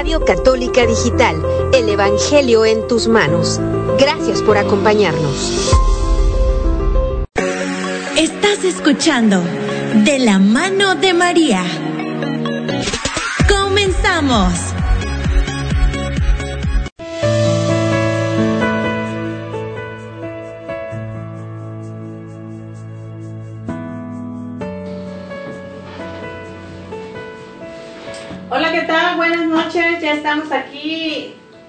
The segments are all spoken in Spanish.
Radio Católica Digital, el Evangelio en tus manos. Gracias por acompañarnos. Estás escuchando De la mano de María. Comenzamos.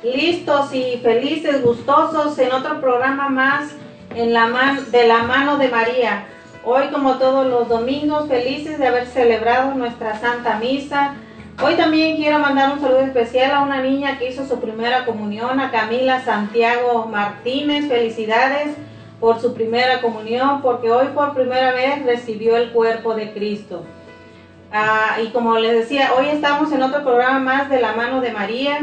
Listos y felices, gustosos en otro programa más en la de la mano de María. Hoy como todos los domingos, felices de haber celebrado nuestra Santa Misa. Hoy también quiero mandar un saludo especial a una niña que hizo su primera comunión, a Camila Santiago Martínez. Felicidades por su primera comunión, porque hoy por primera vez recibió el cuerpo de Cristo. Ah, y como les decía, hoy estamos en otro programa más de la mano de María.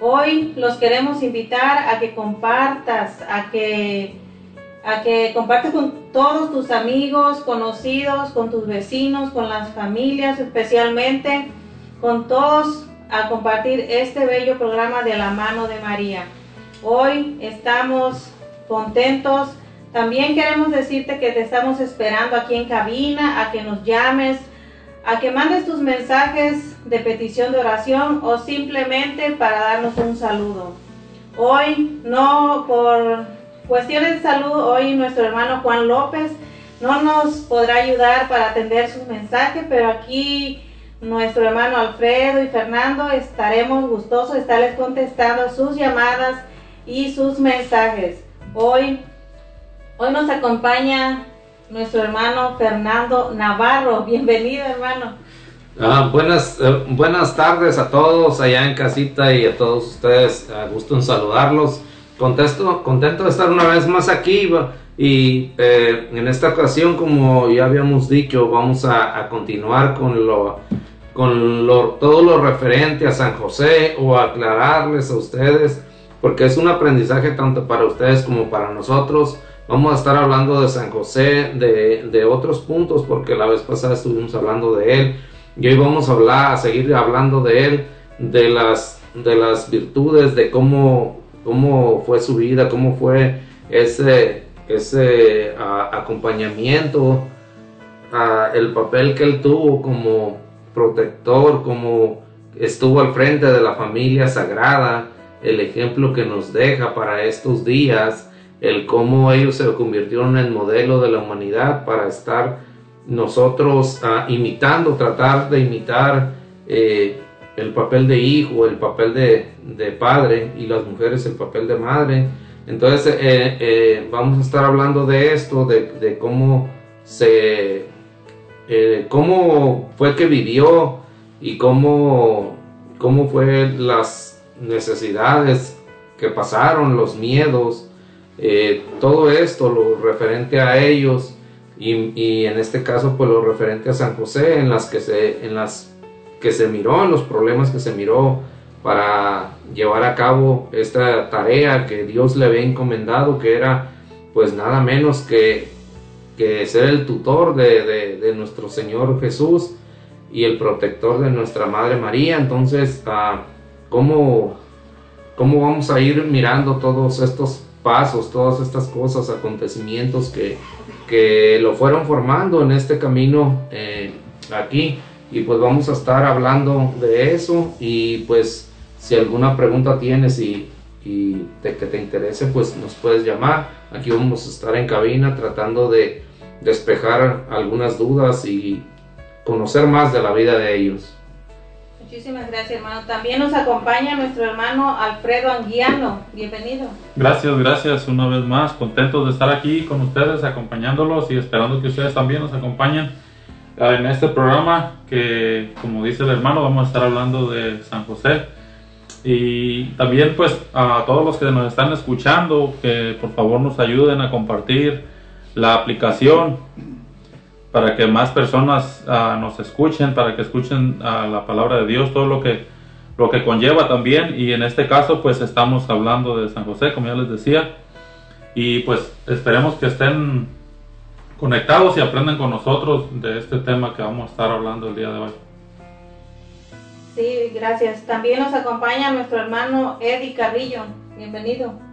Hoy los queremos invitar a que compartas, a que, a que compartas con todos tus amigos, conocidos, con tus vecinos, con las familias, especialmente con todos a compartir este bello programa de la mano de María. Hoy estamos contentos. También queremos decirte que te estamos esperando aquí en cabina, a que nos llames a que mandes tus mensajes de petición de oración o simplemente para darnos un saludo. Hoy, no por cuestiones de salud, hoy nuestro hermano Juan López no nos podrá ayudar para atender sus mensajes, pero aquí nuestro hermano Alfredo y Fernando estaremos gustosos de estarles contestando sus llamadas y sus mensajes. Hoy, hoy nos acompaña nuestro hermano Fernando Navarro. Bienvenido, hermano. Ah, buenas, eh, buenas tardes a todos allá en casita y a todos ustedes. A gusto en saludarlos. Contesto, contento de estar una vez más aquí y eh, en esta ocasión, como ya habíamos dicho, vamos a, continuar con lo con todo lo referente a San José o aclararles a ustedes, porque es un aprendizaje tanto para ustedes como para nosotros Vamos a estar hablando de San José, de, otros puntos, porque la vez pasada estuvimos hablando de él. Y hoy vamos a hablar, a seguir hablando de él, de las, de las virtudes, de cómo, cómo fue su vida, cómo fue ese, ese acompañamiento, el papel que él tuvo como protector, como estuvo al frente de la familia sagrada, el ejemplo que nos deja para estos días el cómo ellos se convirtieron en modelo de la humanidad para estar nosotros ah, imitando, tratar de imitar eh, el papel de hijo, el papel de, padre y las mujeres el papel de madre. Entonces eh, eh, vamos a estar hablando de esto, de, cómo se, cómo fue que vivió y cómo, cómo fue las necesidades que pasaron, los miedos, eh, todo esto, lo referente a ellos y, en este caso pues lo referente a San José, en las que se, en las que se miró, en los problemas que se miró para llevar a cabo esta tarea que Dios le había encomendado, que era pues nada menos que, que ser el tutor de, nuestro Señor Jesús y el protector de nuestra Madre María. Entonces, ah, ¿cómo, ¿cómo vamos a ir mirando todos estos pasos, todas estas cosas, acontecimientos que, que lo fueron formando en este camino eh, aquí. Y pues vamos a estar hablando de eso y pues si alguna pregunta tienes y, y de que te interese, pues nos puedes llamar. Aquí vamos a estar en cabina tratando de despejar algunas dudas y conocer más de la vida de ellos. Muchísimas gracias, hermano. También nos acompaña nuestro hermano Alfredo Anguiano. Bienvenido. Gracias, gracias una vez más. Contentos de estar aquí con ustedes, acompañándolos y esperando que ustedes también nos acompañen en este programa que, como dice el hermano, vamos a estar hablando de San José. Y también pues a todos los que nos están escuchando, que por favor nos ayuden a compartir la aplicación para que más personas uh, nos escuchen, para que escuchen uh, la palabra de Dios, todo lo que, lo que conlleva también. Y en este caso, pues estamos hablando de San José, como ya les decía. Y pues esperemos que estén conectados y aprendan con nosotros de este tema que vamos a estar hablando el día de hoy. Sí, gracias. También nos acompaña nuestro hermano Eddie Carrillo. Bienvenido.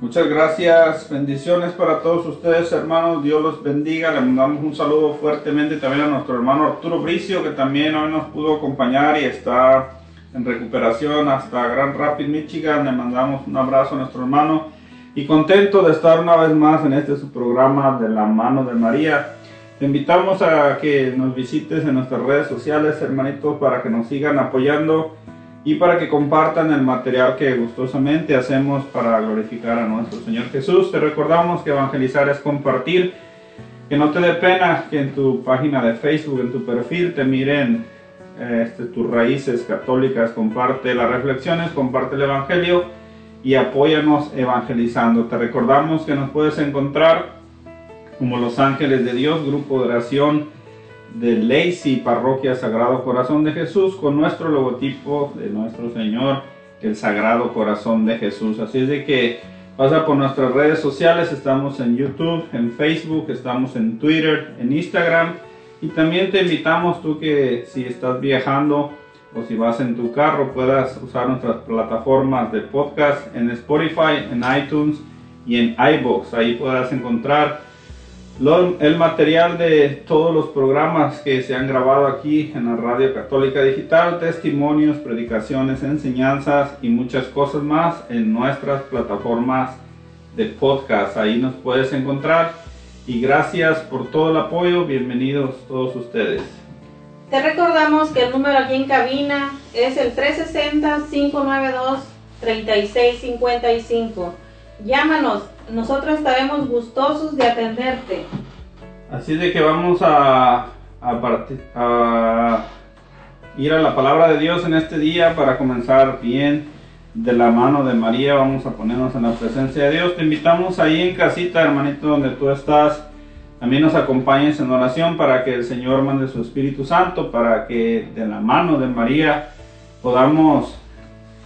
Muchas gracias, bendiciones para todos ustedes hermanos, Dios los bendiga, le mandamos un saludo fuertemente también a nuestro hermano Arturo Bricio que también hoy nos pudo acompañar y está en recuperación hasta Grand Rapids, Michigan, le mandamos un abrazo a nuestro hermano y contento de estar una vez más en este su programa de la mano de María. Te invitamos a que nos visites en nuestras redes sociales hermanitos para que nos sigan apoyando y para que compartan el material que gustosamente hacemos para glorificar a nuestro Señor Jesús. Te recordamos que evangelizar es compartir, que no te dé pena que en tu página de Facebook, en tu perfil, te miren este, tus raíces católicas, comparte las reflexiones, comparte el Evangelio y apóyanos evangelizando. Te recordamos que nos puedes encontrar como Los Ángeles de Dios, grupo de oración de Lacey, Parroquia Sagrado Corazón de Jesús, con nuestro logotipo de nuestro Señor, el Sagrado Corazón de Jesús. Así es de que pasa por nuestras redes sociales, estamos en YouTube, en Facebook, estamos en Twitter, en Instagram. Y también te invitamos tú que si estás viajando o si vas en tu carro puedas usar nuestras plataformas de podcast en Spotify, en iTunes y en iBox. Ahí podrás encontrar el material de todos los programas que se han grabado aquí en la Radio Católica Digital, testimonios, predicaciones, enseñanzas y muchas cosas más en nuestras plataformas de podcast. Ahí nos puedes encontrar y gracias por todo el apoyo. Bienvenidos todos ustedes. Te recordamos que el número aquí en cabina es el 360-592-3655. Llámanos nosotros estaremos gustosos de atenderte. Así de que vamos a, a, ir a la palabra de Dios en este día para comenzar bien de la mano de María. Vamos a ponernos en la presencia de Dios. Te invitamos ahí en casita, hermanito, donde tú estás. También nos acompañes en oración para que el Señor mande su Espíritu Santo, para que de la mano de María podamos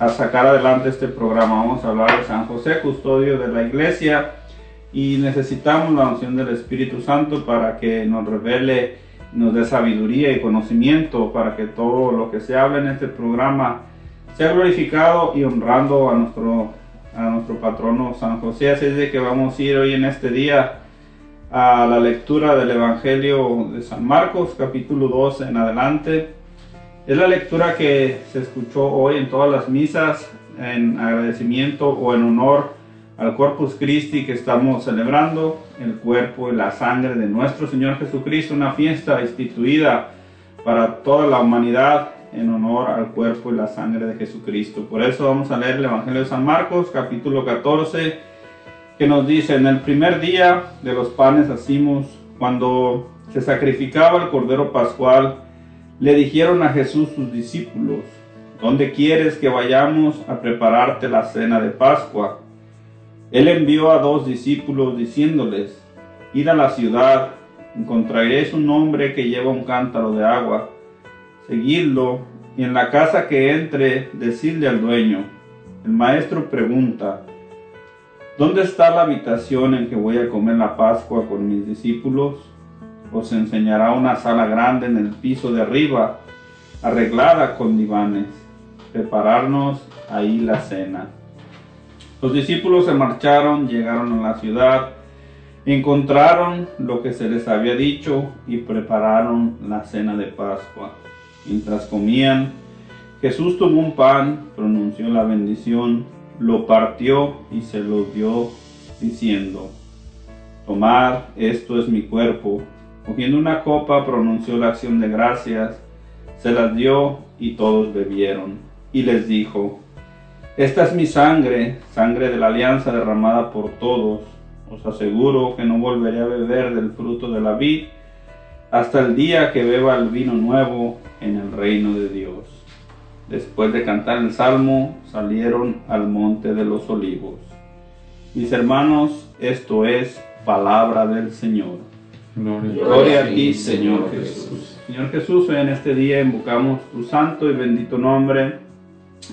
a sacar adelante este programa. Vamos a hablar de San José, custodio de la iglesia, y necesitamos la unción del Espíritu Santo para que nos revele, nos dé sabiduría y conocimiento para que todo lo que se hable en este programa sea glorificado y honrando a nuestro, a nuestro patrono San José. Así es de que vamos a ir hoy en este día a la lectura del Evangelio de San Marcos, capítulo 2 en adelante. Es la lectura que se escuchó hoy en todas las misas en agradecimiento o en honor al Corpus Christi que estamos celebrando, el cuerpo y la sangre de nuestro Señor Jesucristo, una fiesta instituida para toda la humanidad en honor al cuerpo y la sangre de Jesucristo. Por eso vamos a leer el Evangelio de San Marcos, capítulo 14, que nos dice, en el primer día de los panes hacimos, cuando se sacrificaba el Cordero Pascual, le dijeron a Jesús sus discípulos, ¿dónde quieres que vayamos a prepararte la cena de Pascua? Él envió a dos discípulos diciéndoles, id a la ciudad, encontraréis un hombre que lleva un cántaro de agua, seguidlo y en la casa que entre, decidle al dueño. El maestro pregunta, ¿dónde está la habitación en que voy a comer la Pascua con mis discípulos? Os enseñará una sala grande en el piso de arriba, arreglada con divanes. Prepararnos ahí la cena. Los discípulos se marcharon, llegaron a la ciudad, encontraron lo que se les había dicho y prepararon la cena de Pascua. Mientras comían, Jesús tomó un pan, pronunció la bendición, lo partió y se lo dio, diciendo, Tomad, esto es mi cuerpo Cogiendo una copa, pronunció la acción de gracias. Se las dio y todos bebieron. Y les dijo, Esta es mi sangre, sangre de la alianza derramada por todos. Os aseguro que no volveré a beber del fruto de la vid hasta el día que beba el vino nuevo en el reino de Dios. Después de cantar el salmo, salieron al monte de los olivos. Mis hermanos, esto es palabra del Señor. Gloria, a ti, Señor Jesús. Señor Jesús, hoy en este día invocamos tu santo y bendito nombre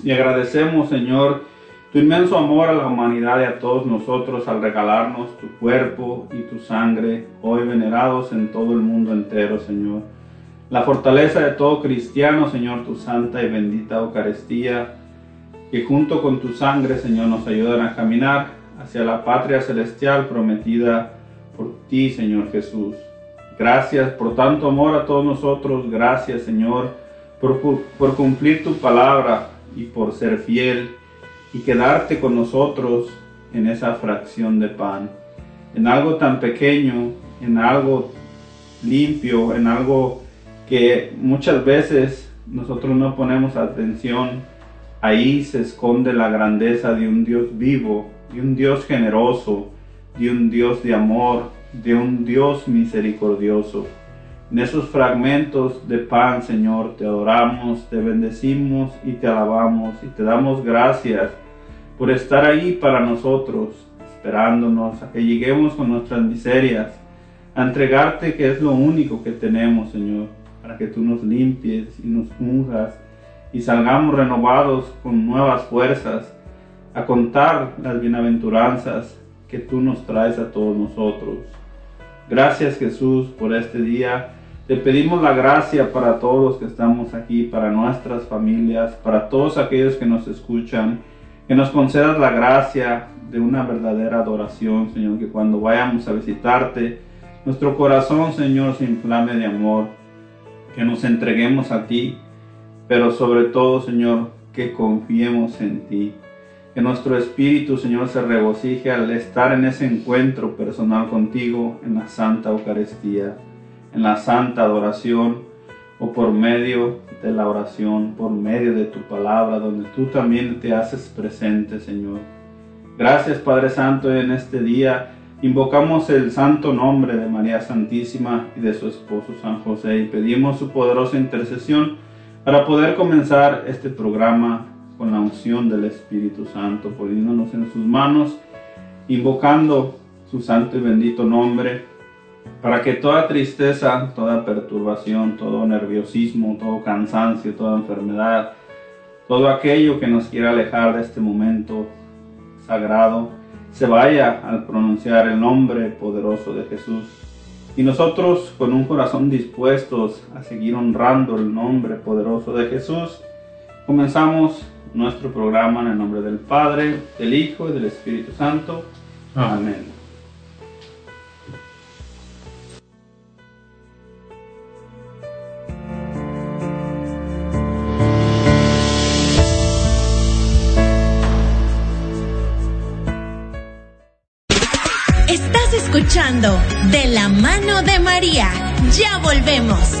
y agradecemos, Señor, tu inmenso amor a la humanidad y a todos nosotros al regalarnos tu cuerpo y tu sangre, hoy venerados en todo el mundo entero, Señor. La fortaleza de todo cristiano, Señor, tu santa y bendita Eucaristía, que junto con tu sangre, Señor, nos ayudan a caminar hacia la patria celestial prometida por ti, Señor Jesús. Gracias por tanto amor a todos nosotros. Gracias, Señor, por, por cumplir tu palabra y por ser fiel y quedarte con nosotros en esa fracción de pan, en algo tan pequeño, en algo limpio, en algo que muchas veces nosotros no ponemos atención. Ahí se esconde la grandeza de un Dios vivo, de un Dios generoso, de un Dios de amor, de un Dios misericordioso. En esos fragmentos de pan, Señor, te adoramos, te bendecimos y te alabamos y te damos gracias por estar ahí para nosotros, esperándonos a que lleguemos con nuestras miserias, a entregarte que es lo único que tenemos, Señor, para que tú nos limpies y nos unjas y salgamos renovados con nuevas fuerzas a contar las bienaventuranzas que tú nos traes a todos nosotros. Gracias Jesús por este día. Te pedimos la gracia para todos los que estamos aquí, para nuestras familias, para todos aquellos que nos escuchan, que nos concedas la gracia de una verdadera adoración, Señor, que cuando vayamos a visitarte, nuestro corazón, Señor, se inflame de amor, que nos entreguemos a ti, pero sobre todo, Señor, que confiemos en ti. Nuestro espíritu, Señor, se regocije al estar en ese encuentro personal contigo en la Santa Eucaristía, en la Santa Adoración o por medio de la oración, por medio de tu palabra, donde tú también te haces presente, Señor. Gracias, Padre Santo, en este día invocamos el santo nombre de María Santísima y de su esposo San José y pedimos su poderosa intercesión para poder comenzar este programa con la unción del Espíritu Santo, poniéndonos en sus manos, invocando su santo y bendito nombre, para que toda tristeza, toda perturbación, todo nerviosismo, todo cansancio, toda enfermedad, todo aquello que nos quiera alejar de este momento sagrado, se vaya al pronunciar el nombre poderoso de Jesús. Y nosotros con un corazón dispuestos a seguir honrando el nombre poderoso de Jesús, comenzamos nuestro programa en el nombre del Padre, del Hijo y del Espíritu Santo. Amén. Estás escuchando De la mano de María. Ya volvemos.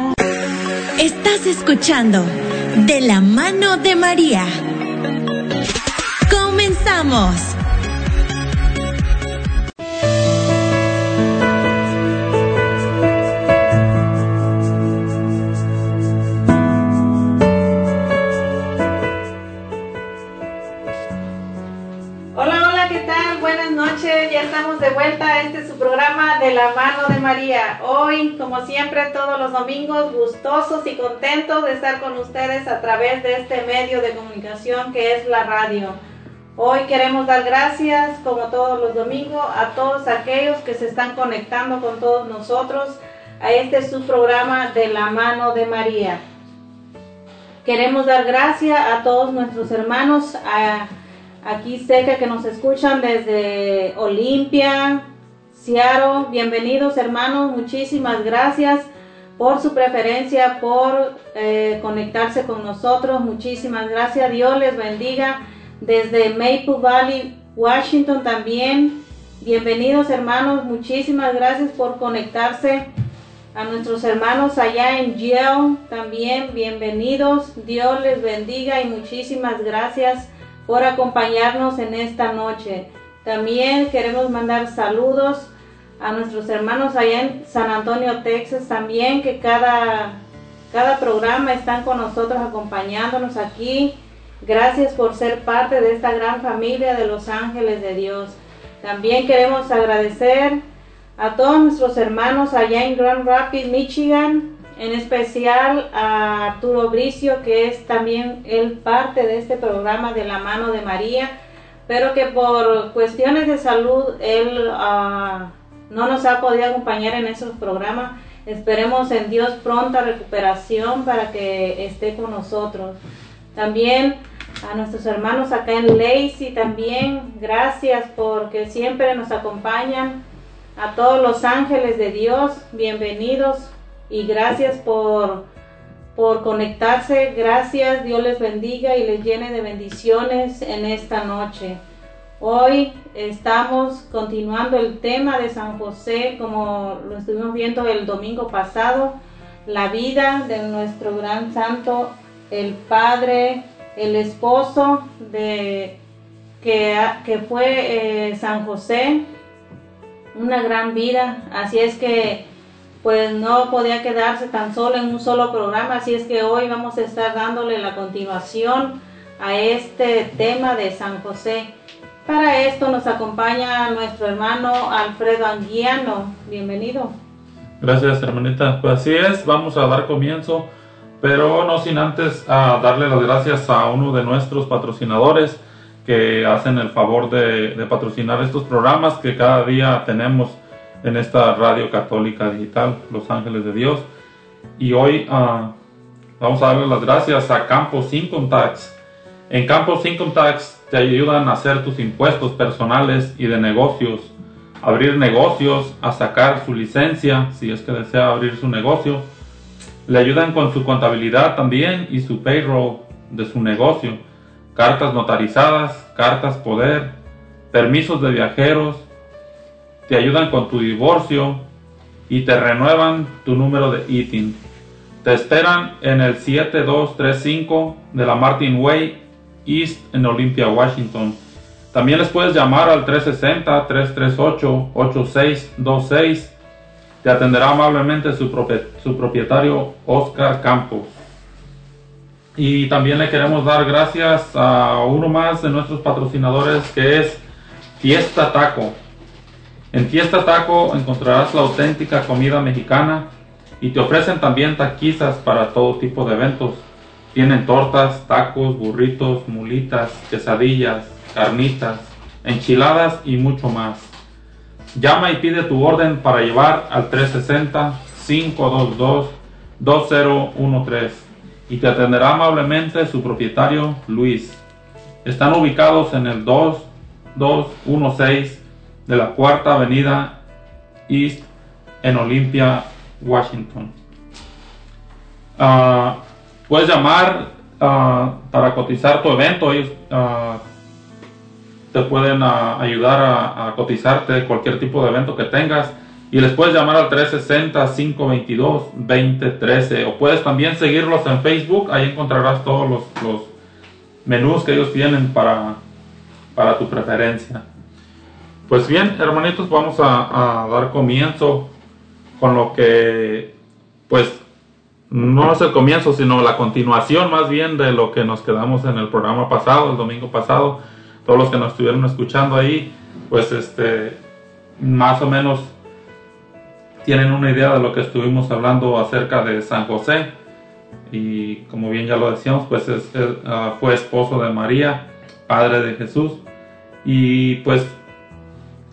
Estás escuchando De la mano de María. Comenzamos. Estamos de vuelta. Este es su programa de la mano de María. Hoy, como siempre, todos los domingos, gustosos y contentos de estar con ustedes a través de este medio de comunicación que es la radio. Hoy queremos dar gracias, como todos los domingos, a todos aquellos que se están conectando con todos nosotros a este su programa de la mano de María. Queremos dar gracias a todos nuestros hermanos aquí cerca que nos escuchan desde Olimpia, Seattle. Bienvenidos hermanos, muchísimas gracias por su preferencia, por eh, conectarse con nosotros. Muchísimas gracias. Dios les bendiga desde Maple Valley, Washington también. Bienvenidos hermanos, muchísimas gracias por conectarse. A nuestros hermanos allá en Yale también, bienvenidos. Dios les bendiga y muchísimas gracias por acompañarnos en esta noche. También queremos mandar saludos a nuestros hermanos allá en San Antonio, Texas, también que cada, cada programa están con nosotros acompañándonos aquí. Gracias por ser parte de esta gran familia de los ángeles de Dios. También queremos agradecer a todos nuestros hermanos allá en Grand Rapids, Michigan, en especial a Arturo Bricio, que es también él parte de este programa de la mano de María, pero que por cuestiones de salud él uh, no nos ha podido acompañar en esos programas. Esperemos en Dios pronta recuperación para que esté con nosotros. También a nuestros hermanos acá en Lacey también, gracias porque siempre nos acompañan. A todos los ángeles de Dios, bienvenidos y gracias por, por conectarse. Gracias, Dios les bendiga y les llene de bendiciones en esta noche. Hoy estamos continuando el tema de San José, como lo estuvimos viendo el domingo pasado, la vida de nuestro gran santo, el Padre, el esposo de que, que fue eh, San José, una gran vida. Así es que pues no podía quedarse tan solo en un solo programa, así es que hoy vamos a estar dándole la continuación a este tema de San José. Para esto nos acompaña nuestro hermano Alfredo Anguiano. Bienvenido. Gracias, hermanita. Pues así es, vamos a dar comienzo, pero no sin antes a darle las gracias a uno de nuestros patrocinadores que hacen el favor de, patrocinar estos programas que cada día tenemos en esta radio católica digital, Los Ángeles de Dios. Y hoy uh, vamos a darle las gracias a Campos Income Tax. En Campos Income Tax te ayudan a hacer tus impuestos personales y de negocios, abrir negocios, a sacar su licencia si es que desea abrir su negocio. Le ayudan con su contabilidad también y su payroll de su negocio, cartas notarizadas, cartas poder, permisos de viajeros, te ayudan con tu divorcio y te renuevan tu número de ITIN. Te esperan en el 7235 de la Martin Way East en Olympia, Washington. También les puedes llamar al 360-338-8626. Te atenderá amablemente su, su propietario Oscar Campos. Y también le queremos dar gracias a uno más de nuestros patrocinadores que es Fiesta Taco. En Fiesta Taco encontrarás la auténtica comida mexicana y te ofrecen también taquizas para todo tipo de eventos. Tienen tortas, tacos, burritos, mulitas, quesadillas, carnitas, enchiladas y mucho más. Llama y pide tu orden para llevar al 360-522-2013 y te atenderá amablemente su propietario Luis. Están ubicados en el 2216 de la Cuarta Avenida East en Olympia, Washington. Ah, puedes llamar ah, para cotizar tu evento. Ellos ah, te pueden ayudar a, a, cotizarte cualquier tipo de evento que tengas. Y les puedes llamar al 360-522-2013. O puedes también seguirlos en Facebook. Ahí encontrarás todos los, los menús que ellos tienen para, para tu preferencia. Pues bien, hermanitos, vamos a, dar comienzo con lo que, pues, no es el comienzo, sino la continuación más bien de lo que nos quedamos en el programa pasado, el domingo pasado, todos los que nos estuvieron escuchando ahí, pues este, más o menos tienen una idea de lo que estuvimos hablando acerca de San José. Y como bien ya lo decíamos, pues ah, fue esposo de María, padre de Jesús. Y pues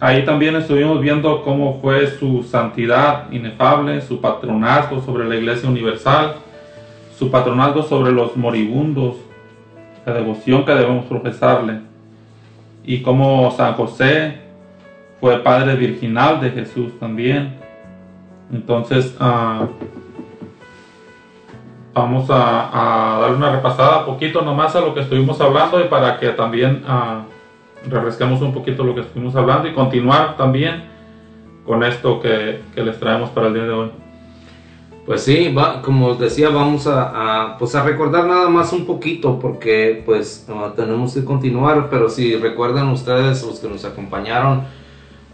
ahí también estuvimos viendo cómo fue su santidad inefable, su patronazgo sobre la Iglesia Universal, su patronazgo sobre los moribundos, la devoción que debemos profesarle. Y cómo San José fue padre virginal de Jesús también. Entonces, ah, vamos a, dar una repasada poquito nomás a lo que estuvimos hablando y para que también uh, refresquemos un poquito lo que estuvimos hablando y continuar también con esto que, les traemos para el día de hoy. Pues sí, va, como os decía, vamos a, pues a recordar nada más un poquito porque pues tenemos que continuar, pero si recuerdan ustedes los que nos acompañaron,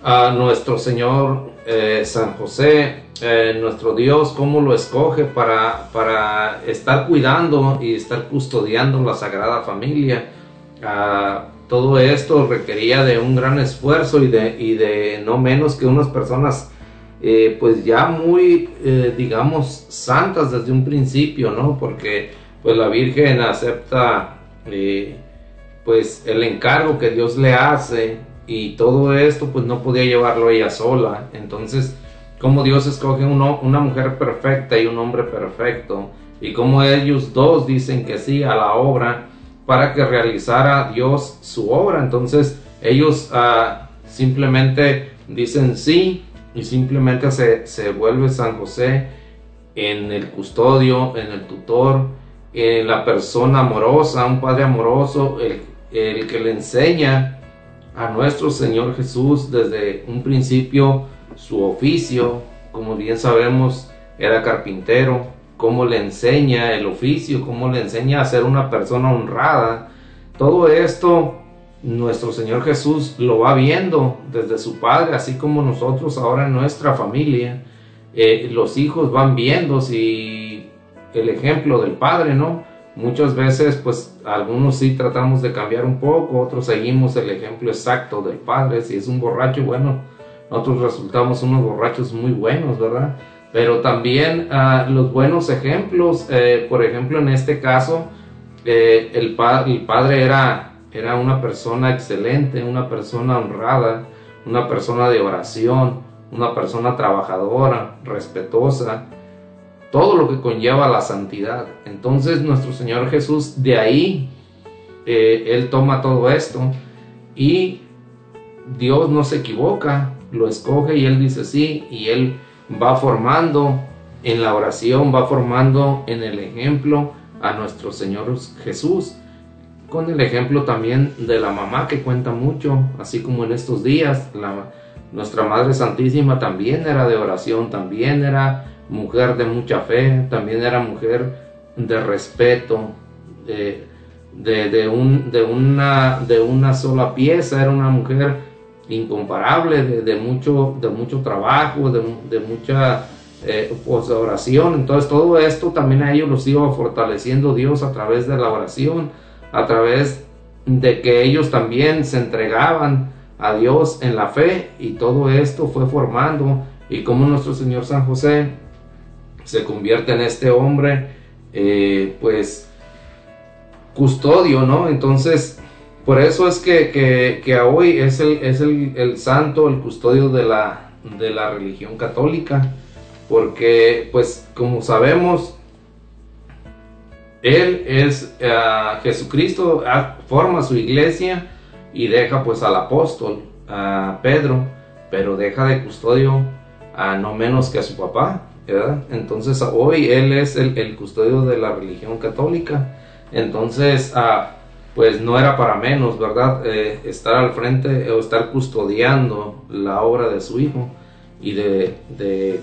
a nuestro Señor eh, San José, eh, nuestro Dios, cómo lo escoge para, para estar cuidando y estar custodiando la Sagrada Familia. Ah, todo esto requería de un gran esfuerzo y de, y de no menos que unas personas eh, pues ya muy, digamos, santas desde un principio, ¿no? Porque pues la Virgen acepta pues el encargo que Dios le hace y todo esto pues no podía llevarlo ella sola. Entonces, como Dios escoge una mujer perfecta y un hombre perfecto, y como ellos dos dicen que sí a la obra para que realizara Dios su obra. Entonces, ellos ah, simplemente dicen sí y simplemente se, se vuelve San José en el custodio, en el tutor, en la persona amorosa, un padre amoroso, el, el que le enseña a nuestro Señor Jesús desde un principio su oficio, como bien sabemos, era carpintero, cómo le enseña el oficio, cómo le enseña a ser una persona honrada. Todo esto nuestro Señor Jesús lo va viendo desde su Padre, así como nosotros ahora en nuestra familia. Eh, los hijos van viendo si el ejemplo del Padre, ¿no? Muchas veces, pues algunos sí tratamos de cambiar un poco, otros seguimos el ejemplo exacto del padre. Si es un borracho, bueno, nosotros resultamos unos borrachos muy buenos, ¿verdad? Pero también ah, los buenos ejemplos, eh, por ejemplo, en este caso, eh, el, el padre era, era una persona excelente, una persona honrada, una persona de oración, una persona trabajadora, respetuosa todo lo que conlleva la santidad. Entonces nuestro Señor Jesús de ahí, eh, Él toma todo esto y Dios no se equivoca, lo escoge y Él dice sí y Él va formando en la oración, va formando en el ejemplo a nuestro Señor Jesús, con el ejemplo también de la mamá que cuenta mucho, así como en estos días, la, nuestra Madre Santísima también era de oración, también era mujer de mucha fe, también era mujer de respeto, de, de, un, de, una, de una sola pieza, era una mujer incomparable, de, mucho, de mucho trabajo, de, mucha eh, pues, oración. Entonces todo esto también a ellos los iba fortaleciendo Dios a través de la oración, a través de que ellos también se entregaban a Dios en la fe y todo esto fue formando y como nuestro Señor San José se convierte en este hombre, eh, pues, custodio, ¿no? Entonces, por eso es que, que, hoy es, el, es el, santo, el custodio de la, de la religión católica, porque, pues, como sabemos, él es uh, Jesucristo, ah, forma su iglesia y deja pues al apóstol, a Pedro, pero deja de custodio a no menos que a su papá, entonces hoy él es el, custodio de la religión católica. Entonces, ah, pues no era para menos, ¿verdad? Eh, estar al frente o estar custodiando la obra de su hijo y de,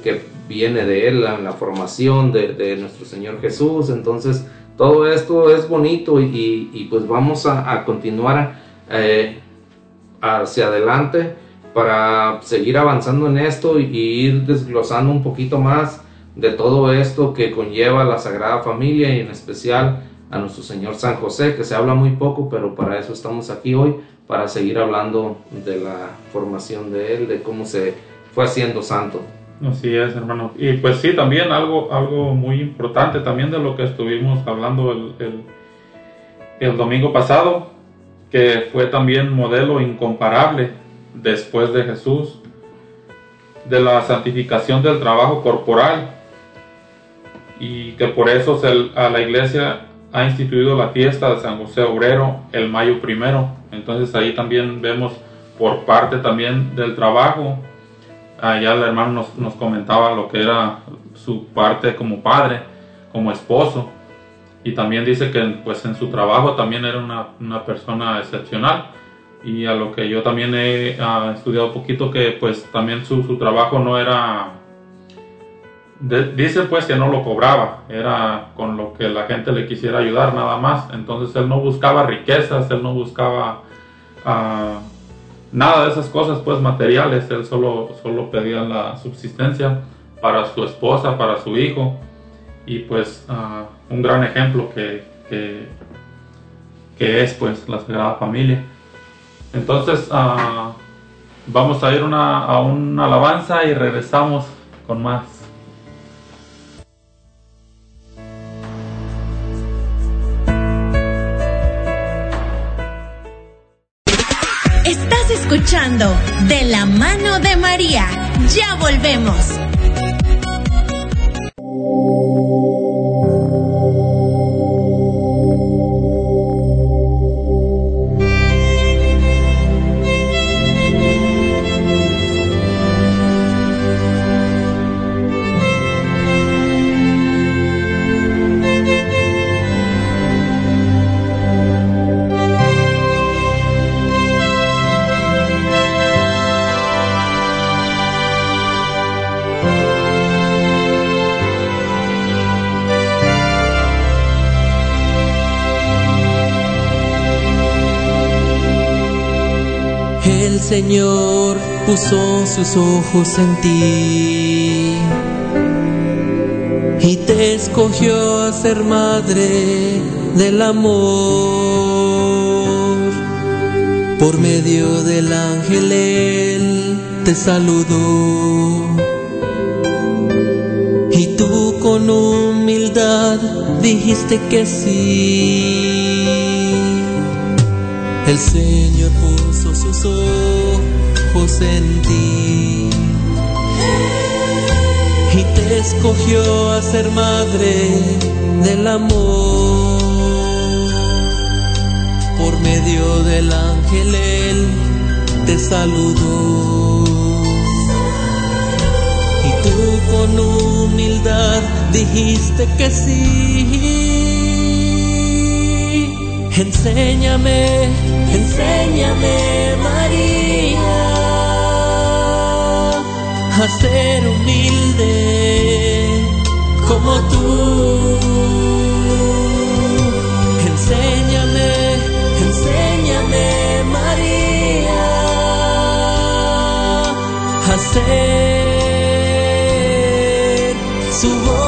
que viene de él, la, la formación de, nuestro Señor Jesús. Entonces, todo esto es bonito y, pues vamos a, continuar eh, hacia adelante para seguir avanzando en esto y, ir desglosando un poquito más de todo esto que conlleva la Sagrada Familia y en especial a nuestro Señor San José, que se habla muy poco, pero para eso estamos aquí hoy, para seguir hablando de la formación de él, de cómo se fue haciendo santo. Así es, hermano. Y pues sí, también algo, algo muy importante también de lo que estuvimos hablando el, el, domingo pasado, que fue también modelo incomparable después de Jesús, de la santificación del trabajo corporal y que por eso a la iglesia ha instituido la fiesta de San José Obrero el mayo primero. Entonces ahí también vemos por parte también del trabajo. Allá el hermano nos, nos comentaba lo que era su parte como padre, como esposo. Y también dice que pues en su trabajo también era una, una persona excepcional. Y a lo que yo también he uh, estudiado un poquito que pues también su, su trabajo no era dice pues que no lo cobraba, era con lo que la gente le quisiera ayudar nada más. Entonces él no buscaba riquezas, él no buscaba uh, nada de esas cosas pues materiales, él solo, solo pedía la subsistencia para su esposa, para su hijo. Y pues uh, un gran ejemplo que, que, es pues la Sagrada Familia. Entonces uh, vamos a ir una, a una alabanza y regresamos con más. De la mano de María. Ya volvemos. Señor puso sus ojos en ti y te escogió a ser madre del amor. Por medio del ángel él te saludó y tú con humildad dijiste que sí. El Señor puso sus ojos en ti y te escogió a ser madre del amor. Por medio del ángel él te saludó y tú con humildad dijiste que sí. Enséñame, enséñame a ser humilde como tú. Enséñame, enséñame María a hacer su voluntad.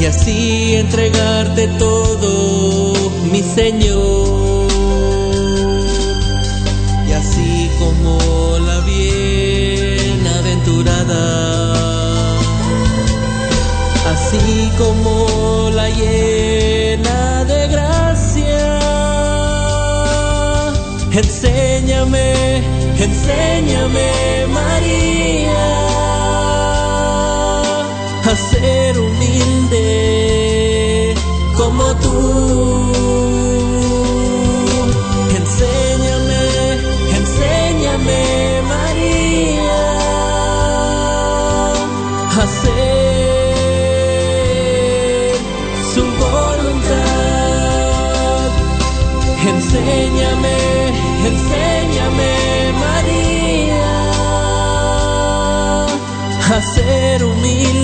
Y así entregarte todo, mi Señor. Y así como la bienaventurada, así como la llena de gracia, enséñame, enséñame María a ser humilde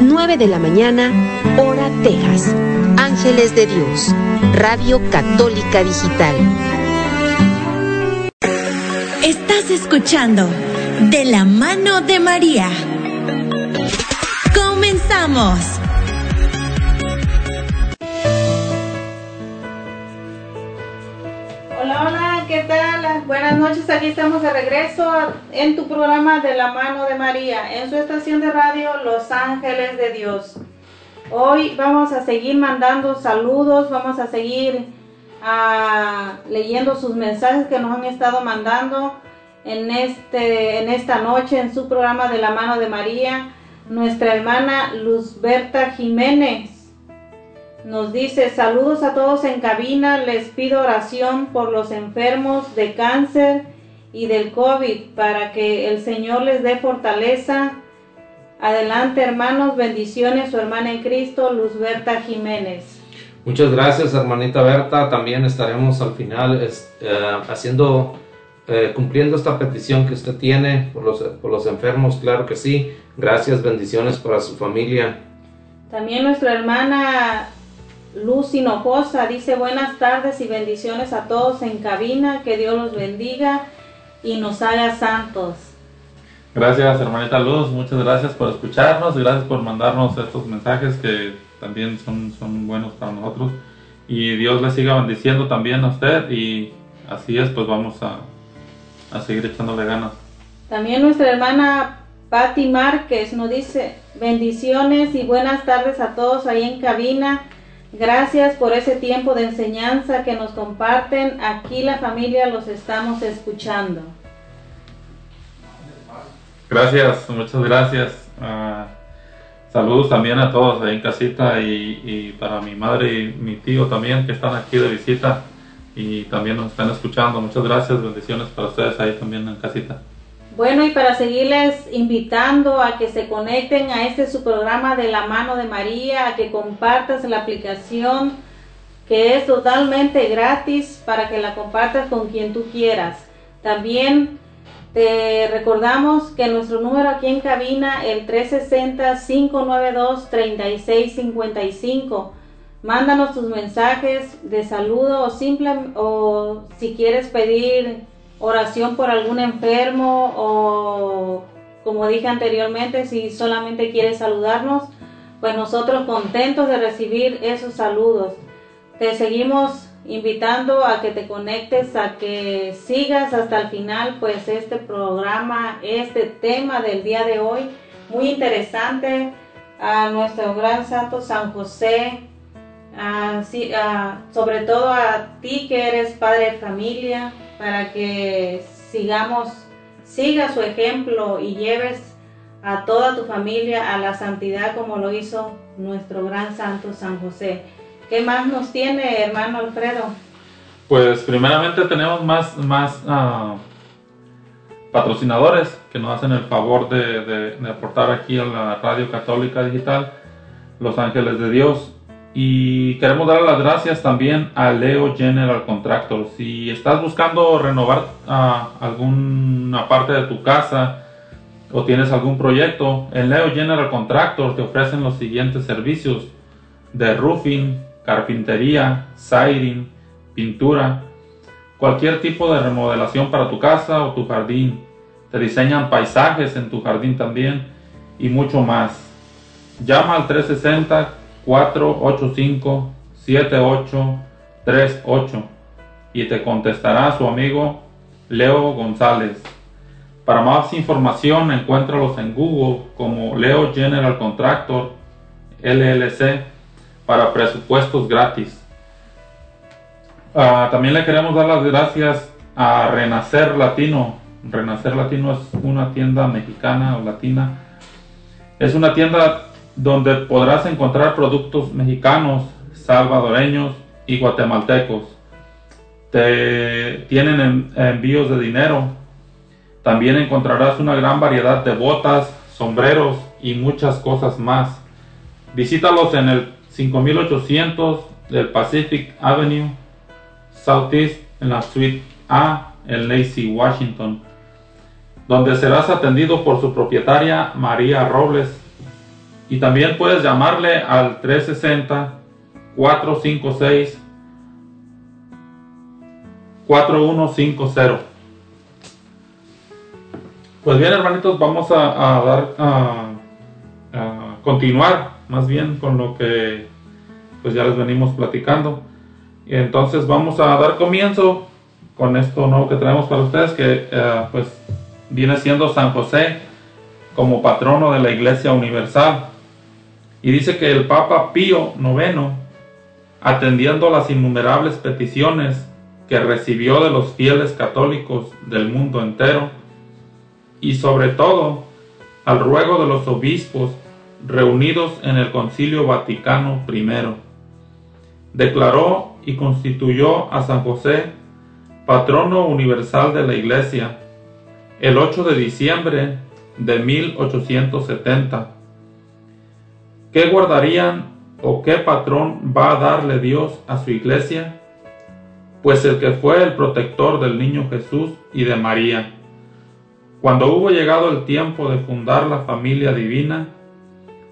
9 de la mañana, hora Texas. Ángeles de Dios, Radio Católica Digital. Estás escuchando De la mano de María. Comenzamos. ¿Qué tal? Buenas noches, aquí estamos de regreso en tu programa de la mano de María, en su estación de radio Los Ángeles de Dios. Hoy vamos a seguir mandando saludos, vamos a seguir ah, leyendo sus mensajes que nos han estado mandando en, este, en esta noche en su programa de la mano de María. Nuestra hermana Luzberta Jiménez nos dice saludos a todos en cabina, les pido oración por los enfermos de cáncer y del COVID para que el Señor les dé fortaleza. Adelante hermanos, bendiciones, su hermana en Cristo, Luzberta Jiménez. Muchas gracias, hermanita Berta. También estaremos al final es- eh, haciendo, eh, cumpliendo esta petición que usted tiene por los, por los enfermos, claro que sí. Gracias, bendiciones para su familia. También nuestra hermana Luz Hinojosa dice buenas tardes y bendiciones a todos en cabina, que Dios los bendiga y nos haga santos. Gracias, hermanita Luz. Muchas gracias por escucharnos. Gracias por mandarnos estos mensajes que también son, son buenos para nosotros. Y Dios le siga bendiciendo también a usted. Y así es, pues vamos a, a seguir echándole ganas. También nuestra hermana Patti Márquez nos dice bendiciones y buenas tardes a todos ahí en cabina. Gracias por ese tiempo de enseñanza que nos comparten. Aquí la familia los estamos escuchando. Gracias, muchas gracias. Ah, saludos también a todos ahí en casita y, y para mi madre y mi tío también que están aquí de visita y también nos están escuchando. Muchas gracias, bendiciones para ustedes ahí también en casita. Bueno, y para seguirles invitando a que se conecten a este su programa de la mano de María, a que compartas la aplicación que es totalmente gratis para que la compartas con quien tú quieras. También te recordamos que nuestro número aquí en cabina, el 360-592-3655. Mándanos tus mensajes de saludo o simple o si quieres pedir oración por algún enfermo o como dije anteriormente, si solamente quieres saludarnos, pues nosotros contentos de recibir esos saludos. Te seguimos invitando a que te conectes, a que sigas hasta el final, pues este programa, este tema del día de hoy, muy interesante, a nuestro gran santo San José, sobre todo a ti que eres padre de familia, para que sigamos, siga su ejemplo y lleves a toda tu familia a la santidad como lo hizo nuestro gran santo San José. ¿Qué más nos tiene, hermano Alfredo? Pues primeramente tenemos más, más ah, patrocinadores que nos hacen el favor de, de, aportar aquí a la Radio Católica Digital, Los Ángeles de Dios. Y queremos dar las gracias también a Leo General Contractor. Si estás buscando renovar ah, alguna parte de tu casa o tienes algún proyecto, en Leo General Contractor te ofrecen los siguientes servicios de roofing, carpintería, siding, pintura, cualquier tipo de remodelación para tu casa o tu jardín. Te diseñan paisajes en tu jardín también y mucho más. Llama al 360-485-7838 y te contestará su amigo Leo González. Para más información encuéntralos en Google como Leo General Contractor LLC para presupuestos gratis. Ah, también le queremos dar las gracias a Renacer Latino. Renacer Latino es una tienda mexicana o latina. Es una tienda donde podrás encontrar productos mexicanos, salvadoreños y guatemaltecos. Te tienen envíos de dinero. También encontrarás una gran variedad de botas, sombreros y muchas cosas más. Visítalos en el 5800 del Pacific Avenue Southeast en la Suite A en Lacey, Washington, donde serás atendido por su propietaria María Robles. Y también puedes llamarle al 360 456 4150. Pues bien, hermanitos, vamos a, dar a continuar más bien con lo que pues ya les venimos platicando. Y entonces vamos a dar comienzo con esto nuevo que traemos para ustedes, que eh, pues viene siendo San José como patrono de la Iglesia Universal. Y dice que el Papa Pío IX, atendiendo las innumerables peticiones que recibió de los fieles católicos del mundo entero, y sobre todo al ruego de los obispos reunidos en el Concilio Vaticano I, declaró y constituyó a San José patrono universal de la Iglesia el 8 de diciembre de 1870. ¿Qué guardarían o qué patrón va a darle Dios a su iglesia? Pues el que fue el protector del niño Jesús y de María. Cuando hubo llegado el tiempo de fundar la familia divina,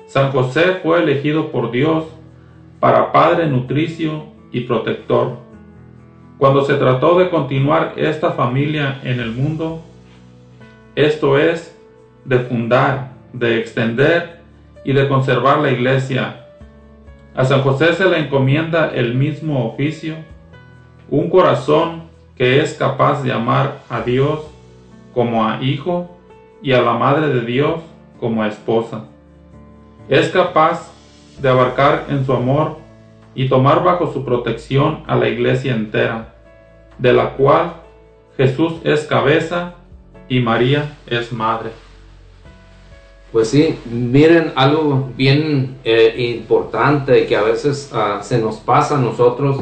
San José fue elegido por Dios para Padre nutricio y protector. Cuando se trató de continuar esta familia en el mundo, esto es, de fundar, de extender y de conservar la iglesia. A San José se le encomienda el mismo oficio, un corazón que es capaz de amar a Dios como a hijo y a la Madre de Dios como a esposa. Es capaz de abarcar en su amor y tomar bajo su protección a la iglesia entera, de la cual Jesús es cabeza y María es madre. Pues sí, miren algo bien eh, importante que a veces ah, se nos pasa a nosotros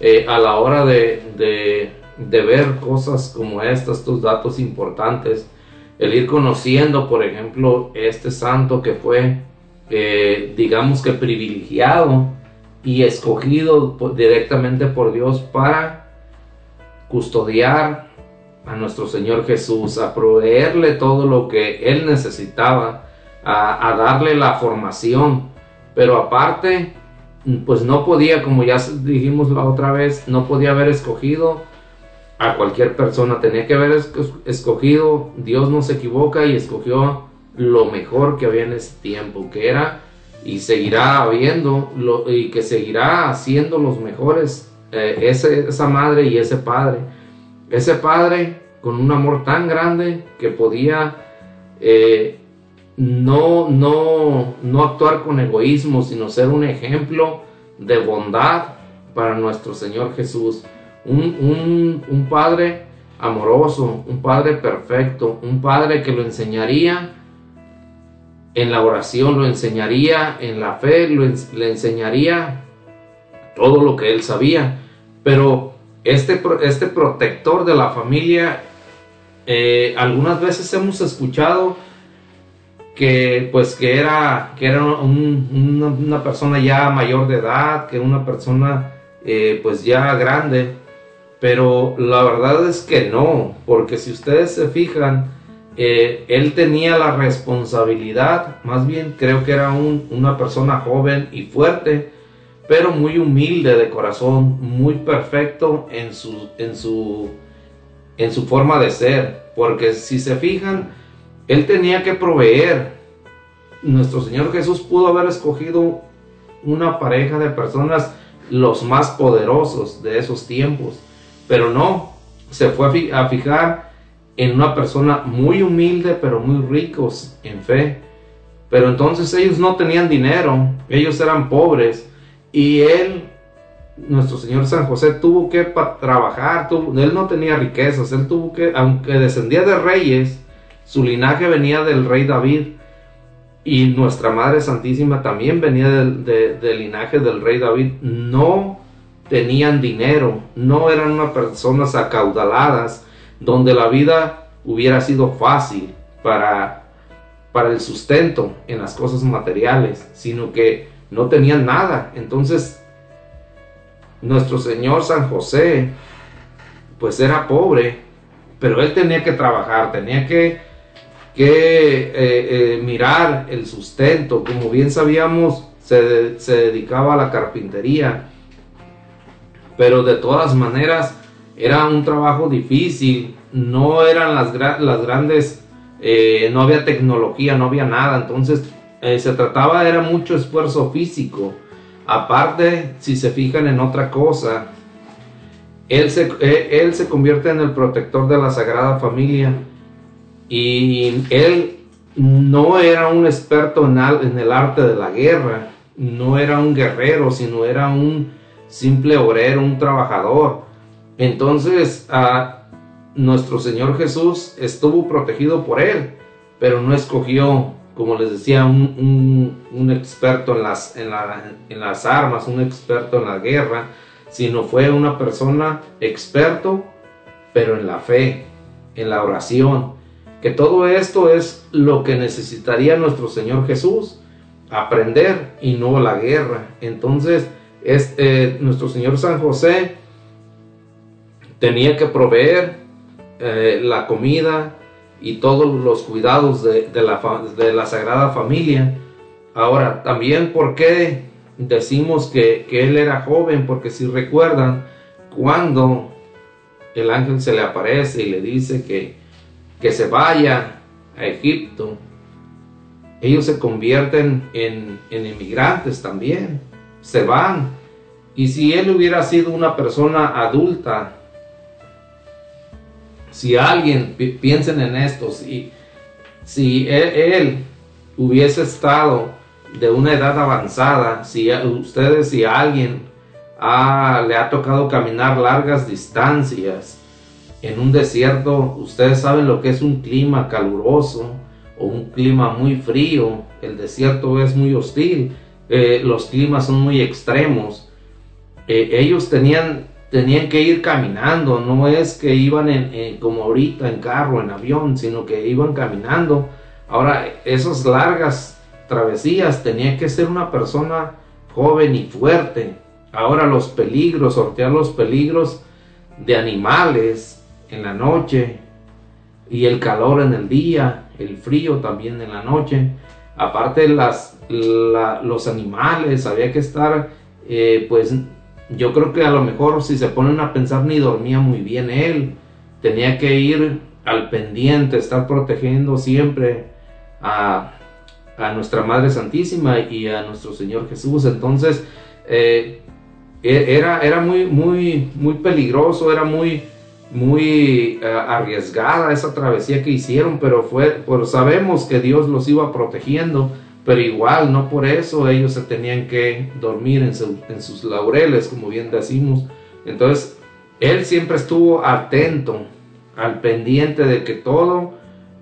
eh, a la hora de, ver cosas como estas, estos datos importantes, el ir conociendo, por ejemplo, este santo que fue, eh, digamos que privilegiado y escogido directamente por Dios para custodiar a nuestro Señor Jesús, a proveerle todo lo que Él necesitaba, a, darle la formación. Pero aparte, pues no podía, como ya dijimos la otra vez, no podía haber escogido a cualquier persona, tenía que haber escogido, Dios no se equivoca y escogió lo mejor que había en ese tiempo, que era y seguirá habiendo lo, y que seguirá siendo los mejores eh, ese, esa madre y ese padre. Ese padre con un amor tan grande que podía eh, no, no, no actuar con egoísmo, sino ser un ejemplo de bondad para nuestro Señor Jesús. Un, un, un padre amoroso, un padre perfecto, un padre que lo enseñaría en la oración, lo enseñaría en la fe, le enseñaría todo lo que él sabía. Pero este, este protector de la familia, eh, algunas veces hemos escuchado que pues que era, que era una, persona ya mayor de edad, que una persona eh, pues ya grande, pero la verdad es que no, porque si ustedes se fijan, eh, él tenía la responsabilidad, más bien creo que era una persona joven y fuerte, pero muy humilde de corazón, muy perfecto en su, en su, en su forma de ser, porque si se fijan, él tenía que proveer. Nuestro Señor Jesús pudo haber escogido una pareja de personas los más poderosos de esos tiempos, pero no, se fue a fijar en una persona muy humilde, pero muy ricos en fe. Pero entonces ellos no tenían dinero, ellos eran pobres y él, nuestro Señor San José, tuvo que trabajar, él no tenía riquezas, él tuvo que, aunque descendía de reyes, su linaje venía del rey David y nuestra Madre Santísima también venía del, linaje del rey David, no tenían dinero, no eran unas personas acaudaladas, donde la vida hubiera sido fácil para, para el sustento en las cosas materiales, sino que no tenían nada. Entonces, nuestro Señor San José, pues era pobre, pero él tenía que trabajar, tenía que, que eh, eh, mirar el sustento. Como bien sabíamos, se, se dedicaba a la carpintería, pero de todas maneras era un trabajo difícil, no eran las, las grandes, eh, no había tecnología, no había nada, entonces se trataba, era mucho esfuerzo físico. Aparte, si se fijan en otra cosa, él se, él se convierte en el protector de la Sagrada Familia y él no era un experto en, el arte de la guerra, no era un guerrero, sino era un simple obrero, un trabajador. Entonces, nuestro Señor Jesús estuvo protegido por él, pero no escogió, como les decía, un, experto en las, en las armas, un experto en la guerra, sino fue una persona experto, pero en la fe, en la oración. Que todo esto es lo que necesitaría nuestro Señor Jesús, aprender y no la guerra. Entonces, este, nuestro Señor San José tenía que proveer eh, la comida y todos los cuidados de, la, de, la, Sagrada Familia. Ahora, también, ¿por qué decimos que, él era joven? Porque si recuerdan, cuando el ángel se le aparece y le dice que, que se vaya a Egipto, ellos se convierten en, inmigrantes también se van. Y si él hubiera sido una persona adulta, si alguien, piensen en esto, si, si él, hubiese estado de una edad avanzada, si ustedes, si alguien le ha tocado caminar largas distancias en un desierto, ustedes saben lo que es un clima caluroso o un clima muy frío, el desierto es muy hostil eh, los climas son muy extremos. Eh, ellos tenían, tenían que ir caminando, no es que iban en, como ahorita en carro, en avión, sino que iban caminando. Ahora, esas largas travesías tenía que ser una persona joven y fuerte. Ahora los peligros, sortear los peligros de animales en la noche y el calor en el día, el frío también en la noche. Aparte las los animales, había que estar, eh, pues yo creo que a lo mejor si se ponen a pensar ni dormía muy bien él, tenía que ir al pendiente, estar protegiendo siempre a, nuestra Madre Santísima y a nuestro Señor Jesús. Entonces, eh, e, era, era muy, muy, muy peligroso, era muy, muy eh, arriesgada esa travesía que hicieron, pero fue, por, sabemos que Dios los iba protegiendo, pero igual no por eso ellos se tenían que dormir en, en sus laureles, como bien decimos. Entonces, él siempre estuvo atento, al pendiente de que todo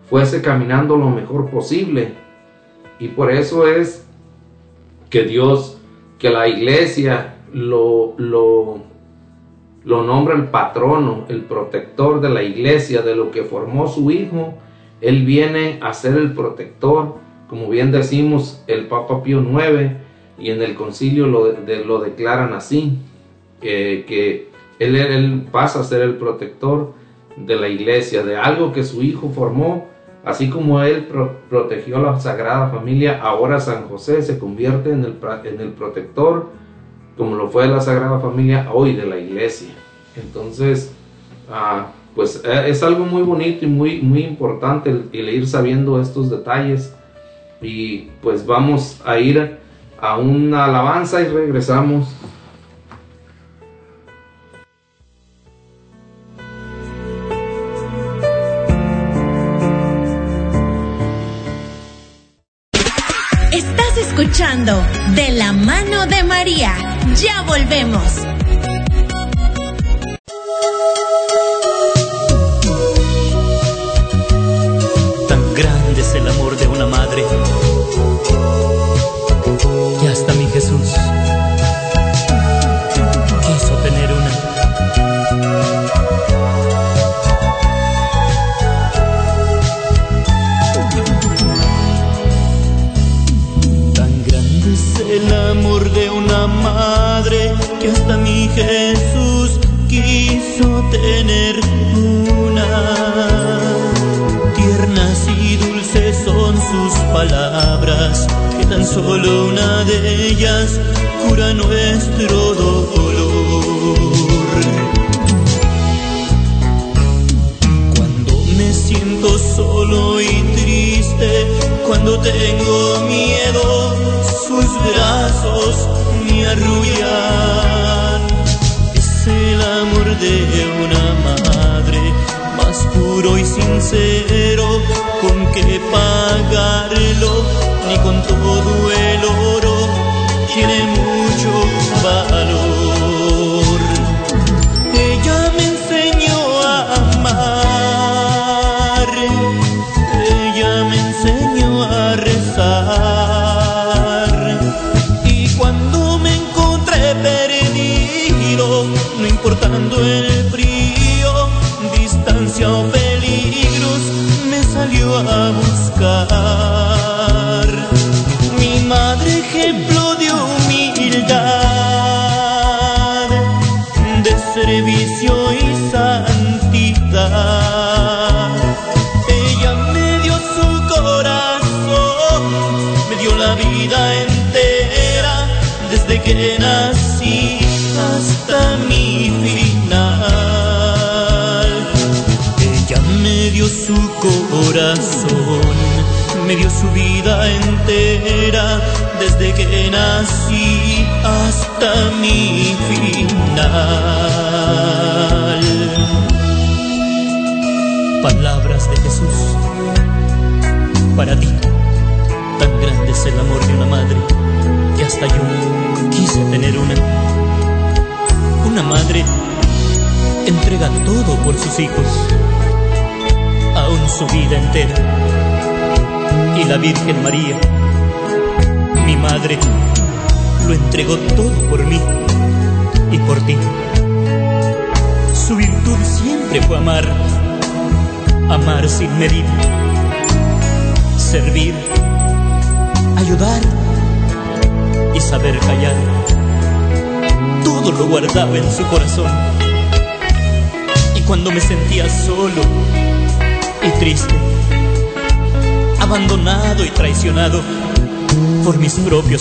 fuese caminando lo mejor posible. Y por eso es que Dios, que la iglesia lo, lo lo nombra el patrono, el protector de la iglesia, de lo que formó su hijo. Él viene a ser el protector, como bien decimos el Papa Pío IX, y en el concilio lo, de, lo declaran así, eh, que él, él pasa a ser el protector de la iglesia, de algo que su hijo formó, así como él protegió la Sagrada Familia, ahora San José se convierte en el, en el protector como lo fue la Sagrada Familia, hoy de la Iglesia. Entonces, ah, pues eh, es algo muy bonito y muy, muy importante el, el, ir sabiendo estos detalles. Y pues vamos a ir a una alabanza y regresamos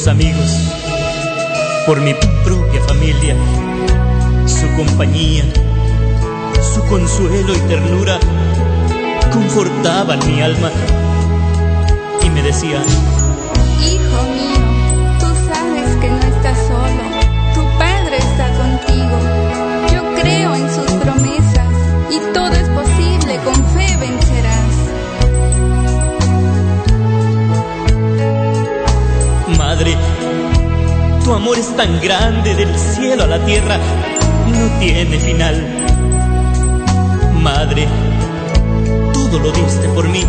amigos, por mi propia familia, su compañía, su consuelo y ternura confortaban mi alma. grande del cielo a la tierra no tiene final. Madre, todo lo diste por mí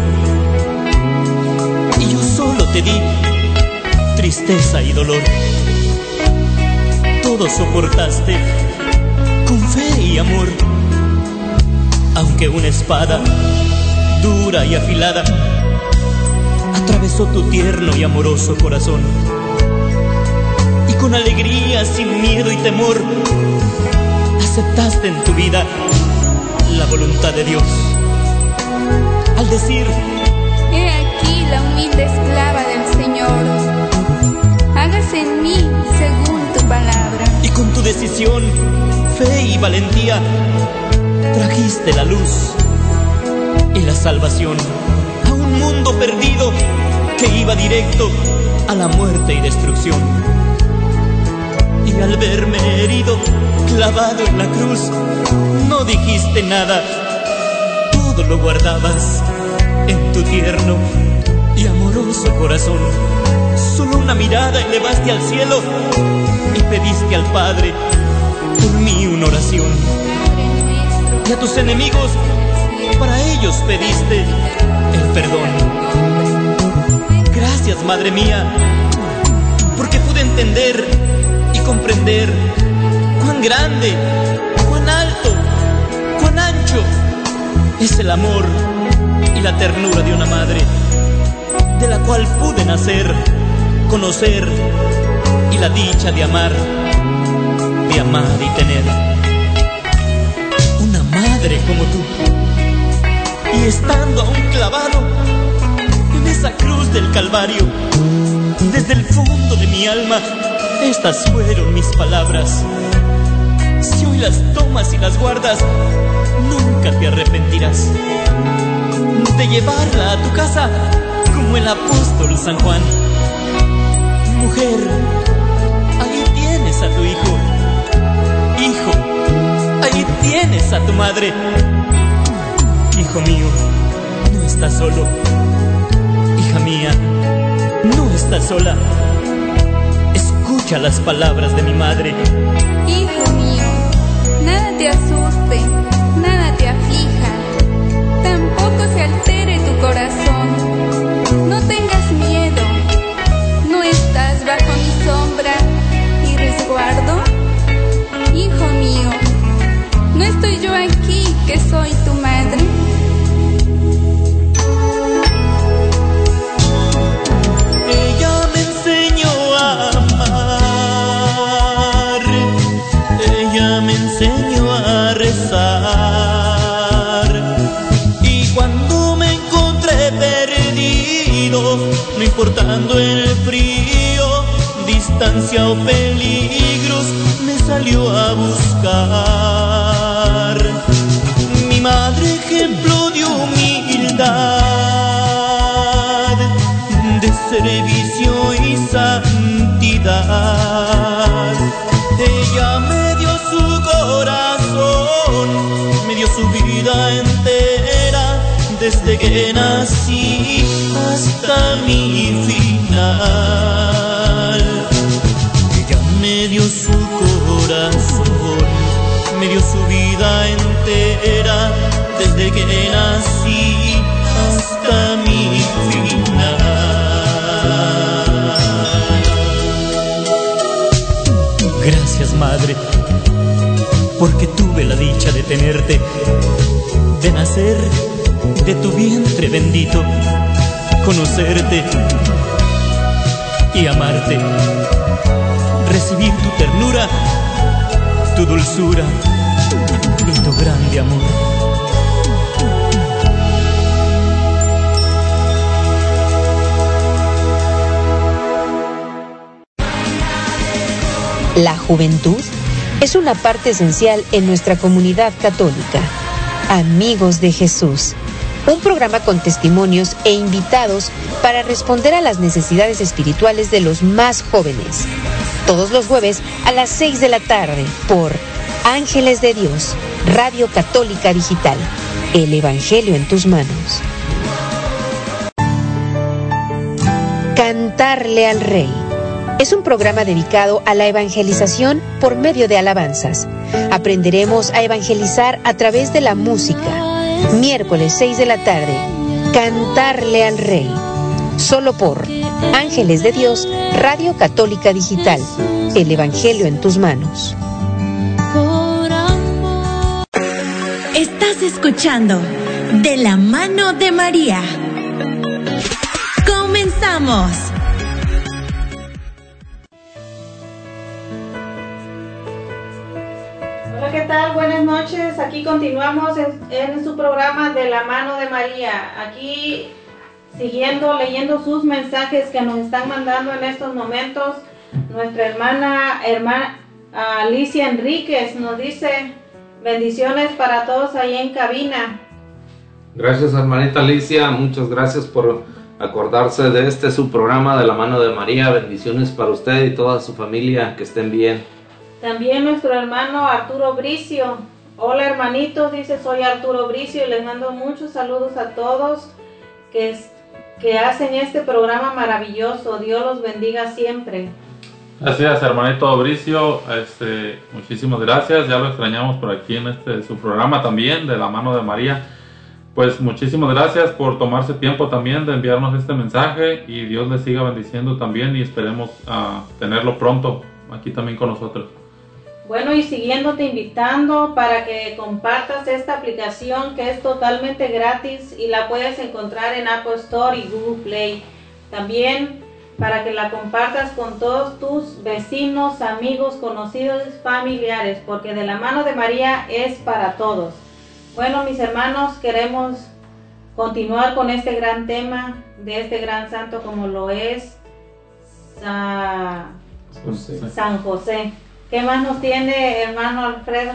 y yo solo te di tristeza y dolor. Todo soportaste con fe y amor, aunque una espada dura y afilada atravesó tu tierno y amoroso corazón con alegría, sin miedo y temor, aceptaste en tu vida la voluntad de Dios. Al decir, He aquí la humilde esclava del Señor. Hágase en mí según tu palabra. y con tu decisión, fe y valentía, trajiste la luz y la salvación a un mundo perdido que iba directo a la muerte y destrucción. Y al verme herido, clavado en la cruz, no dijiste nada, todo lo guardabas en tu tierno y amoroso corazón. Solo una mirada elevaste al cielo y pediste al Padre por mí una oración. Y a tus enemigos, para ellos pediste el perdón. Gracias, Madre mía, porque pude entender comprender cuán grande, cuán alto, cuán ancho es el amor y la ternura de una madre, de la cual pude nacer, conocer y la dicha de amar, de amar y tener. Una madre como tú, y estando aún clavado en esa cruz del Calvario, desde el fondo de mi alma, estas fueron mis palabras. Si hoy las tomas y las guardas, nunca te arrepentirás de llevarla a tu casa como el apóstol San Juan. Mujer, ahí tienes a tu hijo. Hijo, ahí tienes a tu madre. Hijo mío, no estás solo. Hija mía, no estás sola. Escucha las palabras de mi madre. Hijo mío, nada te asuste, nada te aflija, tampoco se altere tu corazón. No tengas miedo, no estás bajo mi sombra y resguardo. Hijo mío, ¿no estoy yo aquí que soy tu madre? El frío, distancia o peligros, me salió a buscar. Mi madre, ejemplo de humildad, que nací hasta mi final. Ella me dio su corazón, me dio su vida entera, desde que nací hasta mi final. Gracias, Madre, porque tuve la dicha de tenerte, de nacer de tu vientre bendito, conocerte y amarte recibir tu ternura, tu dulzura y tu grande amor. La juventud es una parte esencial en nuestra comunidad católica. Amigos de Jesús, un programa con testimonios e invitados para responder a las necesidades espirituales de los más jóvenes. Todos los jueves a las 6 de la tarde por Ángeles de Dios, Radio Católica Digital. El Evangelio en tus manos. Cantarle al Rey. Es un programa dedicado a la evangelización por medio de alabanzas. Aprenderemos a evangelizar a través de la música. Miércoles 6 de la tarde. Cantarle al Rey. Solo por Ángeles de Dios, Radio Católica Digital. El Evangelio en tus manos. Estás escuchando De la mano de María. Comenzamos. Tal? Buenas noches. Aquí continuamos en, en su programa De la mano de María. Aquí siguiendo, leyendo sus mensajes que nos están mandando en estos momentos. Nuestra hermana, hermana Alicia Enríquez nos dice bendiciones para todos ahí en cabina. Gracias hermanita Alicia, muchas gracias por acordarse de este su programa de la mano de María. Bendiciones para usted y toda su familia, que estén bien. También nuestro hermano Arturo Bricio. Hola hermanitos, dice soy Arturo Bricio y les mando muchos saludos a todos que, que hacen este programa maravilloso. Dios los bendiga siempre. Gracias, hermanito Bricio. Este, muchísimas gracias. Ya lo extrañamos por aquí en este su programa también, de la mano de María. Pues muchísimas gracias por tomarse tiempo también de enviarnos este mensaje y Dios le siga bendiciendo también y esperemos uh, tenerlo pronto aquí también con nosotros. Bueno, y siguiéndote invitando para que compartas esta aplicación que es totalmente gratis y la puedes encontrar en Apple Store y Google Play. También para que la compartas con todos tus vecinos, amigos, conocidos, familiares, porque de la mano de María es para todos. Bueno, mis hermanos, queremos continuar con este gran tema de este gran santo como lo es Sa José. San José. ¿Qué más nos tiene, hermano Alfredo?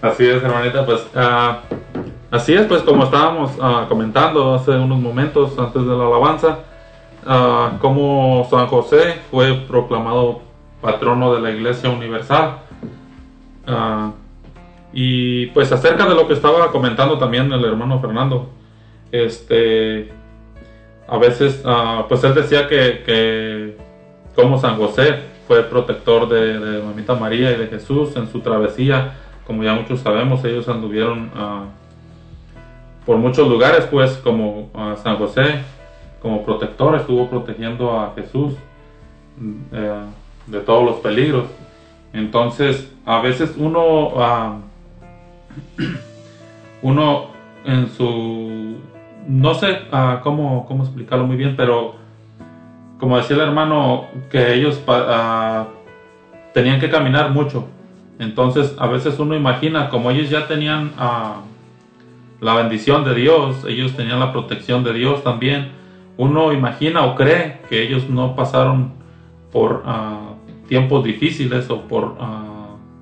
Así es, hermanita, pues uh, así es, pues como estábamos uh, comentando hace unos momentos antes de la alabanza, uh, como San José fue proclamado patrono de la Iglesia Universal. y pues acerca de lo que estaba comentando también el hermano Fernando, este, a veces, pues él decía que como San José fue protector de, de, Mamita María y de Jesús en su travesía. Como ya muchos sabemos, ellos anduvieron uh, por muchos lugares, pues como uh, San José, como protector, estuvo protegiendo a Jesús uh, de todos los peligros. Entonces, a veces uno, uno en su, no sé cómo, cómo explicarlo muy bien, pero como decía el hermano, que ellos uh, tenían que caminar mucho. Entonces, a veces uno imagina, como ellos ya tenían uh, la bendición de Dios, ellos tenían la protección de Dios también, uno imagina o cree que ellos no pasaron por uh, tiempos difíciles o por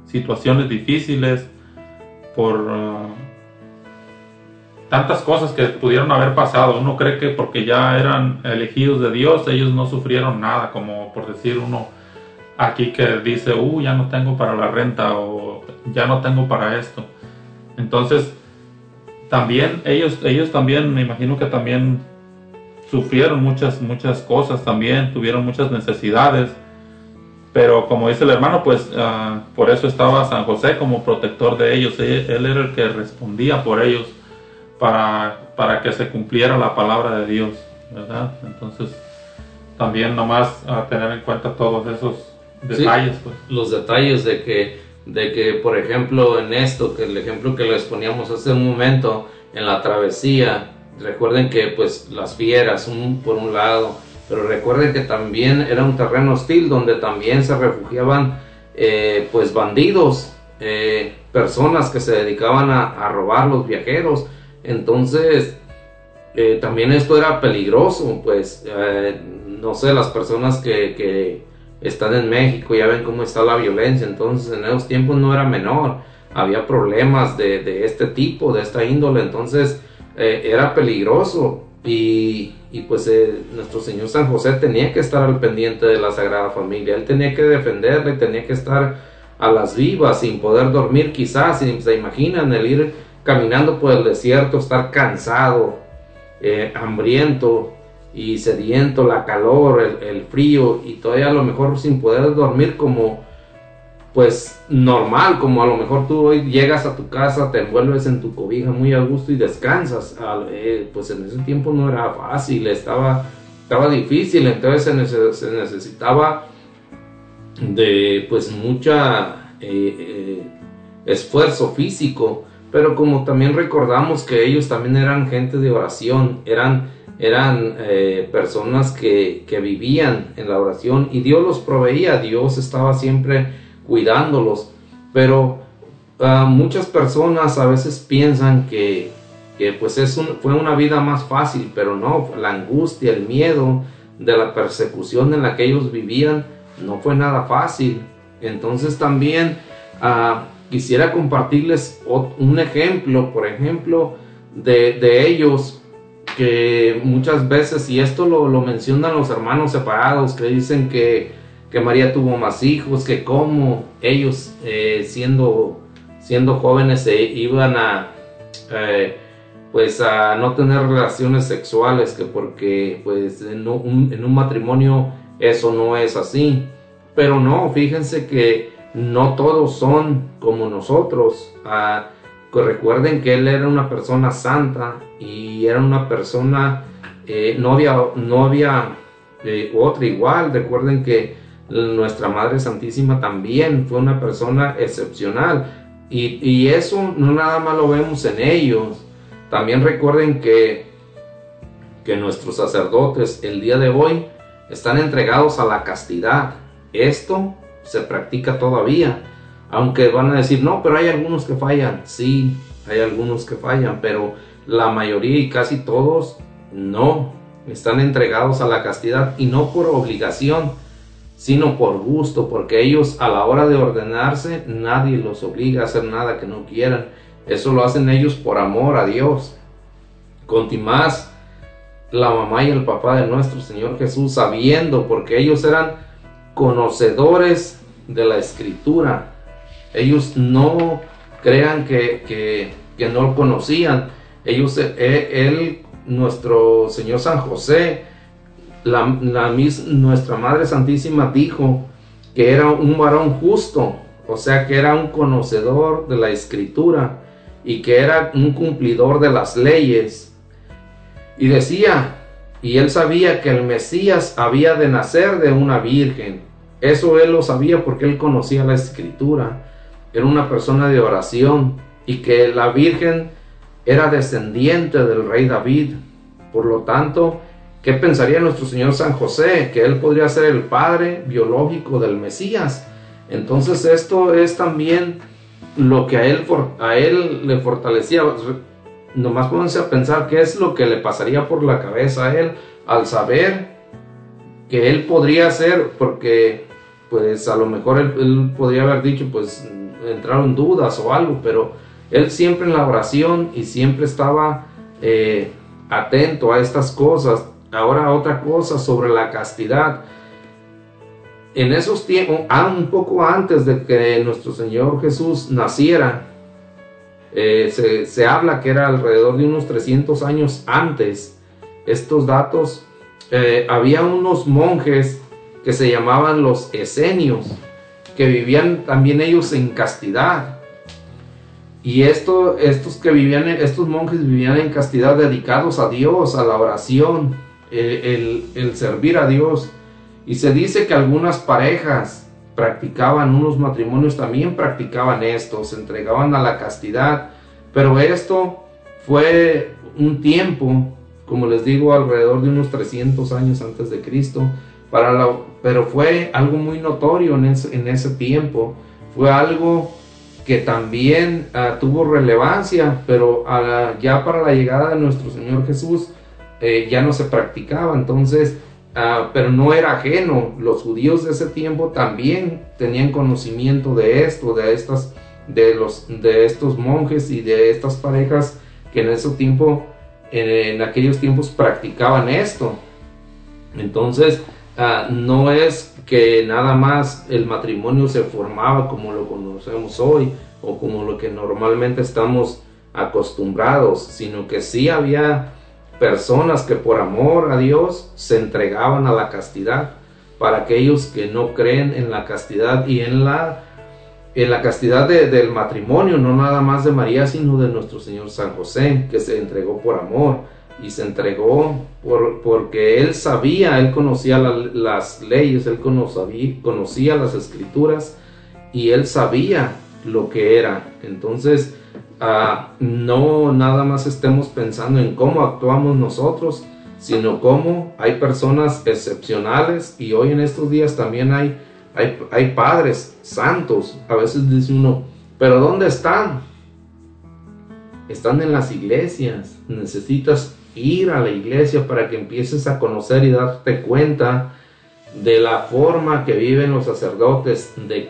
situaciones difíciles, por tantas cosas que pudieron haber pasado. Uno cree que porque ya eran elegidos de Dios, ellos no sufrieron nada, como por decir uno aquí que dice, uh, ya no tengo para la renta o ya no tengo para esto. Entonces, también ellos, ellos también, me imagino que también sufrieron muchas, muchas cosas también, tuvieron muchas necesidades. Pero como dice el hermano, pues uh, por eso estaba San José como protector de ellos. Él, él era el que respondía por ellos para, para que se cumpliera la palabra de Dios, ¿verdad? Entonces, también nomás a tener en cuenta todos esos detalles. Sí, pues. Los detalles de que, de que, por ejemplo, en esto, que el ejemplo que les poníamos hace un momento, en la travesía, recuerden que pues las fieras, un, por un lado, pero recuerden que también era un terreno hostil donde también se refugiaban eh, pues bandidos, eh, personas que se dedicaban a, a robar los viajeros, entonces, eh, también esto era peligroso, pues, eh, no sé, las personas que, que, están en México ya ven cómo está la violencia, entonces en esos tiempos no era menor, había problemas de, de este tipo, de esta índole, entonces eh, era peligroso y, y pues nuestro Señor San José tenía que estar al pendiente de la Sagrada Familia, él tenía que defenderle, tenía que estar a las vivas sin poder dormir quizás, se imaginan el ir caminando por el desierto, estar cansado, eh, hambriento y sediento, la calor, el, frío y todavía a lo mejor sin poder dormir como pues normal, como a lo mejor tú hoy llegas a tu casa, te envuelves en tu cobija muy a gusto y descansas. Eh, pues en ese tiempo no era fácil, estaba estaba difícil, entonces se, nece- se necesitaba de pues mucha eh, esfuerzo físico, pero como también recordamos que ellos también eran gente de oración, eran, eran eh, personas que, que vivían en la oración y Dios los proveía, Dios estaba siempre cuidándolos, pero ah, muchas personas a veces piensan que, que pues es un- fue una vida más fácil, pero no, la angustia, el miedo de la persecución en la que ellos vivían no fue nada fácil. Entonces también ah, quisiera compartirles un ejemplo, por ejemplo, de, de ellos que muchas veces, y esto lo, lo mencionan los hermanos separados, que dicen que, que María tuvo más hijos, que como ellos eh, siendo, siendo jóvenes se iban a... eh, pues a no tener relaciones sexuales, que porque pues en un matrimonio eso no es así. Pero no, fíjense que no todos son como nosotros. Ah, recuerden que él era una persona santa y era una persona, eh, no había, no había eh, otra igual. Recuerden que nuestra Madre Santísima también fue una persona excepcional. Y, y eso no nada más lo vemos en ellos. También recuerden que, que nuestros sacerdotes el día de hoy están entregados a la castidad. Esto se practica todavía. Aunque van a decir, no, pero hay algunos que fallan. Sí, hay algunos que fallan, pero la mayoría y casi todos no. Están entregados a la castidad y no por obligación, sino por gusto, porque ellos a la hora de ordenarse nadie los obliga a hacer nada que no quieran. Eso lo hacen ellos por amor a Dios. Contimás, la mamá y el papá de nuestro Señor Jesús, sabiendo, porque ellos eran conocedores de la escritura. Ellos no crean que, que, no lo conocían. Ellos, eh, él, nuestro Señor San José, la, nuestra Madre Santísima dijo que era un varón justo, o sea que era un conocedor de la escritura y que era un cumplidor de las leyes. Y decía, y él sabía que el Mesías había de nacer de una virgen. Eso él lo sabía porque él conocía la escritura. Era una persona de oración y que la virgen era descendiente del rey David. Por lo tanto, ¿qué pensaría nuestro Señor San José? Que él podría ser el padre biológico del Mesías. Entonces esto es también lo que a él, a él le fortalecía. Nomás pónganse a pensar qué es lo que le pasaría por la cabeza a él al saber que él podría ser, porque pues a lo mejor él, podría haber dicho pues entraron dudas o algo, pero él siempre en la oración y siempre estaba eh, atento a estas cosas. Ahora otra cosa sobre la castidad. En esos tiempos, ah, un poco antes de que nuestro Señor Jesús naciera, eh, se, se habla que era alrededor de unos 300 años antes. Estos datos, eh, había unos monjes que se llamaban los esenios, que vivían también ellos en castidad. Y esto, estos que vivían, estos monjes vivían en castidad dedicados a Dios, a la oración, el, el- el servir a Dios. Y se dice que algunas parejas practicaban, unos matrimonios también practicaban esto, se entregaban a la castidad. Pero esto fue un tiempo, como les digo, alrededor de unos 300 años antes de Cristo. Para pero fue algo muy notorio en ese, en ese tiempo. Fue algo que también ah, tuvo relevancia, pero ah, ya para la llegada de nuestro Señor Jesús eh, ya no se practicaba. Entonces, ah, pero no era ajeno. Los judíos de ese tiempo también tenían conocimiento de esto, de estas, de los, de estos monjes y de estas parejas que en ese tiempo, en aquellos tiempos practicaban esto. Entonces, ah, no es que nada más el matrimonio se formaba como lo conocemos hoy o como lo que normalmente estamos acostumbrados, sino que sí había personas que por amor a Dios se entregaban a la castidad para aquellos que no creen en la castidad y en la en la castidad de- del matrimonio, no nada más de María, sino de nuestro Señor San José, que se entregó por amor. Y se entregó por, porque él sabía, él conocía las leyes, él conocía, conocía las escrituras y él sabía lo que era. Entonces, ah, no nada más estemos pensando en cómo actuamos nosotros, sino cómo hay personas excepcionales y hoy en estos días también hay, hay, hay padres santos. A veces dice uno, pero ¿dónde están? Están en las iglesias. Necesitas ir a la iglesia para que empieces a conocer y darte cuenta de la forma que viven los sacerdotes, de,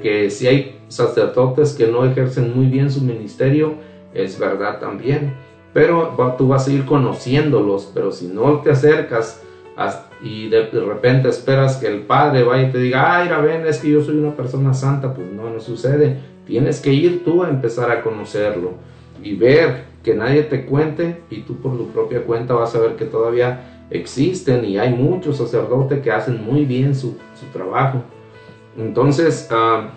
que si hay sacerdotes que no ejercen muy bien su ministerio, es verdad también. Pero tú vas a ir conociéndolos, pero si no te acercas y de, repente esperas que el Padre vaya y te diga, ay, ven, es que yo soy una persona santa, pues no, no sucede. Tienes que ir tú a empezar a conocerlo y ver que nadie te cuente y tú por tu propia cuenta vas a ver que todavía existen y hay muchos sacerdotes que hacen muy bien su, trabajo. Entonces, ah,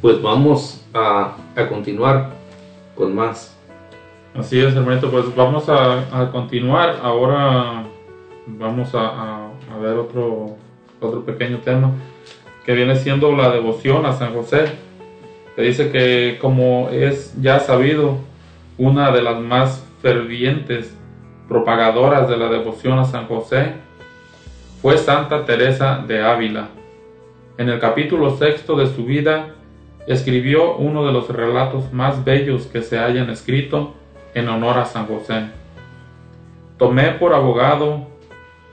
pues vamos a, continuar con más. Así es, hermanito, pues vamos a, continuar. Ahora vamos a, a, ver otro, otro pequeño tema que viene siendo la devoción a San José. Que dice que como es ya sabido, una de las más fervientes propagadoras de la devoción a San José fue Santa Teresa de Ávila. En el capítulo sexto de su vida escribió uno de los relatos más bellos que se hayan escrito en honor a San José. Tomé por abogado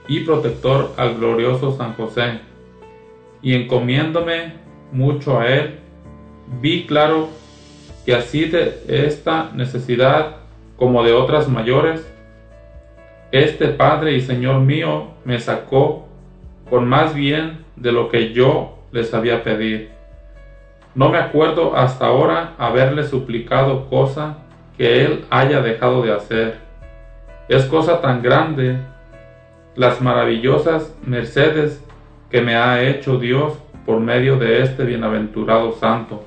y protector al glorioso San José, y encomiéndome mucho a él, vi claro que así de esta necesidad como de otras mayores, este Padre y Señor mío me sacó con más bien de lo que yo les sabía pedir. No me acuerdo hasta ahora haberle suplicado cosa que Él haya dejado de hacer. Es cosa tan grande las maravillosas mercedes que me ha hecho Dios por medio de este bienaventurado santo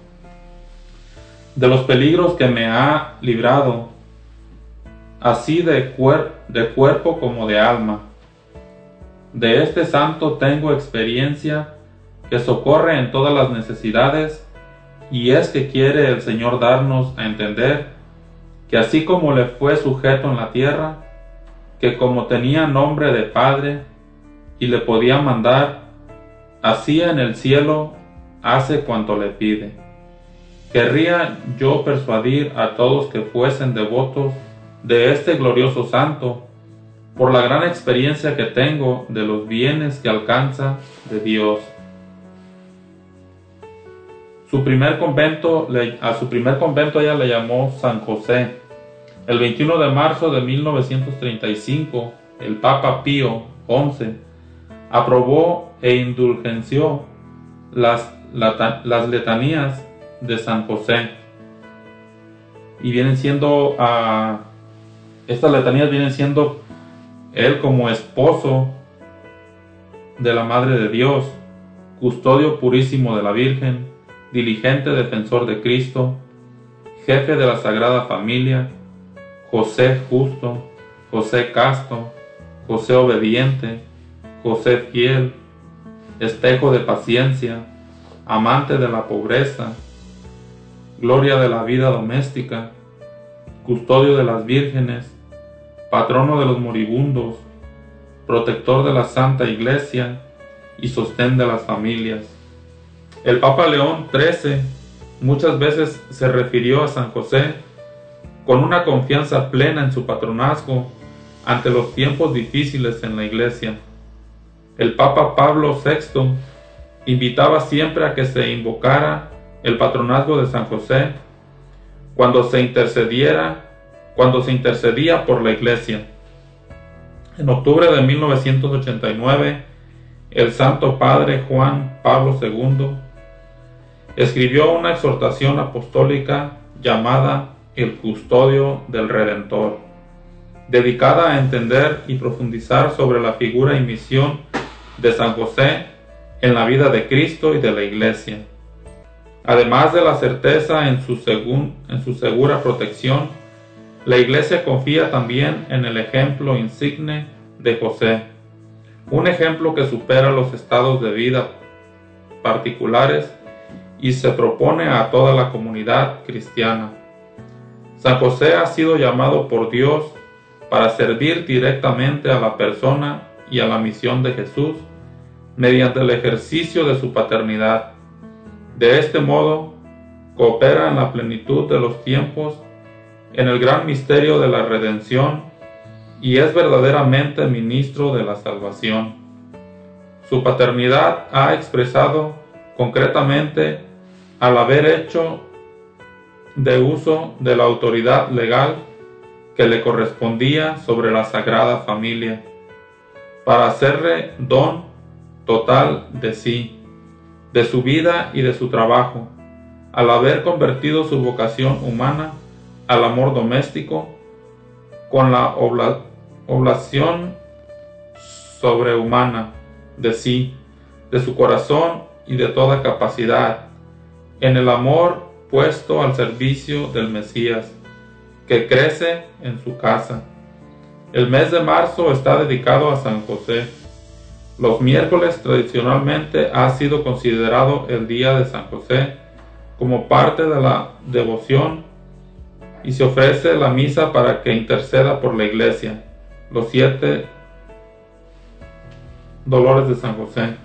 de los peligros que me ha librado, así de, de cuerpo como de alma. De este santo tengo experiencia que socorre en todas las necesidades y es que quiere el Señor darnos a entender que así como le fue sujeto en la tierra, que como tenía nombre de Padre y le podía mandar, así en el cielo hace cuanto le pide. Querría yo persuadir a todos que fuesen devotos de este glorioso santo por la gran experiencia que tengo de los bienes que alcanza de Dios. Su primer convento, a su primer convento ella le llamó San José. El 21 de marzo de 1935, el Papa Pío XI aprobó e indulgenció las, las letanías de San José. Y vienen siendo, a estas letanías vienen siendo él como esposo de la Madre de Dios, custodio purísimo de la Virgen, diligente defensor de Cristo, jefe de la Sagrada Familia, José justo, José casto, José obediente, José fiel, espejo de paciencia, amante de la pobreza, gloria de la vida doméstica, custodio de las vírgenes, patrono de los moribundos, protector de la Santa Iglesia y sostén de las familias. El Papa León XIII muchas veces se refirió a San José con una confianza plena en su patronazgo ante los tiempos difíciles en la Iglesia. El Papa Pablo VI invitaba siempre a que se invocara el patronazgo de San José cuando se intercediera, cuando se intercedía por la iglesia. En octubre de 1989, el Santo Padre Juan Pablo II escribió una exhortación apostólica llamada El Custodio del Redentor, dedicada a entender y profundizar sobre la figura y misión de San José en la vida de Cristo y de la Iglesia además de la certeza en su, segura protección, La iglesia confía también en el ejemplo insigne de José, un ejemplo que supera los estados de vida particulares y se propone a toda la comunidad cristiana. San José ha sido llamado por Dios para servir directamente a la persona y a la misión de Jesús mediante el ejercicio de su paternidad. De este modo, coopera en la plenitud de los tiempos en el gran misterio de la redención y es verdaderamente ministro de la salvación. Su paternidad ha expresado concretamente al haber hecho de uso de la autoridad legal que le correspondía sobre la Sagrada Familia, para hacerle don total de sí, de su vida y de su trabajo, al haber convertido su vocación humana al amor doméstico con la oblación sobrehumana de sí, de su corazón y de toda capacidad, en el amor puesto al servicio del Mesías, que crece en su casa. El mes de marzo está dedicado a San José. Los miércoles tradicionalmente ha sido considerado el día de San José como parte de la devoción y se ofrece la misa para que interceda por la iglesia. Los siete dolores de San José.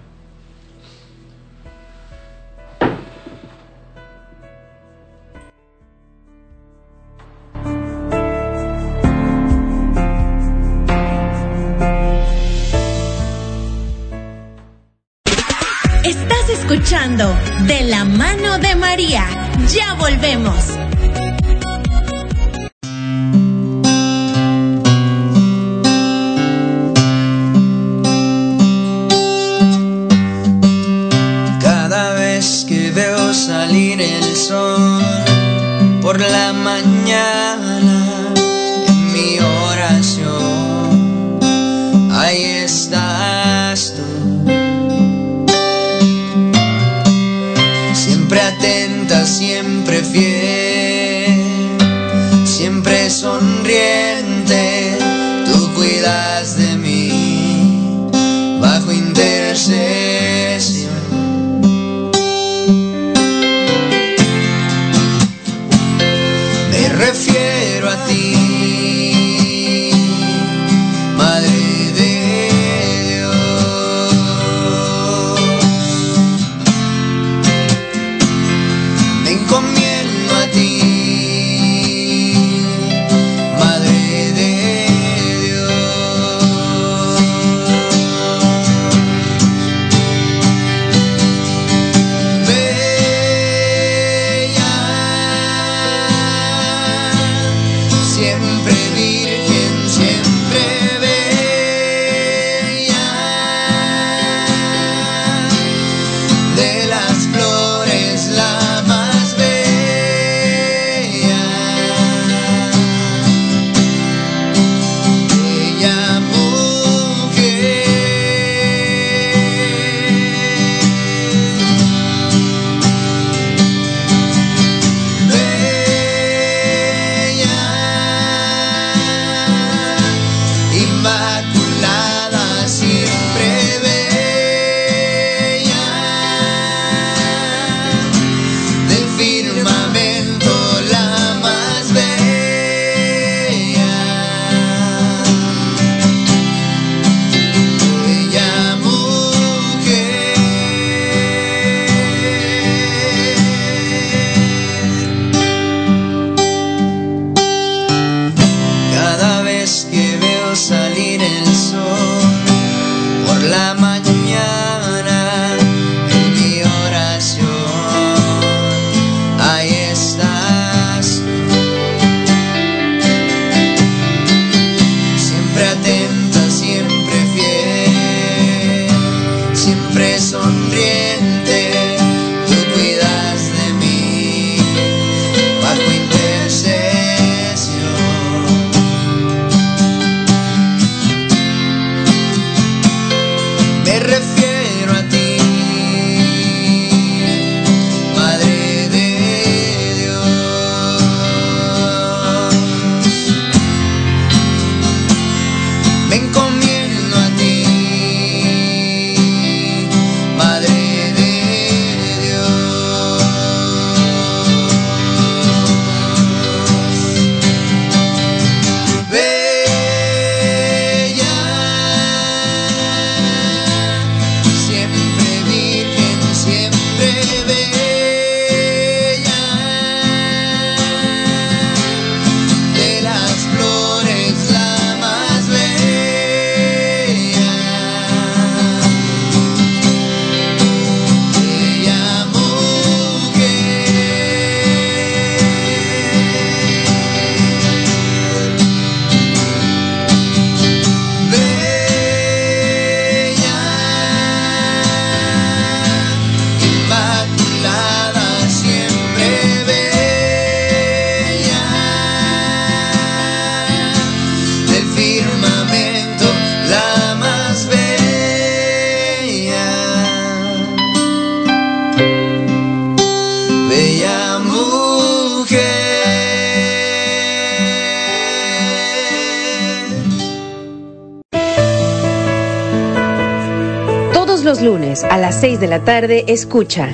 Tarde escucha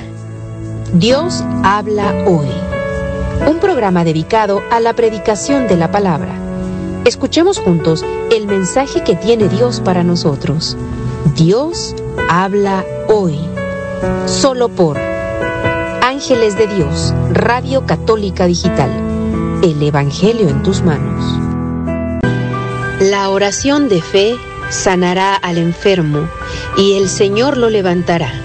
Dios habla hoy. Un programa dedicado a la predicación de la palabra. Escuchemos juntos el mensaje que tiene Dios para nosotros. Dios habla hoy. Solo por Ángeles de Dios, Radio Católica Digital. El Evangelio en tus manos. La oración de fe sanará al enfermo y el Señor lo levantará.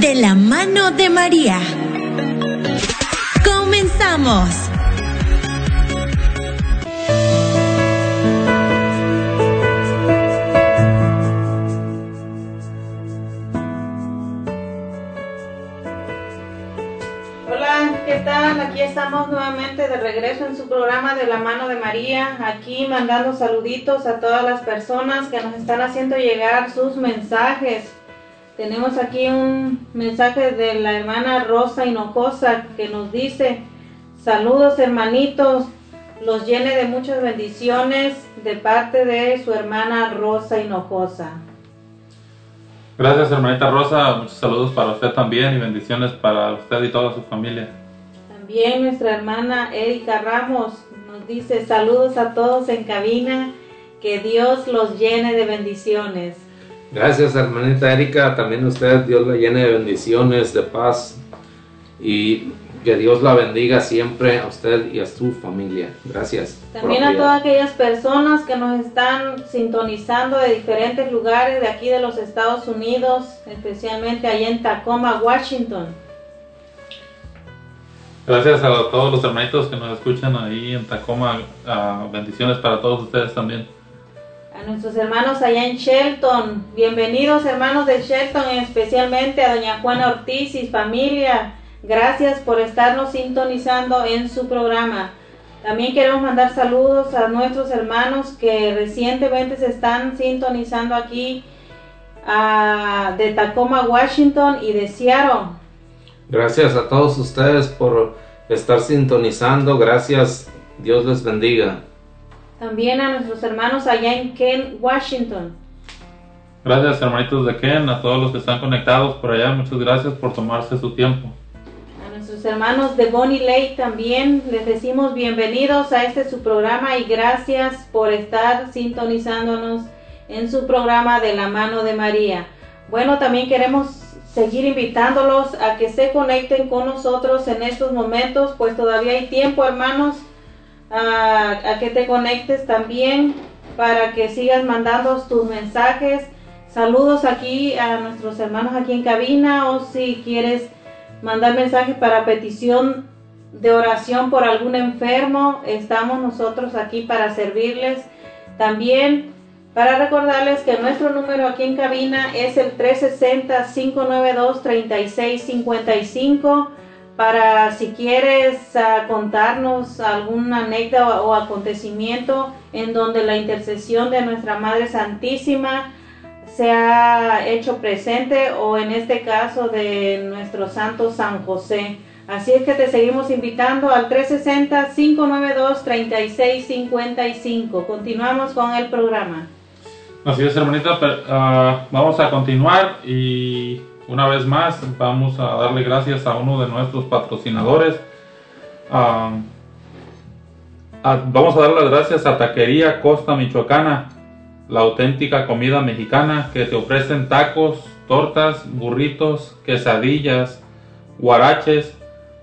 De la mano de María. Comenzamos. Hola, ¿qué tal? Aquí estamos nuevamente de regreso en su programa de la mano de María, aquí mandando saluditos a todas las personas que nos están haciendo llegar sus mensajes. Tenemos aquí un mensaje de la hermana Rosa Hinojosa que nos dice, saludos hermanitos, los llene de muchas bendiciones de parte de su hermana Rosa Hinojosa. Gracias, hermanita Rosa. Muchos saludos para usted también y bendiciones para usted y toda su familia. También nuestra hermana Erika Ramos nos dice saludos a todos en cabina, que Dios los llene de bendiciones. Gracias, hermanita Erika. También usted, Dios la llene de bendiciones, de paz. Y que Dios la bendiga siempre a usted y a su familia. Gracias. También a todas aquellas personas que nos están sintonizando de diferentes lugares de aquí de los Estados Unidos, especialmente allá en Tacoma, Washington. Gracias a todos los hermanitos que nos escuchan ahí en Tacoma. Ah, bendiciones para todos ustedes también. Nuestros hermanos allá en Shelton, bienvenidos hermanos de Shelton, especialmente a doña Juana Ortiz y familia. Gracias por estarnos sintonizando en su programa. También queremos mandar saludos a nuestros hermanos que recientemente se están sintonizando aquí ah, de Tacoma, Washington y de Seattle. Gracias a todos ustedes por estar sintonizando. Gracias. Dios les bendiga. También a nuestros hermanos allá en Kent, Washington. Gracias, hermanitos de Ken, a todos los que están conectados por allá. Muchas gracias por tomarse su tiempo. A nuestros hermanos de Bonnie Lake también les decimos bienvenidos a este su programa y gracias por estar sintonizándonos en su programa de la mano de María. Bueno, también queremos seguir invitándolos a que se conecten con nosotros en estos momentos, pues todavía hay tiempo, hermanos, a, que te conectes también para que sigas mandando tus mensajes. Saludos aquí a nuestros hermanos aquí en cabina o si quieres mandar mensajes para petición de oración por algún enfermo, estamos nosotros aquí para servirles. También para recordarles que nuestro número aquí en cabina es el 360-592-3655 para si quieres uh, contarnos alguna anécdota o acontecimiento en donde la intercesión de nuestra Madre Santísima se ha hecho presente o en este caso de nuestro Santo San José. Así es que te seguimos invitando al 360-592-3655. Continuamos con el programa. Así es, hermanita. Uh, vamos a continuar y una vez más vamos a darle gracias a uno de nuestros patrocinadores. Uh, a, vamos a darle las gracias a Taquería Costa Michoacana, la auténtica comida mexicana que te ofrecen tacos, tortas, burritos, quesadillas, guaraches,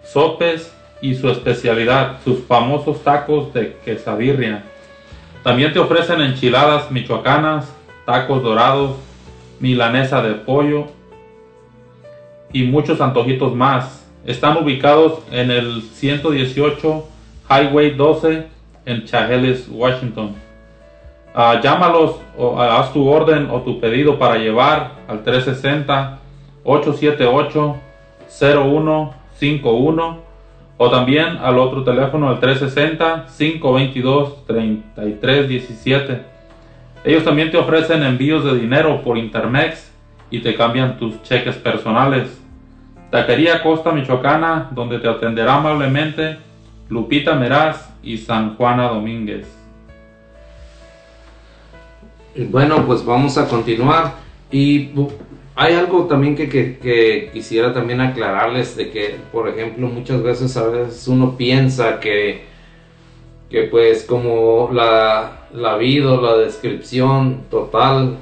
sopes y su especialidad, sus famosos tacos de quesadilla. También te ofrecen enchiladas michoacanas, tacos dorados, milanesa de pollo y muchos antojitos más. Están ubicados en el 118 Highway 12 en Chajeles, Washington. Ah, llámalos o ah, haz tu orden o tu pedido para llevar al 360-878-0151 o también al otro teléfono al 360-522-3317. Ellos también te ofrecen envíos de dinero por Intermex y te cambian tus cheques personales. Taquería Costa Michoacana, donde te atenderá amablemente Lupita Meraz y San Juana Domínguez. Bueno, pues vamos a continuar. Y hay algo también que, quisiera también aclararles de que, por ejemplo, muchas veces a veces uno piensa que, que pues como la, la vida o la descripción total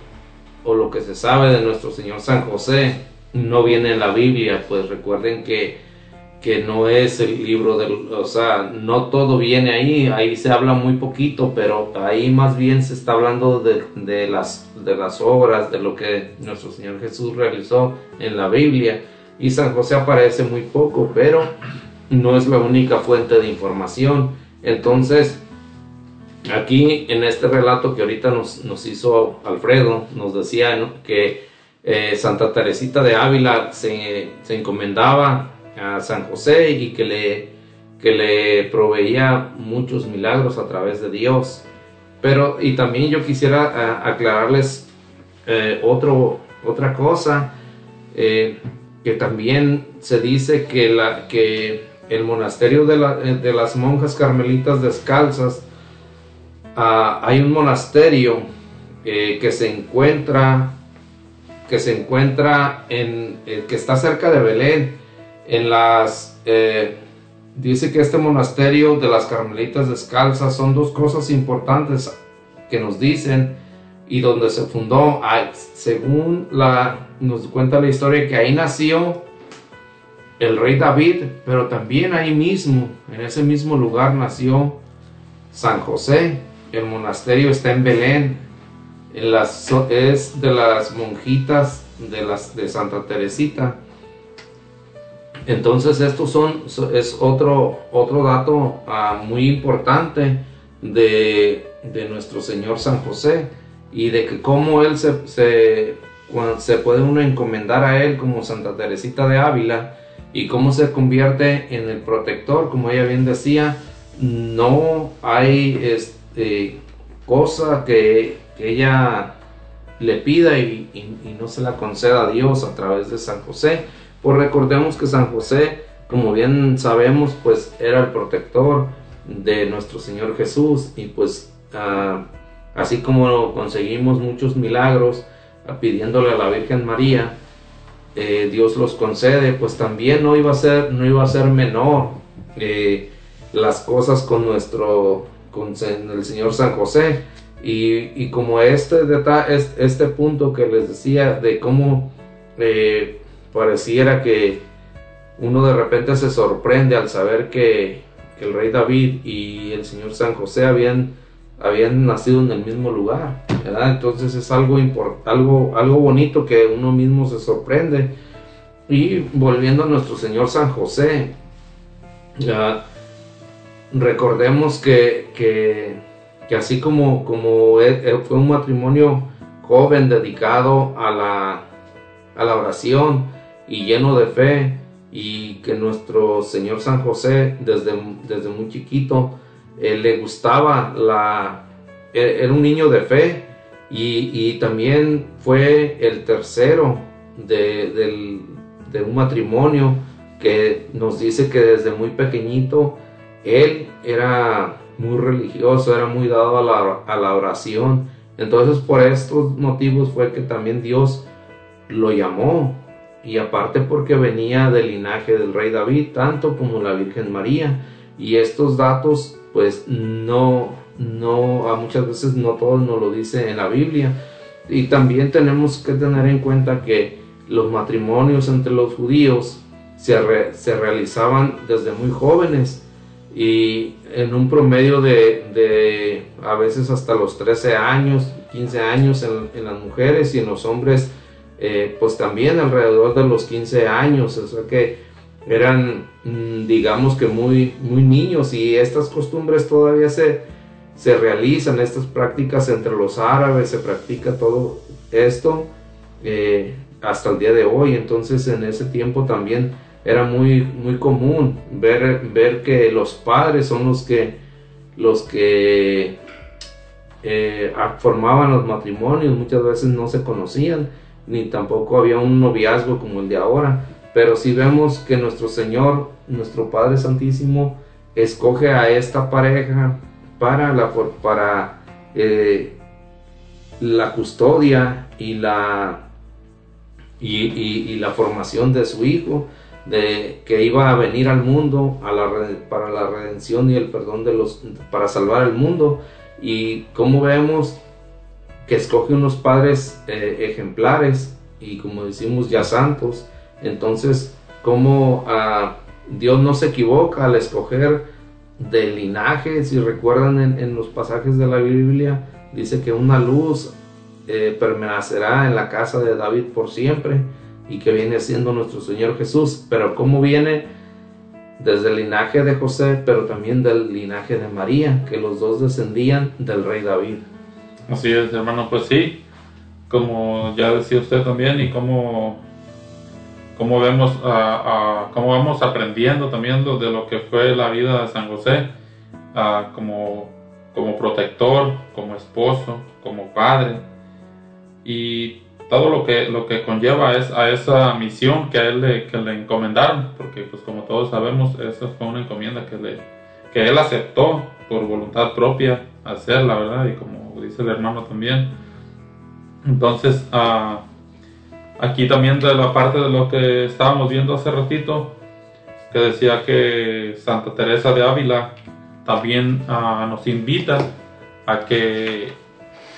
o lo que se sabe de nuestro Señor San José no viene en la Biblia, pues recuerden que que no es el libro del, o sea, no todo viene ahí, ahí se habla muy poquito, pero ahí más bien se está hablando de, las, de las obras, de lo que nuestro Señor Jesús realizó en la Biblia. Y San José aparece muy poco, pero no es la única fuente de información. Entonces, aquí en este relato que ahorita nos, nos hizo Alfredo, nos decía que eh, Santa Teresita de Ávila se, encomendaba a San José y que le, que le proveía muchos milagros a través de Dios. Pero, y también yo quisiera aclararles eh, otro, otra cosa, eh, que también se dice que, la, que el monasterio de, la, de las monjas carmelitas descalzas, ah, hay un monasterio eh, que se encuentra que se encuentra en que está cerca de Belén en las eh, dice que este monasterio de las carmelitas descalzas son dos cosas importantes que nos dicen y donde se fundó. Según la nos cuenta la historia que ahí nació el rey David pero también ahí mismo en ese mismo lugar nació San José el monasterio está en Belén. En las, es de las monjitas de las de Santa Teresita. Entonces, estos son, es otro, otro dato ah, muy importante de, nuestro Señor San José y de que cómo Él se, se, se puede uno encomendar a Él como Santa Teresita de Ávila y cómo se convierte en el protector, como ella bien decía, no hay este, cosa que, ella le pida y, no se la conceda a Dios a través de San José. Pues recordemos que San José, como bien sabemos, pues era el protector de nuestro Señor Jesús y pues ah, así como conseguimos muchos milagros ah, pidiéndole a la Virgen María, eh, Dios los concede, pues también no iba a ser, no iba a ser menor eh, las cosas con nuestro, con el Señor San José. Y, como este, este, este punto que les decía de cómo eh, pareciera que uno de repente se sorprende al saber que, el rey David y el señor San José habían, habían nacido en el mismo lugar. Entonces es algo, algo, algo bonito que uno mismo se sorprende. Y volviendo a nuestro Señor San José, ya, recordemos que, que, así como, como fue un matrimonio joven dedicado a la, a la oración, y lleno de fe y que nuestro Señor San José desde, desde muy chiquito eh, le gustaba la e, era un niño de fe y, también fue el tercero de, un matrimonio que nos dice que desde muy pequeñito él era muy religioso, era muy dado a la, a la oración. Entonces por estos motivos fue que también Dios lo llamó y aparte porque venía del linaje del rey David, tanto como la Virgen María. Y estos datos, pues no, no, a muchas veces no todos nos lo dice en la Biblia. Y también tenemos que tener en cuenta que los matrimonios entre los judíos se, se realizaban desde muy jóvenes y en un promedio de, de, a veces hasta los 13 años, 15 años en, las mujeres y en los hombres eh, pues también alrededor de los 15 años, o sea que eran mm, digamos que muy, muy niños y estas costumbres todavía se, se realizan estas prácticas entre los árabes, se practica todo esto eh, hasta el día de hoy. Entonces en ese tiempo también era muy, muy común ver, ver que los padres son los que, los que eh, formaban los matrimonios, muchas veces no se conocían, ni tampoco había un noviazgo como el de ahora. Pero si vemos que nuestro Señor, nuestro Padre Santísimo, escoge a esta pareja para la, para, eh, la custodia y la, y, la formación de su hijo, de que iba a venir al mundo para la redención y el perdón de los, para salvar el mundo. Y como vemos que escoge unos padres eh, ejemplares y como decimos ya santos, entonces como ah, Dios no se equivoca al escoger del linaje, si recuerdan en, los pasajes de la Biblia, dice que una luz eh, permanecerá en la casa de David por siempre y que viene siendo nuestro Señor Jesús, pero cómo viene desde el linaje de José, pero también del linaje de María, que los dos descendían del rey David. Así es, hermano, pues sí, como ya decía usted también, y como cómo vemos, a, cómo vamos aprendiendo también de lo que fue la vida de San José, como, como protector, como esposo, como padre, y todo lo que, lo que conlleva es a esa misión que él le, que le encomendaron, porque pues como todos sabemos, esa fue una encomienda que, le, que él aceptó por voluntad propia hacerla, ¿verdad? Y como dice el hermano también. Entonces, uh, Aquí también de la parte de lo que estábamos viendo hace ratito, que decía que Santa Teresa de Ávila también ah, nos invita a que,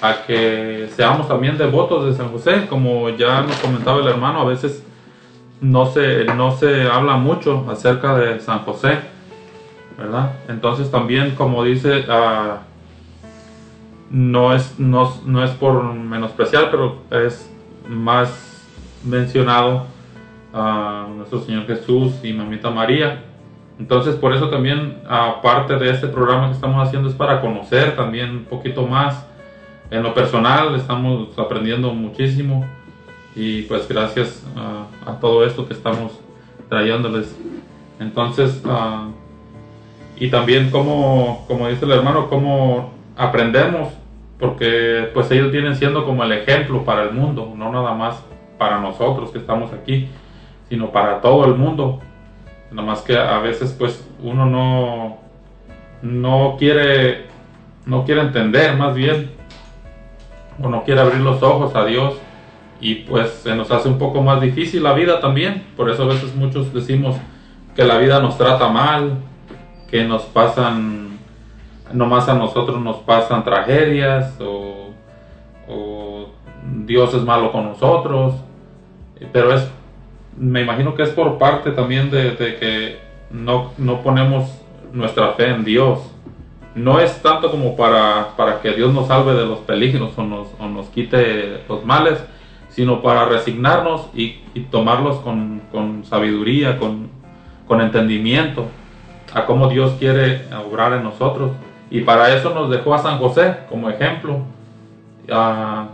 a que seamos también devotos de San José, como ya nos comentaba el hermano, a veces no se, no se habla mucho acerca de San José, ¿verdad? Entonces también, como dice, ah, no, es, no, no es por menospreciar, pero es más mencionado a nuestro Señor Jesús y Mamita María. Entonces, por eso también, aparte de este programa que estamos haciendo, es para conocer también un poquito más. En lo personal, estamos aprendiendo muchísimo y pues gracias a, todo esto que estamos trayéndoles. Entonces, y también como, como dice el hermano, cómo aprendemos, porque pues ellos vienen siendo como el ejemplo para el mundo, no nada más para nosotros que estamos aquí, sino para todo el mundo. Nada más que a veces pues uno no, no quiere, no quiere entender más bien, o no quiere abrir los ojos a Dios y pues se nos hace un poco más difícil la vida también. Por eso a veces muchos decimos que la vida nos trata mal, que nos pasan, nomás a nosotros nos pasan tragedias o, Dios es malo con nosotros pero es, me imagino que es por parte también de, que no, no, ponemos nuestra fe en Dios. No es tanto como para, para que Dios nos salve de los peligros o nos, o nos quite los males, sino para resignarnos y, tomarlos con, con sabiduría, con, con, entendimiento a cómo Dios quiere obrar en nosotros. Y para eso nos dejó a San José como ejemplo, a,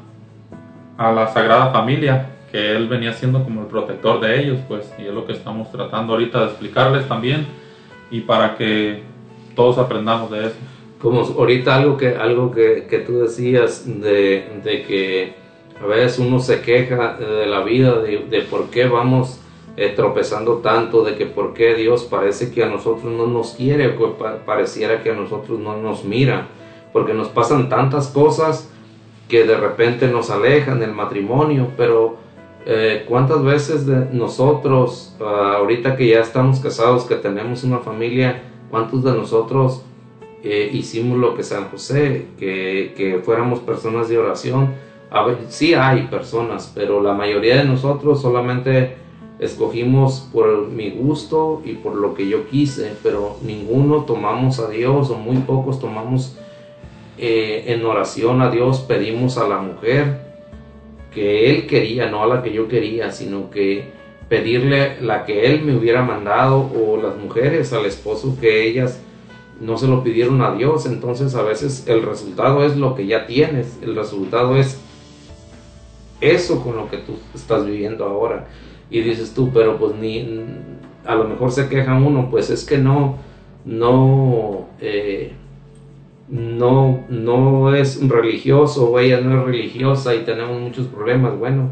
a la Sagrada Familia, que él venía siendo como el protector de ellos, pues, y es lo que estamos tratando ahorita de explicarles también, y para que todos aprendamos de eso. Como ahorita algo que, algo que, que tú decías de, de, que a veces uno se queja de la vida, de, de por qué vamos eh, tropezando tanto, de que por qué Dios parece que a nosotros no nos quiere, o pareciera que a nosotros no nos mira, porque nos pasan tantas cosas que de repente nos alejan del matrimonio, pero eh, ¿Cuántas veces de nosotros, ah, ahorita que ya estamos casados, que tenemos una familia, cuántos de nosotros eh, hicimos lo que San José, que, que, fuéramos personas de oración? A sí hay personas, pero la mayoría de nosotros solamente escogimos por mi gusto y por lo que yo quise, pero ninguno tomamos a Dios o muy pocos tomamos eh, en oración a Dios, pedimos a la mujer que él quería, no a la que yo quería, sino que pedirle la que él me hubiera mandado o las mujeres al esposo que ellas no se lo pidieron a Dios, entonces a veces el resultado es lo que ya tienes, el resultado es eso con lo que tú estás viviendo ahora. Y dices tú, pero pues ni, a lo mejor se queja uno, pues es que no, no, eh, no, no es religioso o ella no es religiosa y tenemos muchos problemas. Bueno,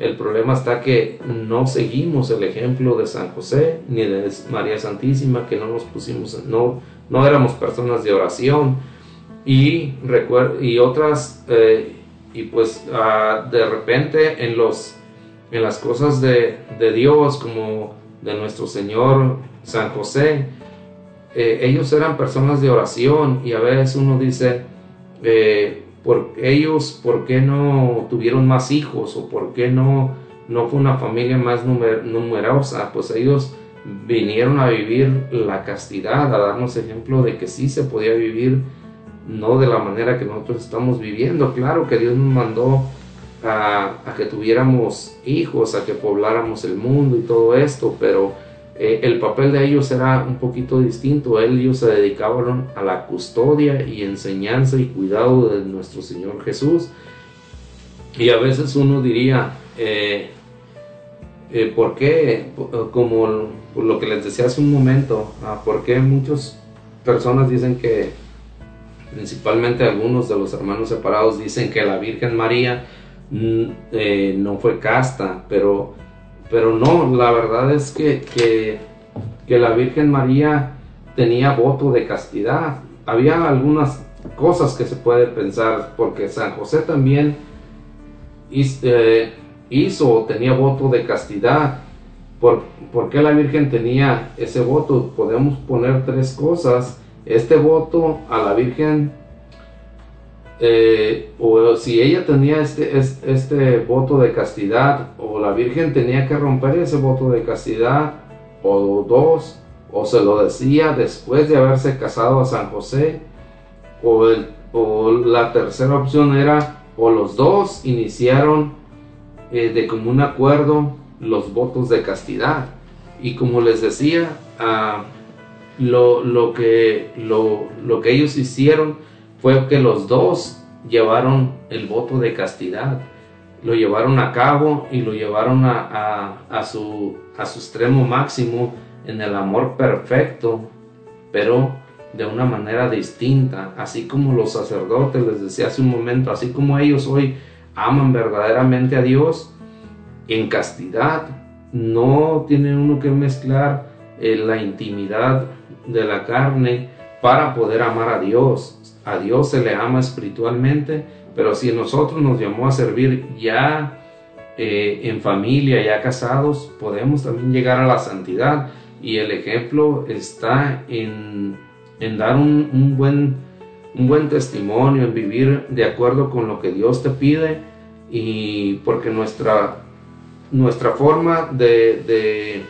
el problema está que no seguimos el ejemplo de San José ni de María Santísima, que no nos pusimos, no, no éramos personas de oración. Y, y otras, eh, y pues ah, de repente en, los, en las cosas de, de, Dios, como de nuestro Señor San José, eh, ellos eran personas de oración y a veces uno dice, eh, por ellos, ¿por qué no tuvieron más hijos? ¿O por qué no, no fue una familia más numerosa? Pues ellos vinieron a vivir la castidad, a darnos ejemplo de que sí se podía vivir, no de la manera que nosotros estamos viviendo. Claro que Dios nos mandó a, a que tuviéramos hijos, a que pobláramos el mundo y todo esto, pero eh, el papel de ellos era un poquito distinto. Ellos se dedicaban a la custodia y enseñanza y cuidado de nuestro Señor Jesús. Y a veces uno diría, eh, eh, ¿por qué? Como lo que les decía hace un momento, ah, ¿por qué muchas personas dicen que, principalmente algunos de los hermanos separados, dicen que la Virgen María mm, no fue casta, pero pero no, la verdad es que, que, la Virgen María tenía voto de castidad. Había algunas cosas que se puede pensar, porque San José también eh, hizo, o tenía voto de castidad. ¿Por, ¿Por, qué la Virgen tenía ese voto? Podemos poner tres cosas. Este voto a la Virgen eh, o si ella tenía este, este, voto de castidad, o la Virgen tenía que romper ese voto de castidad, o dos, o se lo decía después de haberse casado a San José, o, la tercera opción era, o los dos iniciaron eh, de común acuerdo los votos de castidad. Y como les decía, ah, lo, lo, que, lo, lo que ellos hicieron, fue que los dos llevaron el voto de castidad, lo llevaron a cabo y lo llevaron a, su extremo máximo en el amor perfecto, pero de una manera distinta, así como los sacerdotes, les decía hace un momento, así como ellos hoy aman verdaderamente a Dios en castidad, no tiene uno que mezclar eh, la intimidad de la carne para poder amar a Dios. A Dios se le ama espiritualmente, pero si nosotros nos llamó a servir ya eh, en familia, ya casados, podemos también llegar a la santidad. Y el ejemplo está en, dar un, buen, un buen testimonio, en vivir de acuerdo con lo que Dios te pide y porque nuestra, nuestra forma de, de,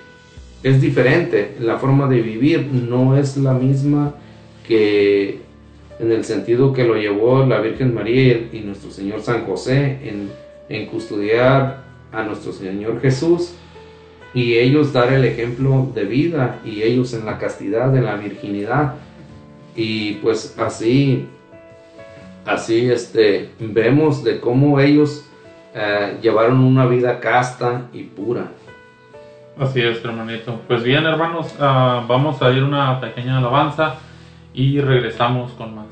es diferente, la forma de vivir no es la misma que en el sentido que lo llevó la Virgen María y nuestro Señor San José en, custodiar a nuestro Señor Jesús y ellos dar el ejemplo de vida y ellos en la castidad, en la virginidad. Y pues así así este vemos de cómo ellos eh, llevaron una vida casta y pura. Así es hermanito. Pues bien hermanos ah, vamos a ir una pequeña alabanza y regresamos con más.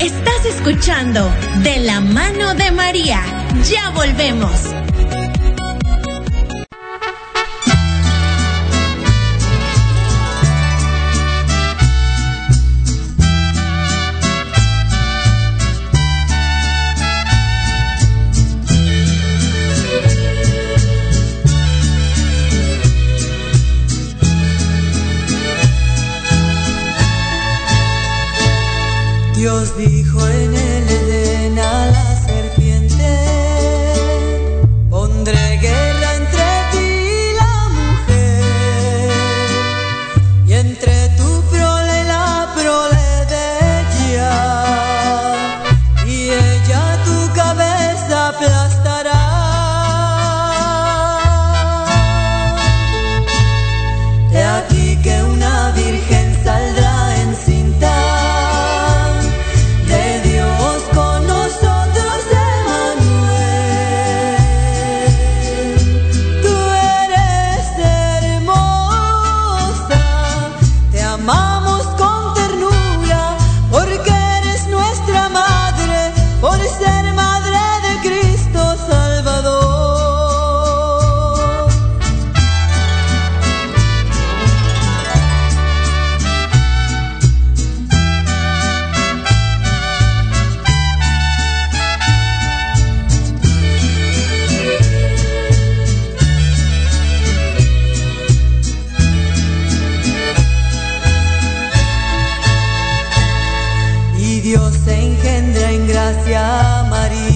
Estás escuchando De la mano de María. Ya volvemos. Dios engendra en gracia María,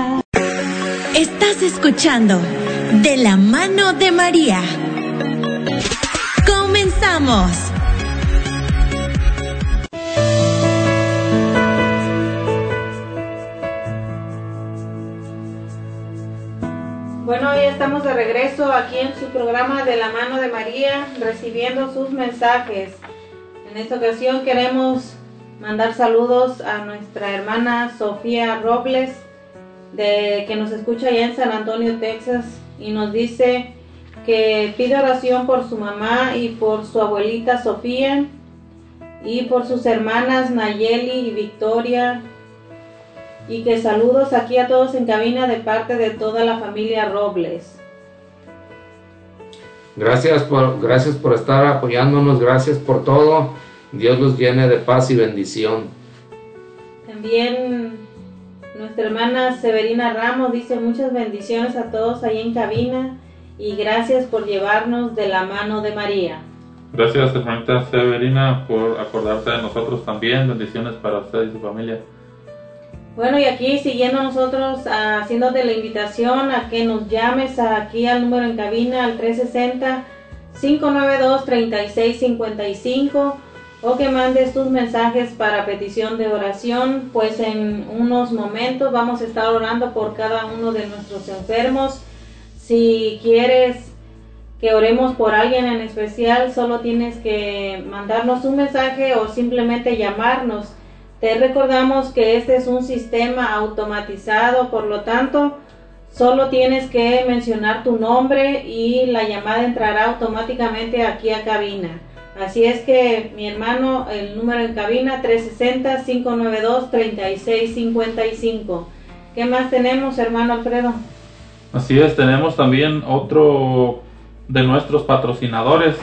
Estás escuchando De la mano de María. Comenzamos. Bueno, hoy estamos de regreso aquí en su programa de la mano de María, recibiendo sus mensajes. En esta ocasión queremos mandar saludos a nuestra hermana Sofía Robles, de, que nos escucha allá en San Antonio, Texas, y nos dice que pide oración por su mamá y por su abuelita Sofía, y por sus hermanas Nayeli y Victoria, y que saludos aquí a todos en cabina de parte de toda la familia Robles. Gracias por, gracias por estar apoyándonos, gracias por todo. Dios los llene de paz y bendición. También nuestra hermana Severina Ramos dice muchas bendiciones a todos ahí en cabina y gracias por llevarnos de la mano de María. Gracias, hermanita Severina, por acordarte de nosotros también. Bendiciones para usted y su familia. Bueno, y aquí siguiendo nosotros, ah, haciéndote la invitación a que nos llames aquí al número en cabina al 360-592-3655 o que mandes tus mensajes para petición de oración, pues en unos momentos vamos a estar orando por cada uno de nuestros enfermos. Si quieres que oremos por alguien en especial, solo tienes que mandarnos un mensaje o simplemente llamarnos. Te recordamos que este es un sistema automatizado, por lo tanto, solo tienes que mencionar tu nombre y la llamada entrará automáticamente aquí a cabina. Así es que mi hermano, el número en cabina 360-592-3655. ¿Qué más tenemos, hermano Alfredo? Así es, tenemos también otro de nuestros patrocinadores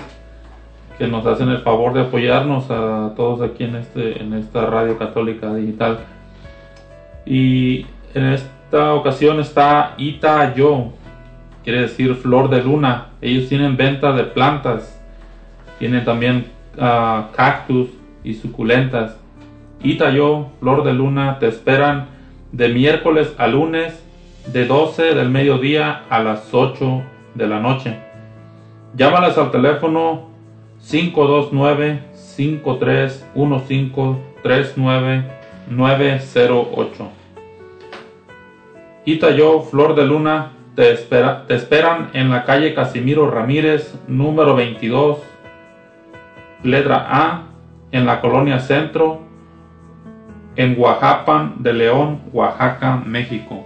que nos hacen el favor de apoyarnos a todos aquí en este en esta radio católica digital y en esta ocasión está Ita Yo quiere decir flor de luna ellos tienen venta de plantas tienen también ah, cactus y suculentas. Ita Yo flor de luna. Te esperan de miércoles a lunes de 12 del mediodía a las 8 de la noche. Llámales al teléfono 529-5315-39-908. Itayo, Flor de Luna, te, te esperan en la calle Casimiro Ramírez, número 22, letra A, en la colonia Centro, en Oaxaca de León, Oaxaca, México,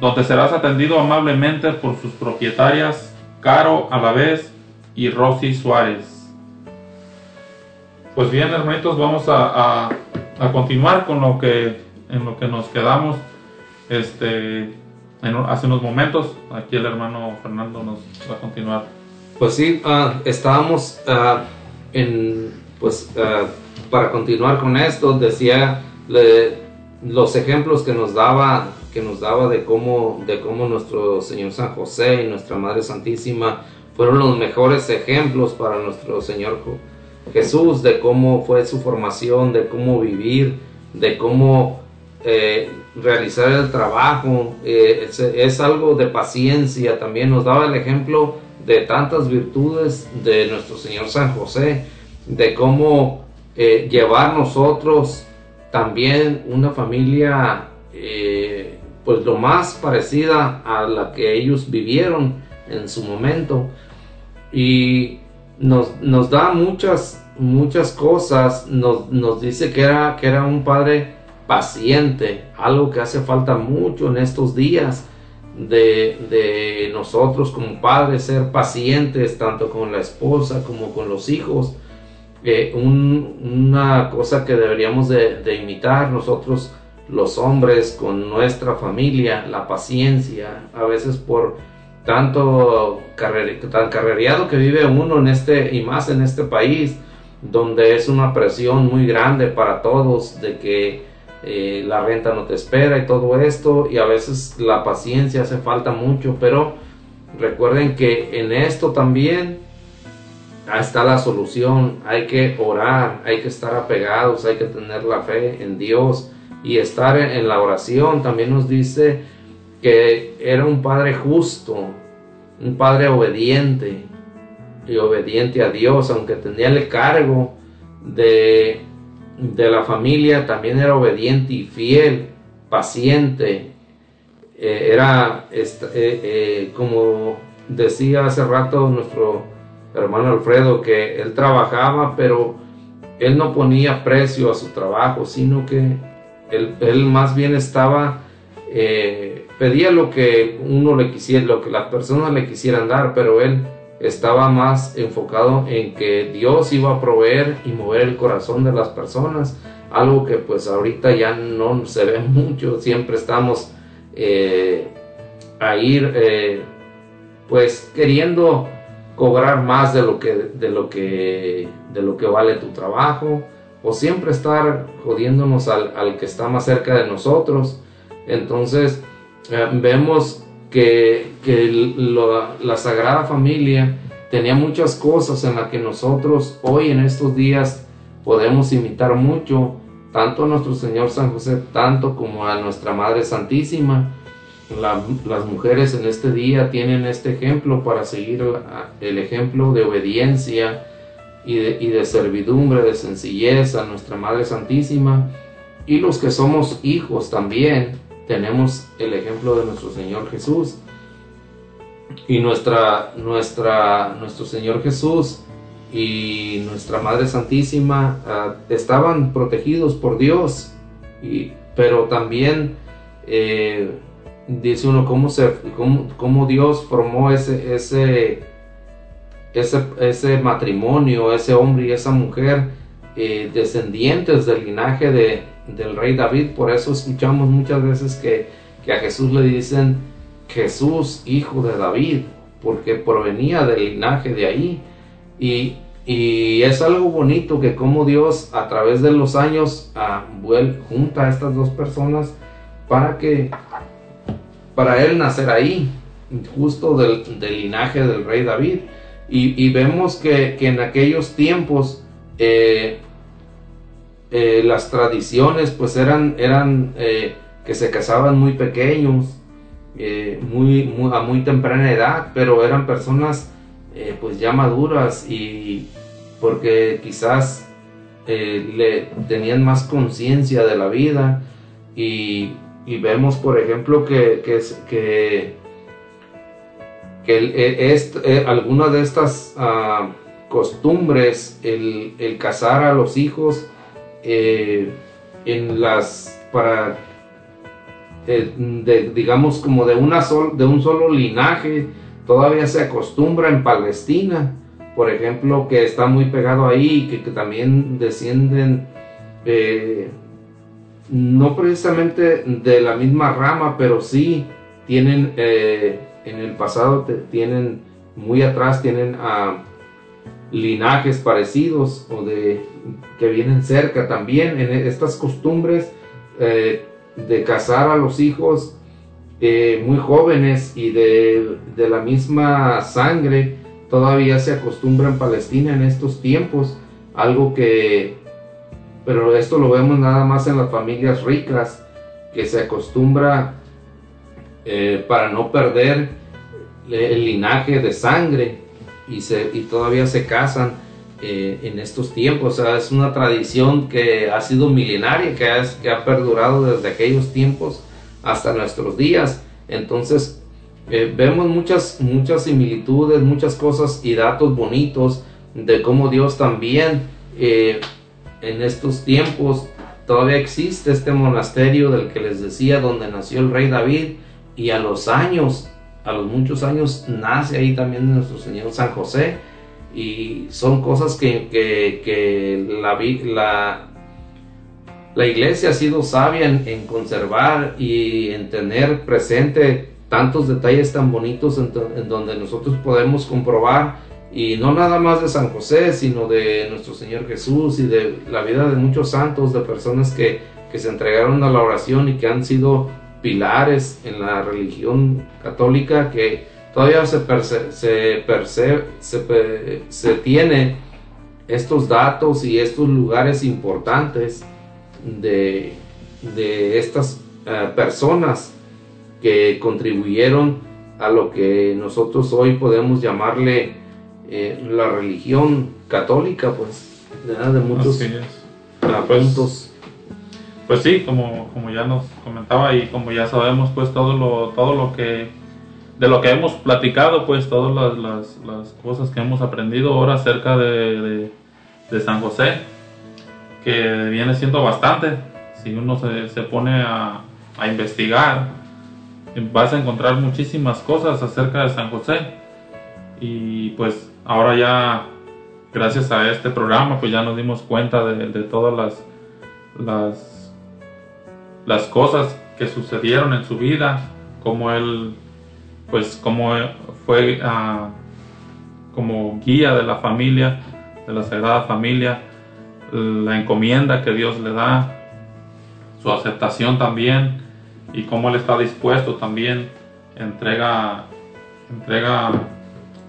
donde serás atendido amablemente por sus propietarias Caro a la vez y Rosy Suárez. Pues bien, hermanitos, vamos a, a, continuar con lo que en lo que nos quedamos este hace unos momentos. Aquí el hermano Fernando nos va a continuar. Pues sí, ah, estábamos ah, en pues ah, para continuar con esto decía los ejemplos que nos daba que nos daba de cómo, de cómo nuestro Señor San José y nuestra Madre Santísima fueron los mejores ejemplos para nuestro Señor Jesús, de cómo fue su formación, de cómo vivir, de cómo eh, realizar el trabajo. Eh, es, algo de paciencia, también nos daba el ejemplo de tantas virtudes de nuestro Señor San José, de cómo eh, llevar nosotros también una familia pues lo más parecida a la que ellos vivieron en su momento. Y nos, nos da muchas muchas cosas nos, nos, dice que era que era un padre paciente algo que hace falta mucho en estos días de, de nosotros como padres ser pacientes tanto con la esposa como con los hijos. Eh, una cosa que deberíamos de, imitar nosotros los hombres con nuestra familia, la paciencia, a veces por tanto tan carrereado que vive uno en este y más en este país donde es una presión muy grande para todos de que eh, la renta no te espera y todo esto y a veces la paciencia hace falta mucho pero recuerden que en esto también está la solución hay que orar hay que estar apegados hay que tener la fe en Dios y estar en la oración. También nos dice que era un padre justo, un padre obediente y obediente a Dios, aunque tenía el cargo de, de la familia, también era obediente y fiel, paciente. Eh, era eh, eh, como decía hace rato nuestro hermano Alfredo, que él trabajaba, pero él no ponía precio a su trabajo, sino que él, más bien estaba, pedía lo que uno le quisiera, lo que las personas le quisieran dar, pero él estaba más enfocado en que Dios iba a proveer y mover el corazón de las personas, algo que pues ahorita ya no se ve mucho, siempre estamos eh, a ir eh, pues queriendo cobrar más de lo que de lo que de lo que vale tu trabajo o siempre estar jodiéndonos al, que está más cerca de nosotros. Entonces eh, vemos que, la Sagrada Familia tenía muchas cosas en las que nosotros hoy en estos días podemos imitar mucho, tanto a nuestro Señor San José, tanto como a nuestra Madre Santísima. La- las mujeres en este día tienen este ejemplo para seguir el ejemplo de obediencia y de, y de servidumbre, de sencillez a nuestra Madre Santísima. Y los que somos hijos también tenemos el ejemplo de nuestro Señor Jesús. Y nuestra, nuestra, nuestro Señor Jesús y nuestra Madre Santísima ah, estaban protegidos por Dios, y, pero también eh, dice uno cómo, se, cómo, cómo Dios formó ese, ese, ese, ese matrimonio, ese hombre y esa mujer, eh, descendientes del linaje de, del rey David. Por eso escuchamos muchas veces que, que a Jesús le dicen Jesús, hijo de David, porque provenía del linaje de ahí. Y, y es algo bonito que como Dios a través de los años ah, junta a estas dos personas para que para él nacer ahí, justo del, del linaje del rey David. Y, y vemos que, que en aquellos tiempos eh, eh, las tradiciones pues eran, eran eh, que se casaban muy pequeños, eh, muy, a muy temprana edad, pero eran personas pues ya maduras y porque quizás le tenían más conciencia de la vida y, vemos por ejemplo que, que, que, e- eh, algunas de estas ah, costumbres, el, el casar a los hijos eh, en las para eh, de, digamos como de una sol- de un solo linaje todavía se acostumbra en Palestina por ejemplo que está muy pegado ahí que, que también descienden eh, no precisamente de la misma rama pero sí tienen en el pasado tienen muy atrás tienen a linajes parecidos o de que vienen cerca también en estas costumbres eh, de casar a los hijos eh, muy jóvenes y de, de la misma sangre todavía se acostumbra en Palestina en estos tiempos algo que pero esto lo vemos nada más en las familias ricas que se acostumbra eh, para no perder el linaje de sangre y, todavía se casan eh, en estos tiempos. O sea, es una tradición que ha sido milenaria, que ha, que ha perdurado desde aquellos tiempos hasta nuestros días. Entonces, eh, vemos muchas, muchas similitudes, muchas cosas y datos bonitos de cómo Dios también eh, en estos tiempos todavía existe este monasterio del que les decía donde nació el rey David y a los años a los muchos años nace ahí también nuestro Señor San José y son cosas que, que, la, la, la iglesia ha sido sabia en, conservar y en tener presente tantos detalles tan bonitos en, en donde nosotros podemos comprobar y no nada más de San José, sino de nuestro Señor Jesús y de la vida de muchos santos, de personas que, que se entregaron a la oración y que han sido pilares en la religión católica que todavía se, perce- se, perce- se, pe- se tiene estos datos y estos lugares importantes de, de estas eh, personas que contribuyeron a lo que nosotros hoy podemos llamarle eh, la religión católica, pues, ¿verdad? de muchos puntos. Pues sí, como, como ya nos comentaba y como ya sabemos, pues todo lo, todo lo que, de lo que hemos platicado, pues todas las, las, cosas que hemos aprendido ahora acerca de, de, de San José, que viene siendo bastante. Si uno se, se pone a, a investigar, vas a encontrar muchísimas cosas acerca de San José. Y pues ahora ya, gracias a este programa, pues ya nos dimos cuenta de, de todas las, las las cosas que sucedieron en su vida, como él, pues como fue ah, como guía de la familia, de la Sagrada Familia, la encomienda que Dios le da, su aceptación también y cómo él está dispuesto también, entrega, entrega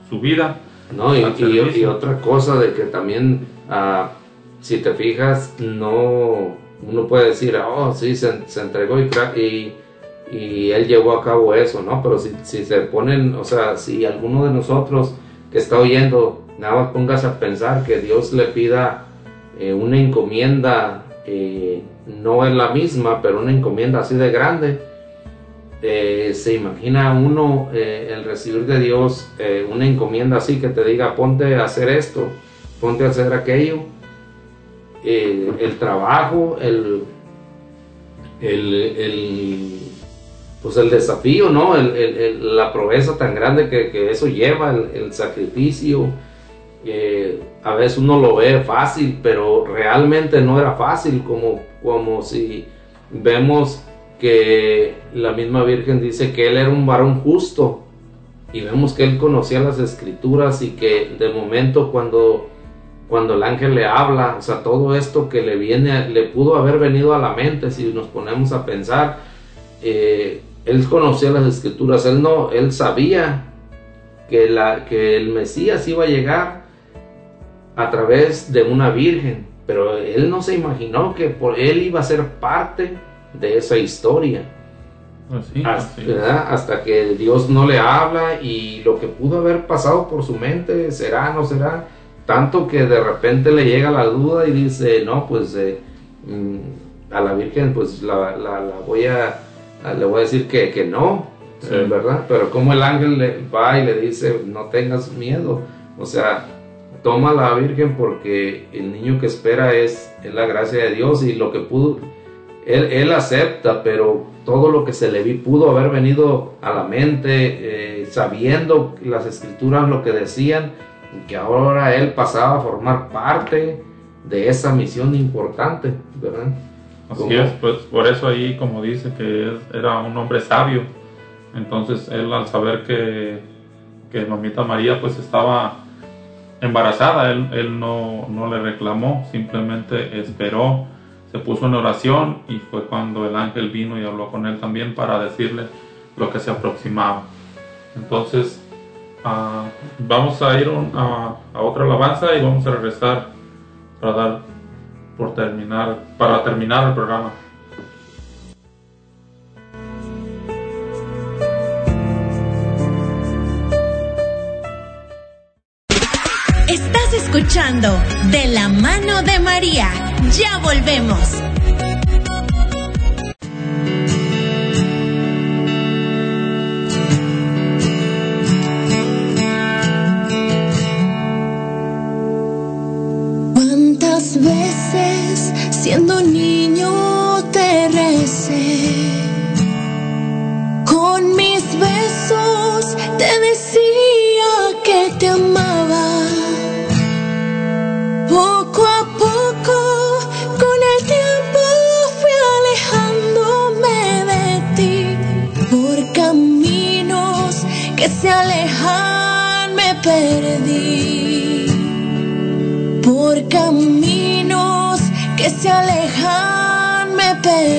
su vida No, y, y- y otra cosa de que también, ah, si te fijas, no, uno puede decir, oh, sí, se, se entregó y, y, y él llevó a cabo eso, ¿no? Pero si, se ponen, o sea, si alguno de nosotros que está oyendo, nada más pongas a pensar que Dios le pida eh, una encomienda, eh, no es la misma, pero una encomienda así de grande, eh, se imagina uno el recibir de Dios una encomienda así que te diga ponte a hacer esto, ponte a hacer aquello, Eh, el trabajo, el, el, pues el desafío, ¿no? La proeza tan grande que, eso lleva, el, el sacrificio. eh, a veces uno lo ve fácil, pero realmente no era fácil, como, como si vemos que la misma Virgen dice que él era un varón justo y vemos que él conocía las escrituras y que de momento cuando cuando el ángel le habla, o sea, todo esto que le viene, le pudo haber venido a la mente si nos ponemos a pensar, eh, él conocía las escrituras, él no, él sabía que, la, que el Mesías iba a llegar a través de una virgen, pero él no se imaginó que por él iba a ser parte de esa historia. Pues sí, Hasta, así. Hasta que Dios no le habla y lo que pudo haber pasado por su mente será, no será, tanto que de repente le llega la duda y dice, no, pues eh, mm, a la Virgen pues la, la- la voy a, a- le voy a decir que, que no, Sí. eh, ¿verdad? Pero como el ángel le va y le dice, no tengas miedo, o sea, toma a la Virgen porque el niño que espera es, es la gracia de Dios y lo que pudo, él, él acepta, pero todo lo que se le vi pudo haber venido a la mente, eh, sabiendo las escrituras lo que decían, y que ahora él pasaba a formar parte de esa misión importante, ¿verdad? Así es, pues por eso ahí como dice que era un hombre sabio, entonces él al saber que, que mamita María pues estaba embarazada, él, él no, no le reclamó, simplemente esperó, se puso en oración y fue cuando el ángel vino y habló con él también para decirle lo que se aproximaba. Entonces ah, vamos a ir a otra alabanza y vamos a regresar para dar por terminar, para terminar el programa. Estás escuchando De la mano de María. Ya volvemos. Siendo niño te recé? Con mis besos te decía que te amaba. Poco a poco, con el tiempo fui alejándome de ti. Por caminos que se alejan me perdí alejan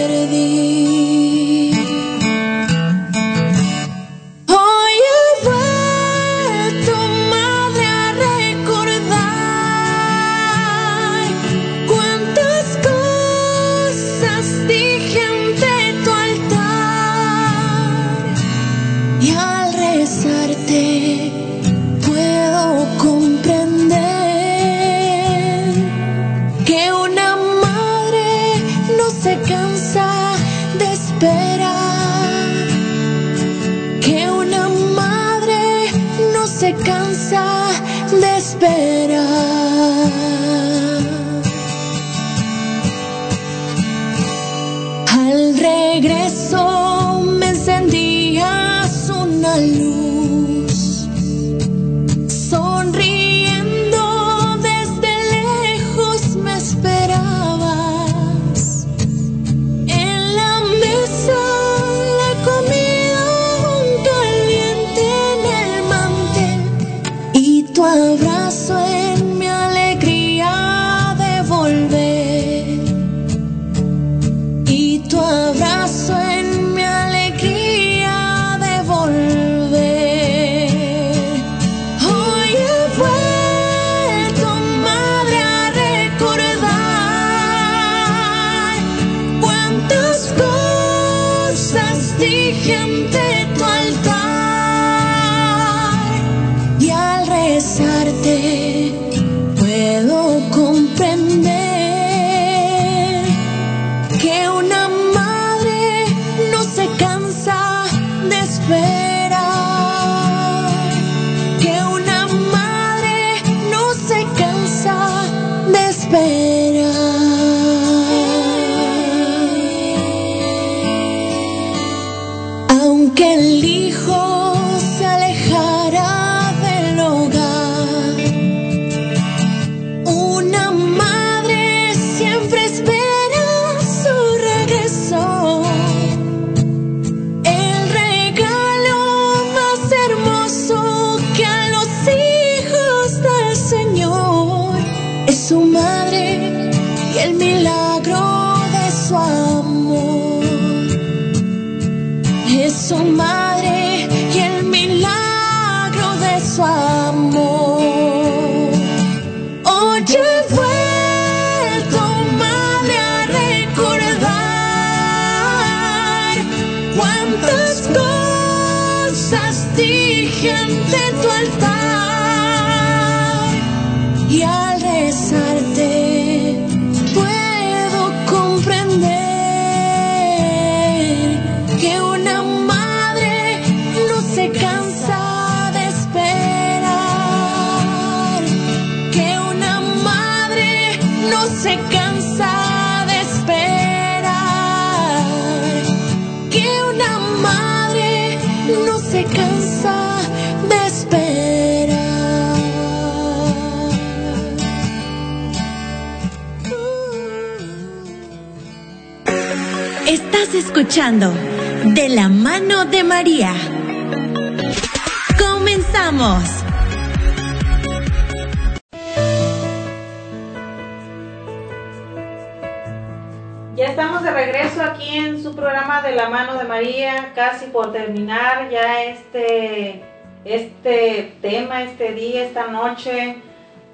este día, esta noche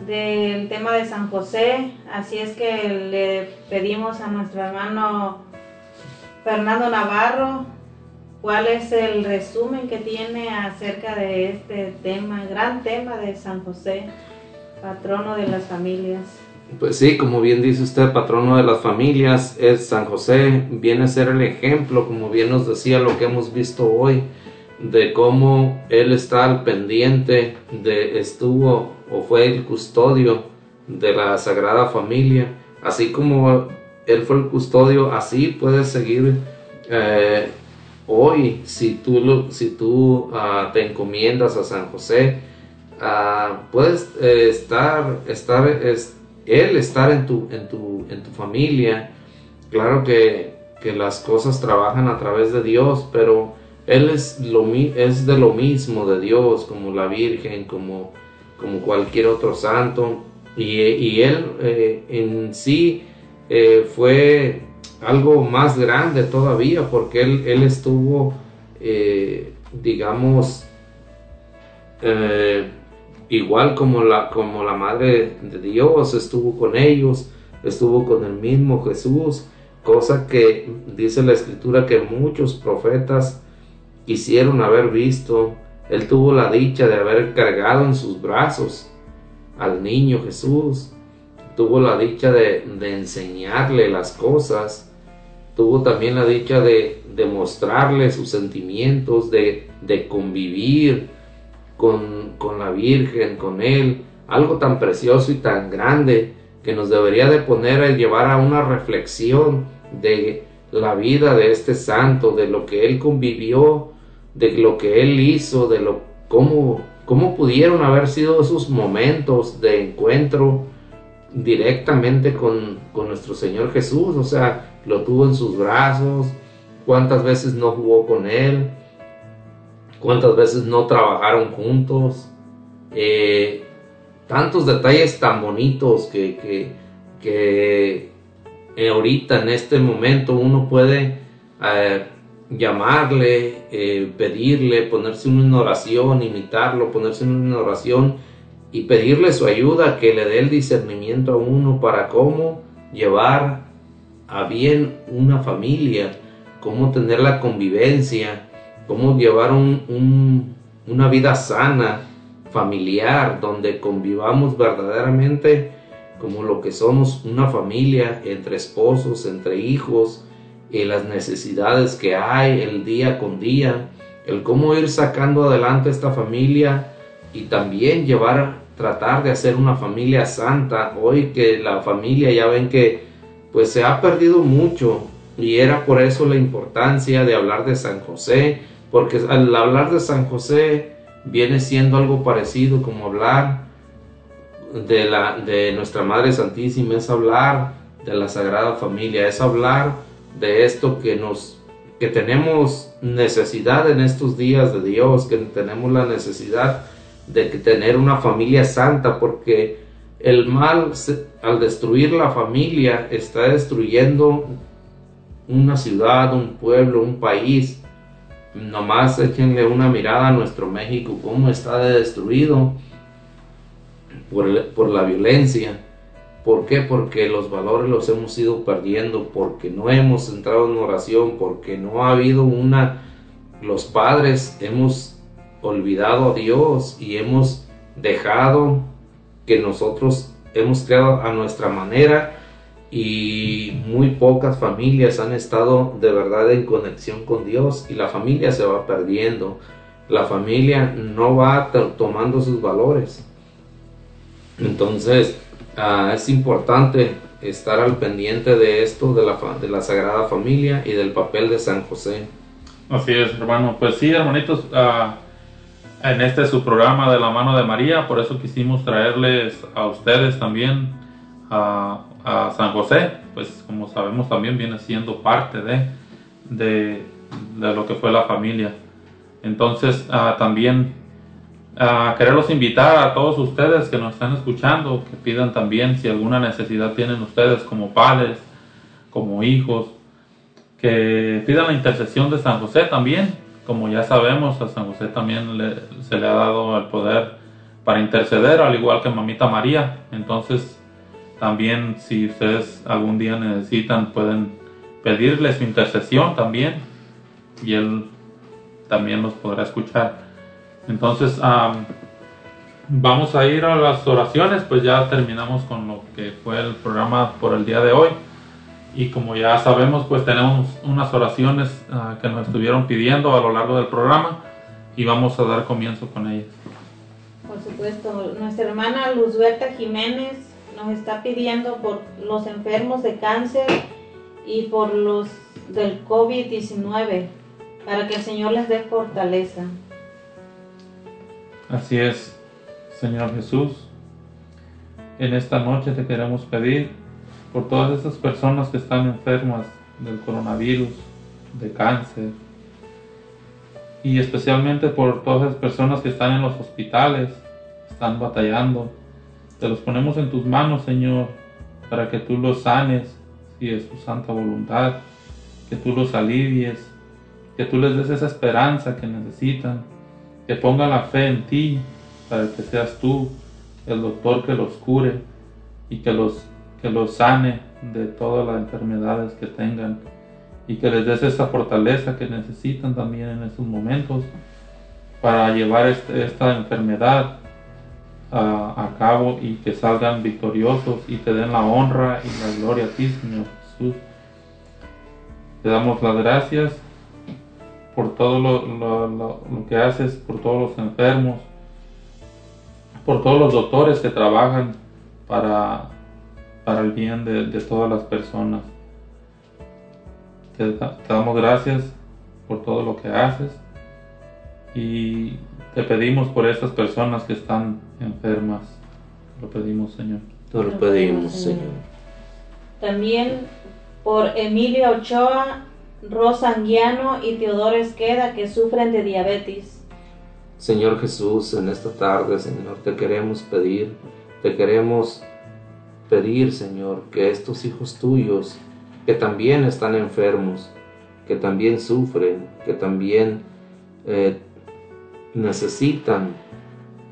del tema de San José. Así es que le pedimos a nuestro hermano Fernando Navarro cuál es el resumen que tiene acerca de este tema, gran tema de San José, patrono de las familias. Pues sí, como bien dice usted, patrono de las familias, es San José, viene a ser el ejemplo, como bien nos decía lo que hemos visto hoy, de cómo él está al pendiente, de estuvo o fue el custodio de la Sagrada Familia, así como él fue el custodio, así puedes seguir eh, hoy, si tú, si tú ah, te encomiendas a San José, ah, puedes eh, estar, estar, es- él estar en tu, en tu, en tu familia. Claro que, que las cosas trabajan a través de Dios, pero él es, de lo mismo de Dios, como la Virgen, como, cualquier otro santo. Y, él eh, en sí eh, fue algo más grande todavía, porque él, estuvo, eh, digamos, igual como la Madre de Dios estuvo con ellos, estuvo con el mismo Jesús, cosa que dice la Escritura que muchos profetas quisieron haber visto. Él tuvo la dicha de haber cargado en sus brazos al niño Jesús, tuvo la dicha de, enseñarle las cosas, tuvo también la dicha de, de mostrarle sus sentimientos, de, de convivir con, con la Virgen, con Él, algo tan precioso y tan grande que nos debería de poner a llevar a una reflexión de la vida de este santo, de lo que Él convivió, de lo que Él hizo, de lo cómo, cómo pudieron haber sido esos momentos de encuentro directamente con, con nuestro Señor Jesús, o sea, lo tuvo en sus brazos, cuántas veces no jugó con Él, cuántas veces no trabajaron juntos, eh, tantos detalles tan bonitos que, que, que eh, ahorita en este momento uno puede eh, llamarle, eh, pedirle, ponerse una oración, imitarlo, ponerse una oración y pedirle su ayuda, que le dé el discernimiento a uno para cómo llevar a bien una familia, cómo tener la convivencia, cómo llevar un- una vida sana, familiar, donde convivamos verdaderamente como lo que somos una familia, entre esposos, entre hijos, y las necesidades que hay el día con día, el cómo ir sacando adelante esta familia y también llevar, tratar de hacer una familia santa. Hoy que la familia ya ven que pues se ha perdido mucho y era por eso la importancia de hablar de San José, porque al hablar de San José viene siendo algo parecido como hablar de, la, de nuestra Madre Santísima, es hablar de la Sagrada Familia, es hablar de esto que nos que tenemos necesidad en estos días de Dios, que tenemos la necesidad de tener una familia santa, porque el mal al destruir la familia está destruyendo una ciudad, un pueblo, un país. Nomás échenle una mirada a nuestro México, cómo está destruido por, por la violencia. ¿Por qué? Porque los valores los hemos ido perdiendo, porque no hemos entrado en oración, porque no ha habido una... Los padres hemos olvidado a Dios y hemos dejado que nosotros hemos creado a nuestra manera y muy pocas familias han estado de verdad en conexión con Dios y la familia se va perdiendo. La familia no va to- tomando sus valores. Entonces, ah, es importante estar al pendiente de esto, de la, de la Sagrada Familia y del papel de San José. Así es, hermano. Pues sí, hermanitos, ah, en este su programa de la mano de María, por eso quisimos traerles a ustedes también a, a San José, pues como sabemos también viene siendo parte de, de, de lo que fue la familia. Entonces, ah, también a quererlos invitar a todos ustedes que nos están escuchando, que pidan también si alguna necesidad tienen ustedes como padres, como hijos, que pidan la intercesión de San José también. Como ya sabemos, a San José también le- se le ha dado el poder para interceder, al igual que Mamita María. Entonces, también si ustedes algún día necesitan, pueden pedirle su intercesión también y él también los podrá escuchar. Entonces, am, vamos a ir a las oraciones, pues ya terminamos con lo que fue el programa por el día de hoy. Y como ya sabemos, pues tenemos unas oraciones ah, que nos estuvieron pidiendo a lo largo del programa y vamos a dar comienzo con ellas. Por supuesto, nuestra hermana Luzberta Jiménez nos está pidiendo por los enfermos de cáncer y por los del COVID-19 para que el Señor les dé fortaleza. Así es, Señor Jesús. En esta noche te queremos pedir por todas esas personas que están enfermas del coronavirus, de cáncer, y especialmente por todas esas personas que están en los hospitales, están batallando. Te los ponemos en tus manos, Señor, para que tú los sanes, si es tu santa voluntad, que tú los alivies, que tú les des esa esperanza que necesitan, que pongan la fe en ti, para que seas tú el doctor que los cure y que los, que los sane de todas las enfermedades que tengan y que les des esa fortaleza que necesitan también en estos momentos para llevar este- esta enfermedad a, a cabo y que salgan victoriosos y te den la honra y la gloria a ti, Señor Jesús. Te damos las gracias por todo lo, lo- lo- lo que haces, por todos los enfermos, por todos los doctores que trabajan para, para el bien de, de todas las personas. Te damos gracias por todo lo que haces y te pedimos por estas personas que están enfermas. Lo pedimos, Señor. Te lo pedimos, Señor. También por Emilia Ochoa, Rosa Anguiano y Teodoro Esqueda que sufren de diabetes. Señor Jesús, en esta tarde, Señor, te queremos pedir, te queremos pedir, Señor, que estos hijos tuyos, que también están enfermos, que también sufren, que también eh, necesitan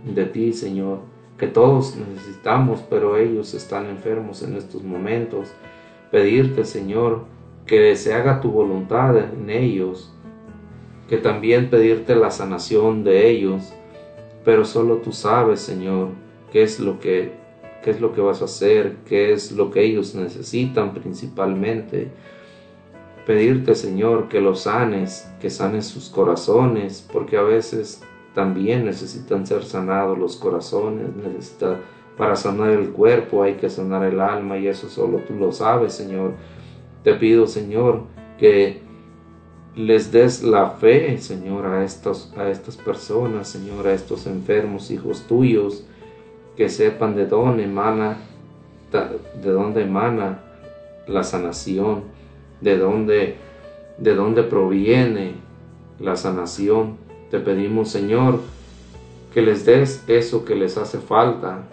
de ti, Señor, que todos necesitamos, pero ellos están enfermos en estos momentos. Pedirte, Señor, que se haga tu voluntad en ellos, que también pedirte la sanación de ellos, pero solo tú sabes, Señor, qué es lo que qué es lo que vas a hacer, qué es lo que ellos necesitan principalmente. Pedirte, Señor, que los sanes, que sanes sus corazones, porque a veces también necesitan ser sanados los corazones, necesita para sanar el cuerpo hay que sanar el alma y eso solo tú lo sabes, Señor. Te pido, Señor, que les des la fe, Señor, a, a estas personas, Señor, a estos enfermos hijos tuyos, que sepan de dónde emana, de dónde emana la sanación, de dónde, de dónde proviene la sanación. Te pedimos, Señor, que les des eso que les hace falta,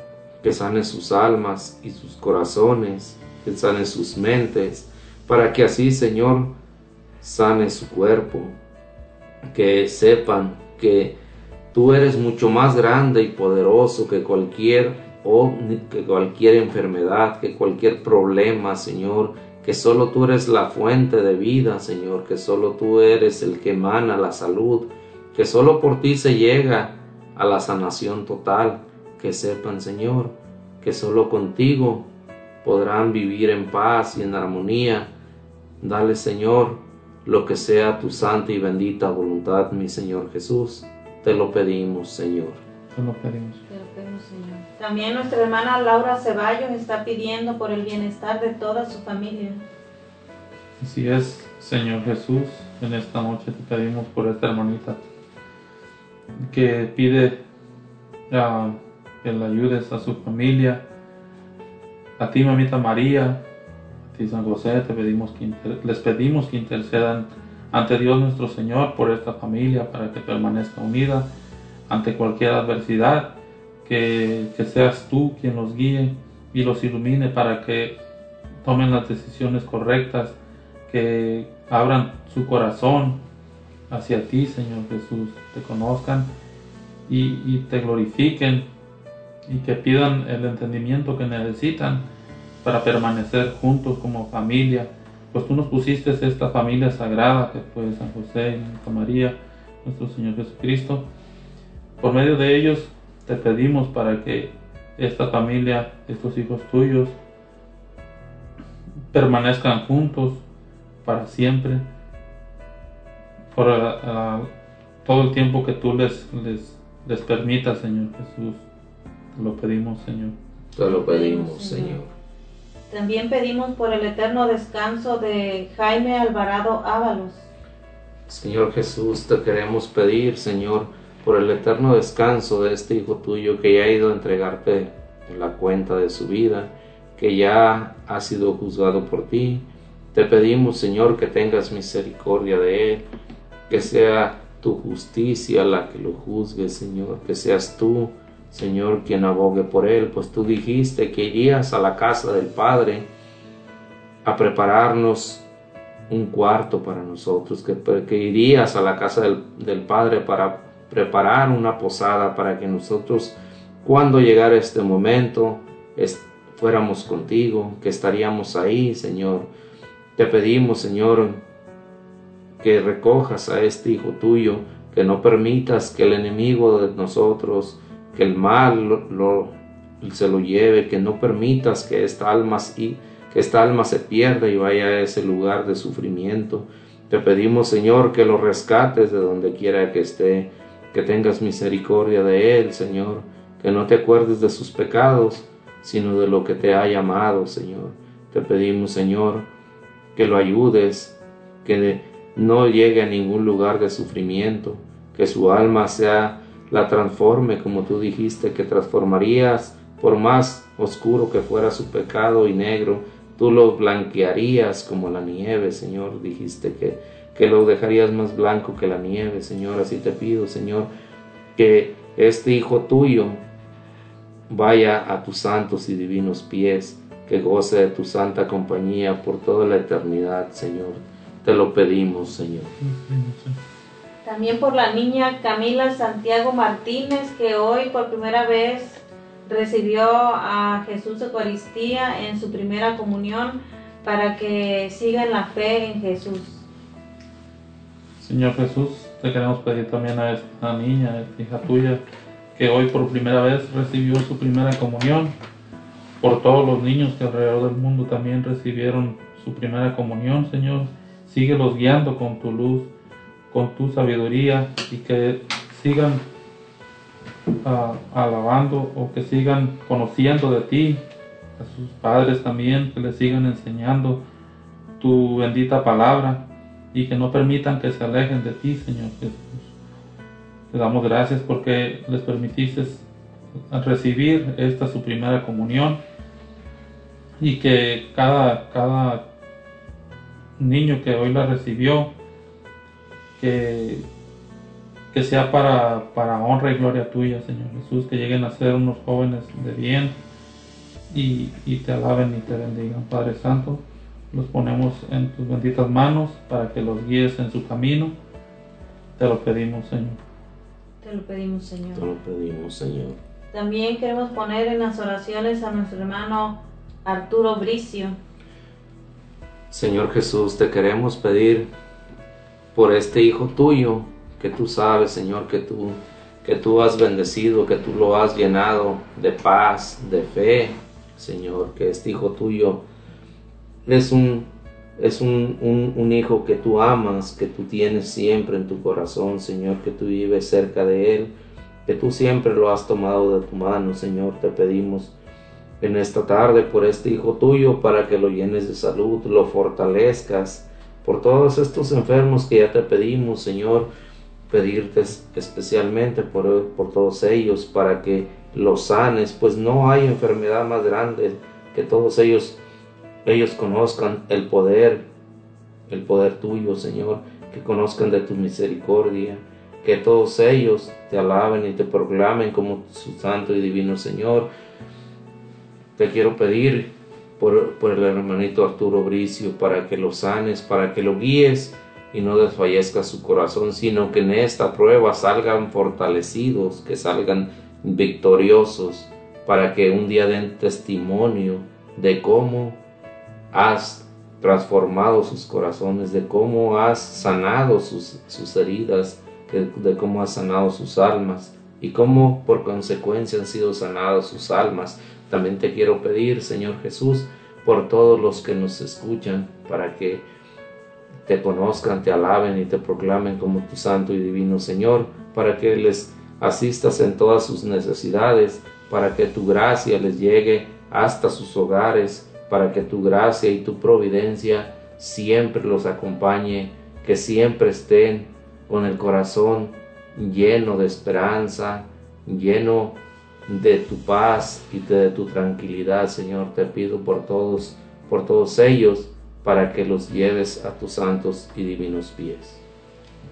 que sane sus almas y sus corazones, que sane sus mentes, para que así, Señor, sane su cuerpo, que sepan que tú eres mucho más grande y poderoso que cualquier que cualquier enfermedad, que cualquier problema, Señor, que solo tú eres la fuente de vida, Señor, que solo tú eres el que emana la salud, que solo por ti se llega a la sanación total, que sepan, Señor, que solo contigo podrán vivir en paz y en armonía. Dale, Señor, lo que sea tu santa y bendita voluntad, mi Señor Jesús. Te lo pedimos, Señor. Te lo pedimos. Te lo pedimos, Señor. También nuestra hermana Laura Ceballos está pidiendo por el bienestar de toda su familia. Así es, Señor Jesús, en esta noche te pedimos por esta hermanita que pide ah, que le ayudes a su familia. A ti, mamita María, a ti, San José, les pedimos que intercedan ante Dios nuestro Señor por esta familia para que permanezca unida ante cualquier adversidad, que, seas tú quien los guíe y los ilumine para que tomen las decisiones correctas, que abran su corazón hacia ti, Señor Jesús, te conozcan y, te glorifiquen y que pidan el entendimiento que necesitan para permanecer juntos como familia pues tú nos pusiste esta familia sagrada que fue San José y Santa María, nuestro Señor Jesucristo. Por medio de ellos te pedimos para que esta familia, estos hijos tuyos, permanezcan juntos para siempre, por todo el tiempo que tú les, les permitas, Señor Jesús. Te lo pedimos, Señor. Te lo pedimos, Señor. También pedimos por el eterno descanso de Jaime Alvarado Ábalos. Señor Jesús, te queremos pedir, Señor, por el eterno descanso de este hijo tuyo que ya ha ido a entregarte la cuenta de su vida, que ya ha sido juzgado por ti. Te pedimos, Señor, que tengas misericordia de él, que sea tu justicia la que lo juzgue, Señor, que seas tú Señor, quien abogue por él, pues tú dijiste que irías a la casa del Padre a prepararnos un cuarto para nosotros, que, irías a la casa del, Padre para preparar una posada para que nosotros, cuando llegara este momento, fuéramos contigo, que estaríamos ahí, Señor. Te pedimos, Señor, que recojas a este Hijo tuyo, que no permitas que el enemigo de nosotros, que el mal lo, se lo lleve, que no permitas que esta alma que esta alma se pierda y vaya a ese lugar de sufrimiento. Te pedimos, Señor, que lo rescates de donde quiera que esté, que tengas misericordia de él, Señor, que no te acuerdes de sus pecados, sino de lo que te ha llamado, Señor. Te pedimos, Señor, que lo ayudes, que no llegue a ningún lugar de sufrimiento, que su alma sea la transforme como tú dijiste que transformarías por más oscuro que fuera su pecado y negro, tú lo blanquearías como la nieve, Señor. Dijiste que, que lo dejarías más blanco que la nieve, Señor. Así te pido, Señor, que este Hijo tuyo vaya a tus santos y divinos pies, que goce de tu santa compañía por toda la eternidad, Señor. Te lo pedimos, Señor. También por la niña Camila Santiago Martínez, que hoy por primera vez recibió a Jesús Eucaristía en su primera comunión. para que sigan la fe en Jesús. Señor Jesús, te queremos pedir también a esta niña, a hija tuya, que hoy por primera vez recibió su primera comunión, por todos los niños que alrededor del mundo también recibieron su primera comunión, Señor. Síguelos guiando con tu luz, con tu sabiduría y que sigan ah, alabando o que sigan conociendo de ti, a sus padres también, que les sigan enseñando tu bendita palabra y que no permitan que se alejen de ti, Señor Jesús. Te damos gracias porque les permitiste recibir esta su primera comunión y que cada, cada niño que hoy la recibió, que, que sea para, para honra y gloria tuya, Señor Jesús, que lleguen a ser unos jóvenes de bien y, y te alaben y te bendigan, Padre Santo. Los ponemos en tus benditas manos para que los guíes en su camino. Te lo pedimos, Señor. Te lo pedimos, Señor. Te lo pedimos, Señor. También queremos poner en las oraciones a nuestro hermano Arturo Bricio. Señor Jesús, te queremos pedir por este hijo tuyo, que tú sabes, Señor, que tú, que tú has bendecido, que tú lo has llenado de paz, de fe, Señor, que este hijo tuyo es un, es un, un, un hijo que tú amas, que tú tienes siempre en tu corazón, Señor, que tú vives cerca de él, que tú siempre lo has tomado de tu mano, Señor, te pedimos en esta tarde por este hijo tuyo para que lo llenes de salud, lo fortalezcas, por todos estos enfermos que ya te pedimos, Señor, pedirte especialmente por, por todos ellos para que los sanes, pues no hay enfermedad más grande que todos ellos, ellos conozcan el poder, el poder tuyo, Señor, que conozcan de tu misericordia, que todos ellos te alaben y te proclamen como su santo y divino Señor, te quiero pedir por, el hermanito Arturo Bricio para que lo sanes, para que lo guíes y no desfallezca su corazón, sino que en esta prueba salgan fortalecidos, que salgan victoriosos, para que un día den testimonio de cómo has transformado sus corazones, de cómo has sanado sus, sus heridas, de, de cómo has sanado sus almas y cómo por consecuencia han sido sanadas sus almas. También te quiero pedir, Señor Jesús, por todos los que nos escuchan, para que te conozcan, te alaben y te proclamen como tu santo y divino Señor, para que les asistas en todas sus necesidades, para que tu gracia les llegue hasta sus hogares, para que tu gracia y tu providencia siempre los acompañe, que siempre estén con el corazón lleno de esperanza, lleno de tu paz y de tu tranquilidad, Señor. Te pido por todos, por todos ellos, para que los lleves a tus santos y divinos pies.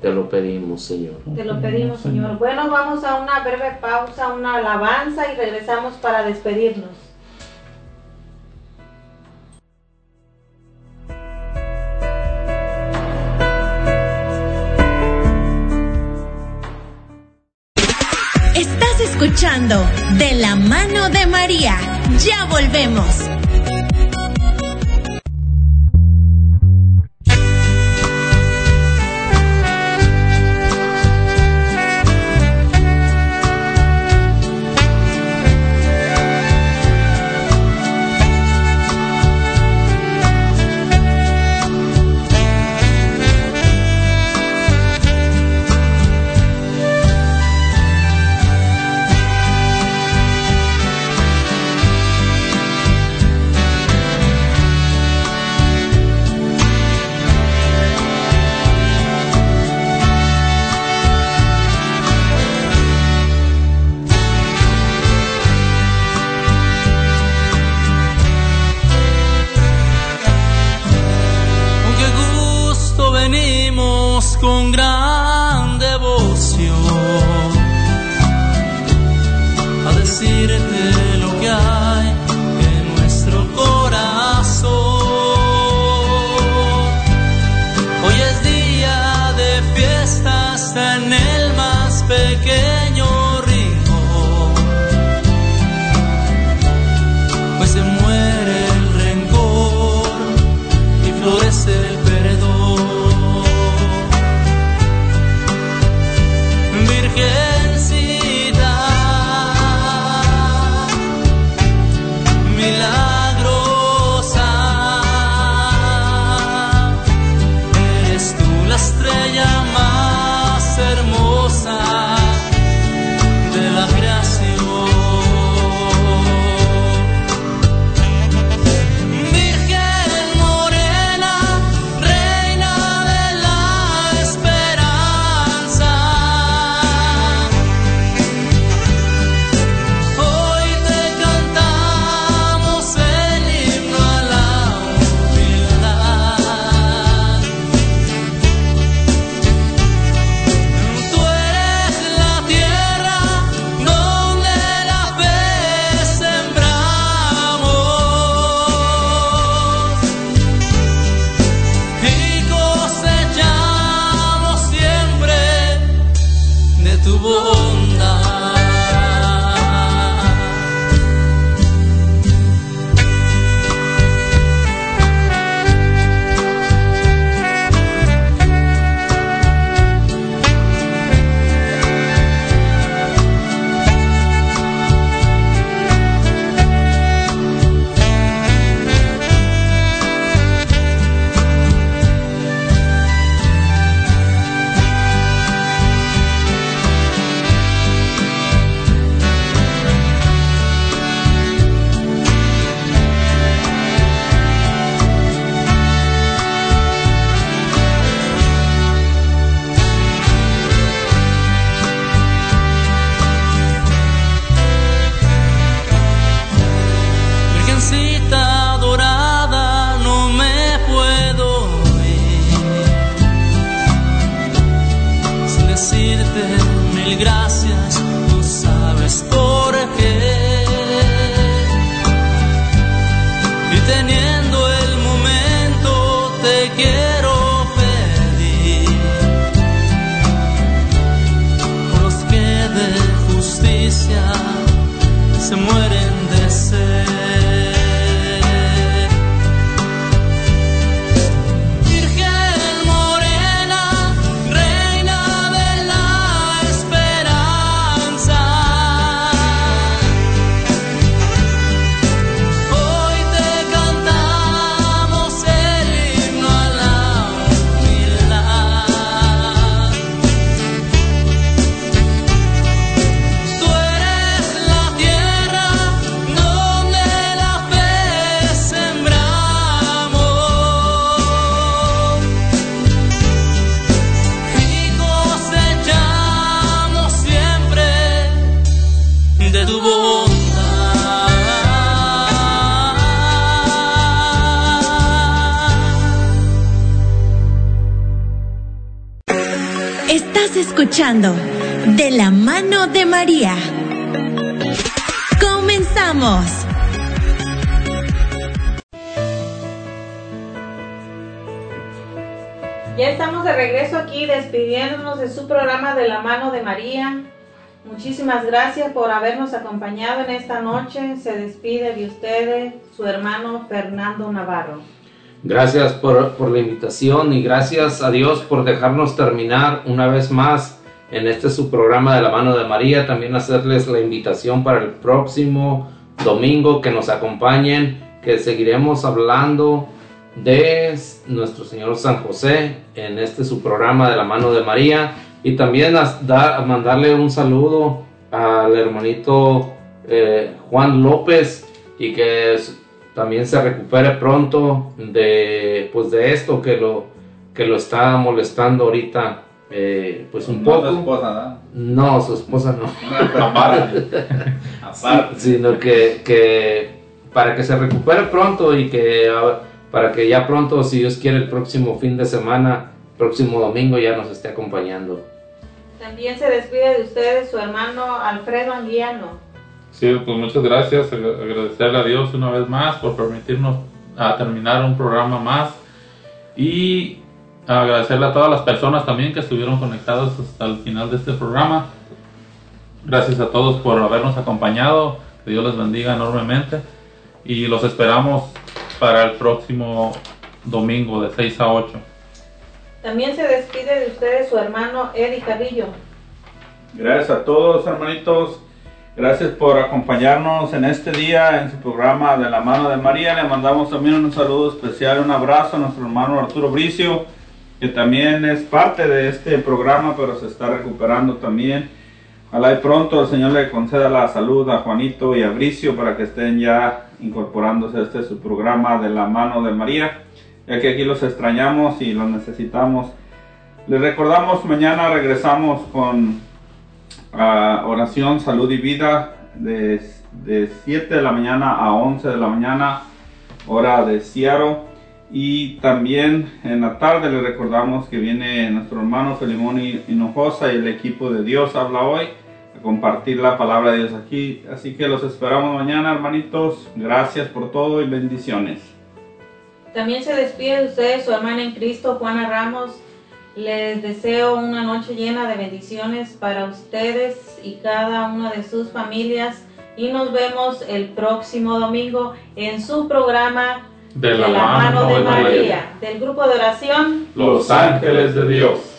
Te lo pedimos, Señor. Te lo pedimos, Señor. Bueno, vamos a una breve pausa, una alabanza y regresamos para despedirnos. De la mano de María. Ya volvemos. Despidiéndonos de su programa de la mano de María. Muchísimas gracias por habernos acompañado en esta noche. Se despide de ustedes su hermano Fernando Navarro. Gracias por, por la invitación y gracias a Dios por dejarnos terminar una vez más en este su programa de la mano de María. También hacerles la invitación para el próximo domingo que nos acompañen, que seguiremos hablando de nuestro Señor San José en este su programa de la mano de María y también a, dar- a mandarle un saludo al hermanito eh, Juan López y que es- también se recupere pronto de pues de esto que lo que lo está molestando ahorita eh, pues un No poco su esposa, ¿verdad? no su esposa no Aparte. Aparte. Sí, sino que, que para que se recupere pronto y que para que ya pronto si Dios quiere el próximo fin de semana próximo domingo ya nos esté acompañando También se despide de ustedes su hermano Alfredo Anguiano. Sí, pues muchas gracias. Ag- Agradecerle a Dios una vez más por permitirnos a terminar un programa más. Y agradecerle a todas las personas también que estuvieron conectadas hasta el final de este programa. Gracias a todos por habernos acompañado. Que Dios les bendiga enormemente. Y los esperamos para el próximo domingo de 6 a 8. También se despide de ustedes su hermano Eddie Carrillo. Gracias a todos, hermanitos. Gracias por acompañarnos en este día en su programa de la mano de María. Le mandamos también un saludo especial, un abrazo a nuestro hermano Arturo Bricio, que también es parte de este programa, pero se está recuperando también. Ojalá y pronto el Señor le conceda la salud a Juanito y a Bricio para que estén ya incorporándose a este su programa de la mano de María, ya que aquí los extrañamos y los necesitamos. Les recordamos, mañana regresamos con a oración, salud y vida de, de 7 de la mañana a 11 de la mañana, hora de Seattle. Y también en la tarde le recordamos que viene nuestro hermano Felimón Hinojosa y el equipo de Dios habla hoy compartir la palabra de Dios aquí. Así que los esperamos mañana, hermanitos. Gracias por todo y bendiciones. También se despide de ustedes su hermana en Cristo, Juana Ramos. Les deseo una noche llena de bendiciones para ustedes y cada una de sus familias. Y nos vemos el próximo domingo en su programa De la mano de María. del grupo de oración Los ángeles de Dios.